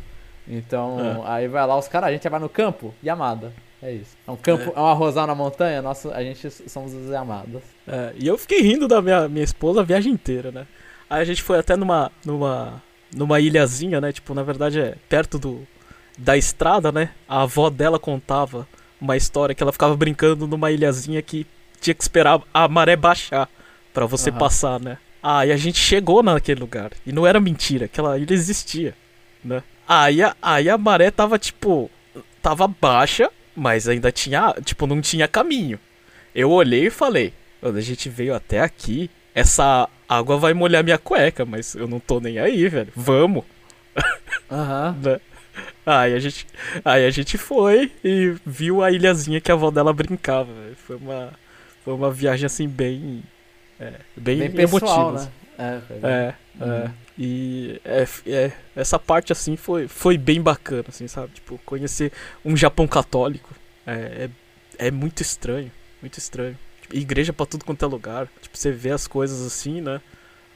Então, aí vai lá os caras, a gente vai no campo, Yamada. É isso. É um campo, é, um arrozal na montanha, nossa, a gente somos os Yamadas. É, e eu fiquei rindo da minha, minha esposa a viagem inteira, né? Aí a gente foi até numa, numa, numa ilhazinha, né? Tipo, na verdade é perto do, da estrada, né? A avó dela contava uma história que ela ficava brincando numa ilhazinha que tinha que esperar a maré baixar pra você Aham. passar, né? Ah, e a gente chegou naquele lugar. E não era mentira, aquela ilha existia, né? Aí a, aí a maré tava, tipo, tava baixa, mas ainda tinha, tipo, não tinha caminho. Eu olhei e falei, "Olha, a gente veio até aqui, essa água vai molhar minha cueca, mas eu não tô nem aí, velho. Vamos, Aham. né? Aí a gente, aí a gente foi e viu a ilhazinha que a avó dela brincava. velho. Foi uma, foi uma viagem assim bem, é, bem, Bem pessoal, emotiva. né? É, foi bem- É, é. Uhum. E é, é, essa parte assim foi, foi bem bacana, assim, sabe? Tipo, conhecer um Japão católico é, é, é muito estranho, muito estranho. Tipo, igreja pra tudo quanto é lugar. Tipo, você vê as coisas assim, né?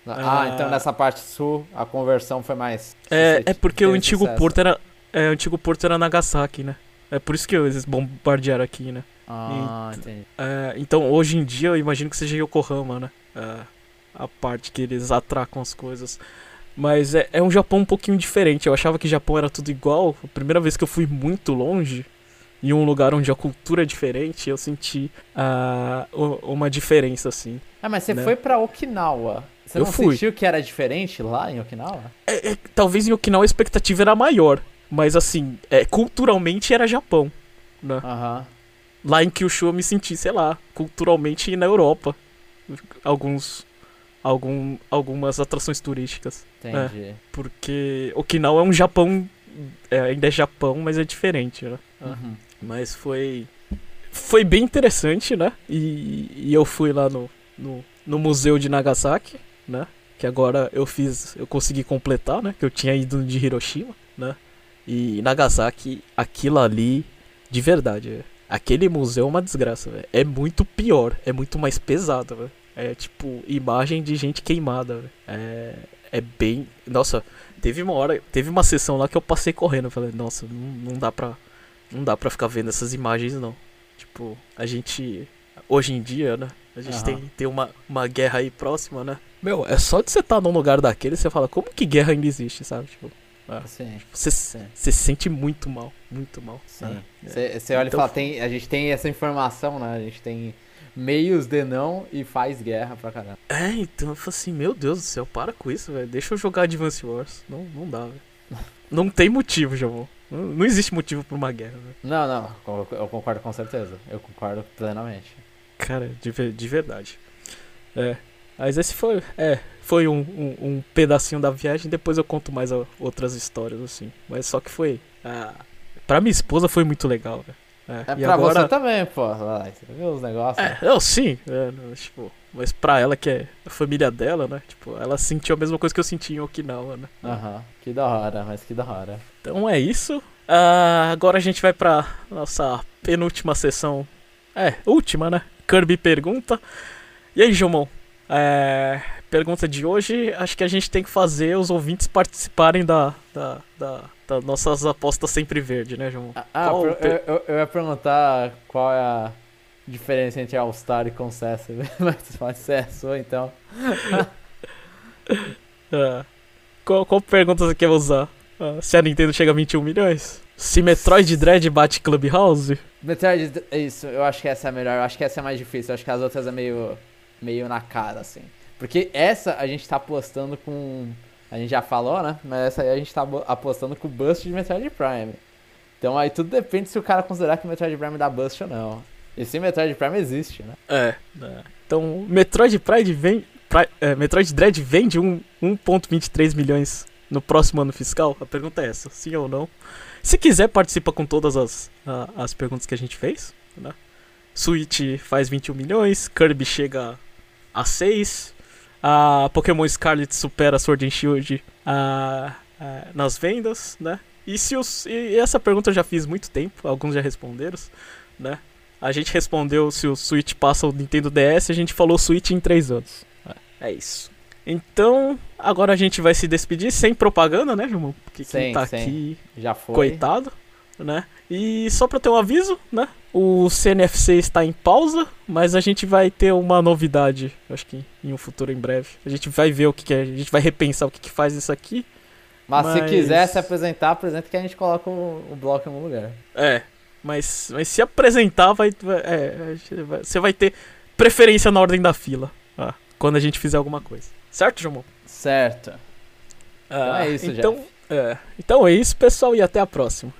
Ah, Ah. então nessa parte sul a conversão foi mais. É, é porque o antigo sucesso. porto era. É, o antigo porto era Nagasaki, né? É por isso que eles bombardearam aqui, né? Ah, entendi. É, então hoje em dia eu imagino que seja Yokohama, né? É, a parte que eles atracam as coisas. Mas é, é um Japão um pouquinho diferente. Eu achava que Japão era tudo igual. A primeira vez que eu fui muito longe, em um lugar onde a cultura é diferente, eu senti ah, u- uma diferença, assim. Ah, mas você né? foi pra Okinawa. Você Eu não fui. sentiu que era diferente lá em Okinawa? É, é, talvez em Okinawa a expectativa era maior. Mas assim, é, culturalmente era Japão. Né? Aham. Lá em Kyushu eu me senti, sei lá, culturalmente na Europa. Alguns. Algum, algumas atrações turísticas. Entendi. Porque Okinawa é um Japão. é, ainda é Japão, mas é diferente, né? Uhum. Mas foi. Foi bem interessante, né? E, e eu fui lá no, no, no museu de Nagasaki, né? Que agora eu fiz. Eu consegui completar, né? Que eu tinha ido de Hiroshima, né? E Nagasaki, aquilo ali De verdade. Aquele museu é uma desgraça, velho. É muito pior, é muito mais pesado, velho. É tipo imagem de gente queimada, velho. É, é bem. Nossa, teve uma hora, teve uma sessão lá que eu passei correndo. Eu falei, nossa, não, não dá pra. Não dá pra ficar vendo essas imagens, não. Tipo, a gente. Hoje em dia, né? A gente Aham. tem, tem uma, uma guerra aí próxima, né? Meu, é só de você estar num lugar daquele, você fala, como que guerra ainda existe, sabe? Tipo, Sim, você, sim. você se sente muito mal, muito mal. Sim. É. Você olha Então- e fala, tem, a gente tem essa informação, né? A gente tem meios de não e faz guerra pra caramba. É, então eu falo assim, meu Deus do céu, para com isso, velho. Deixa eu jogar Advance Wars. Não, não dá, velho. Não tem motivo, João. Não, não existe motivo pra uma guerra, velho. Não, não, eu- concordo com certeza. Eu concordo plenamente. Cara, de, de verdade. É. Mas esse foi. É, foi um, um, um pedacinho da viagem. Depois eu conto mais outras histórias, assim. Mas só que foi. Ah, pra minha esposa foi muito legal, velho. É, É pra agora, você também, pô. Vai, Você viu os negócios? É, eu sim, é, não, tipo, mas pra ela que é a família dela, né? Tipo, ela sentiu a mesma coisa que eu senti em Okinawa, né? Aham, que da hora, mas que da hora. Então é isso. Ah, agora a gente vai pra nossa penúltima sessão. É, última, né? Kirby pergunta. E aí, Jomon? É, pergunta de hoje, acho que a gente tem que fazer os ouvintes participarem da, da, da, das nossas apostas sempre verde, né, Jomon? Ah, Qual eu, eu, eu ia perguntar qual é a diferença entre All-Star e Concessa, mas pode ser a sua então. Ah, qual, qual pergunta você quer usar? Ah, se a Nintendo chega a 21 milhões? Se Metroid Dread bate Clubhouse? Metroid, isso, eu acho que essa é a melhor, eu acho que essa é mais difícil, eu acho que as outras é meio, meio na cara, assim. Porque essa a gente tá apostando com. A gente já falou, né? Mas essa aí a gente tá apostando com o bust de Metroid Prime. Então aí tudo depende se o cara considerar que o Metroid Prime dá bust ou não. E se Metroid Prime existe, né? É. é. Então, Metroid Pride vem. Pri- é, Metroid Dread vende um 1,23 milhões no próximo ano fiscal? A pergunta é essa, sim ou não? Se quiser, participa com todas as, a- as perguntas que a gente fez. Né? Switch faz 21 milhões, Kirby chega a 6, a Pokémon Scarlet supera Sword and Shield a- a- nas vendas, né? E, se os, e essa pergunta eu já fiz muito tempo, alguns já responderam, né? A gente respondeu se o Switch passa o Nintendo DS, a gente falou Switch em 3 anos. É, isso. Então, agora a gente vai se despedir sem propaganda, né, João? Porque quem Sim, tá sim. aqui, Já foi. coitado, né? E só pra ter um aviso, né? O CNFC está em pausa, mas a gente vai ter uma novidade, acho que em um futuro em breve. A gente vai ver o que, que é, a gente vai repensar o que, que faz isso aqui. Mas, se Mas- quiser se apresentar, apresenta que a gente coloca o, o bloco em algum lugar. É, mas, mas se apresentar, vai, vai- é, vai- você vai ter preferência na ordem da fila ah, quando a gente fizer alguma coisa. Certo, João? Certo. Ah, é isso, então, é, então é isso, pessoal, e até a próxima.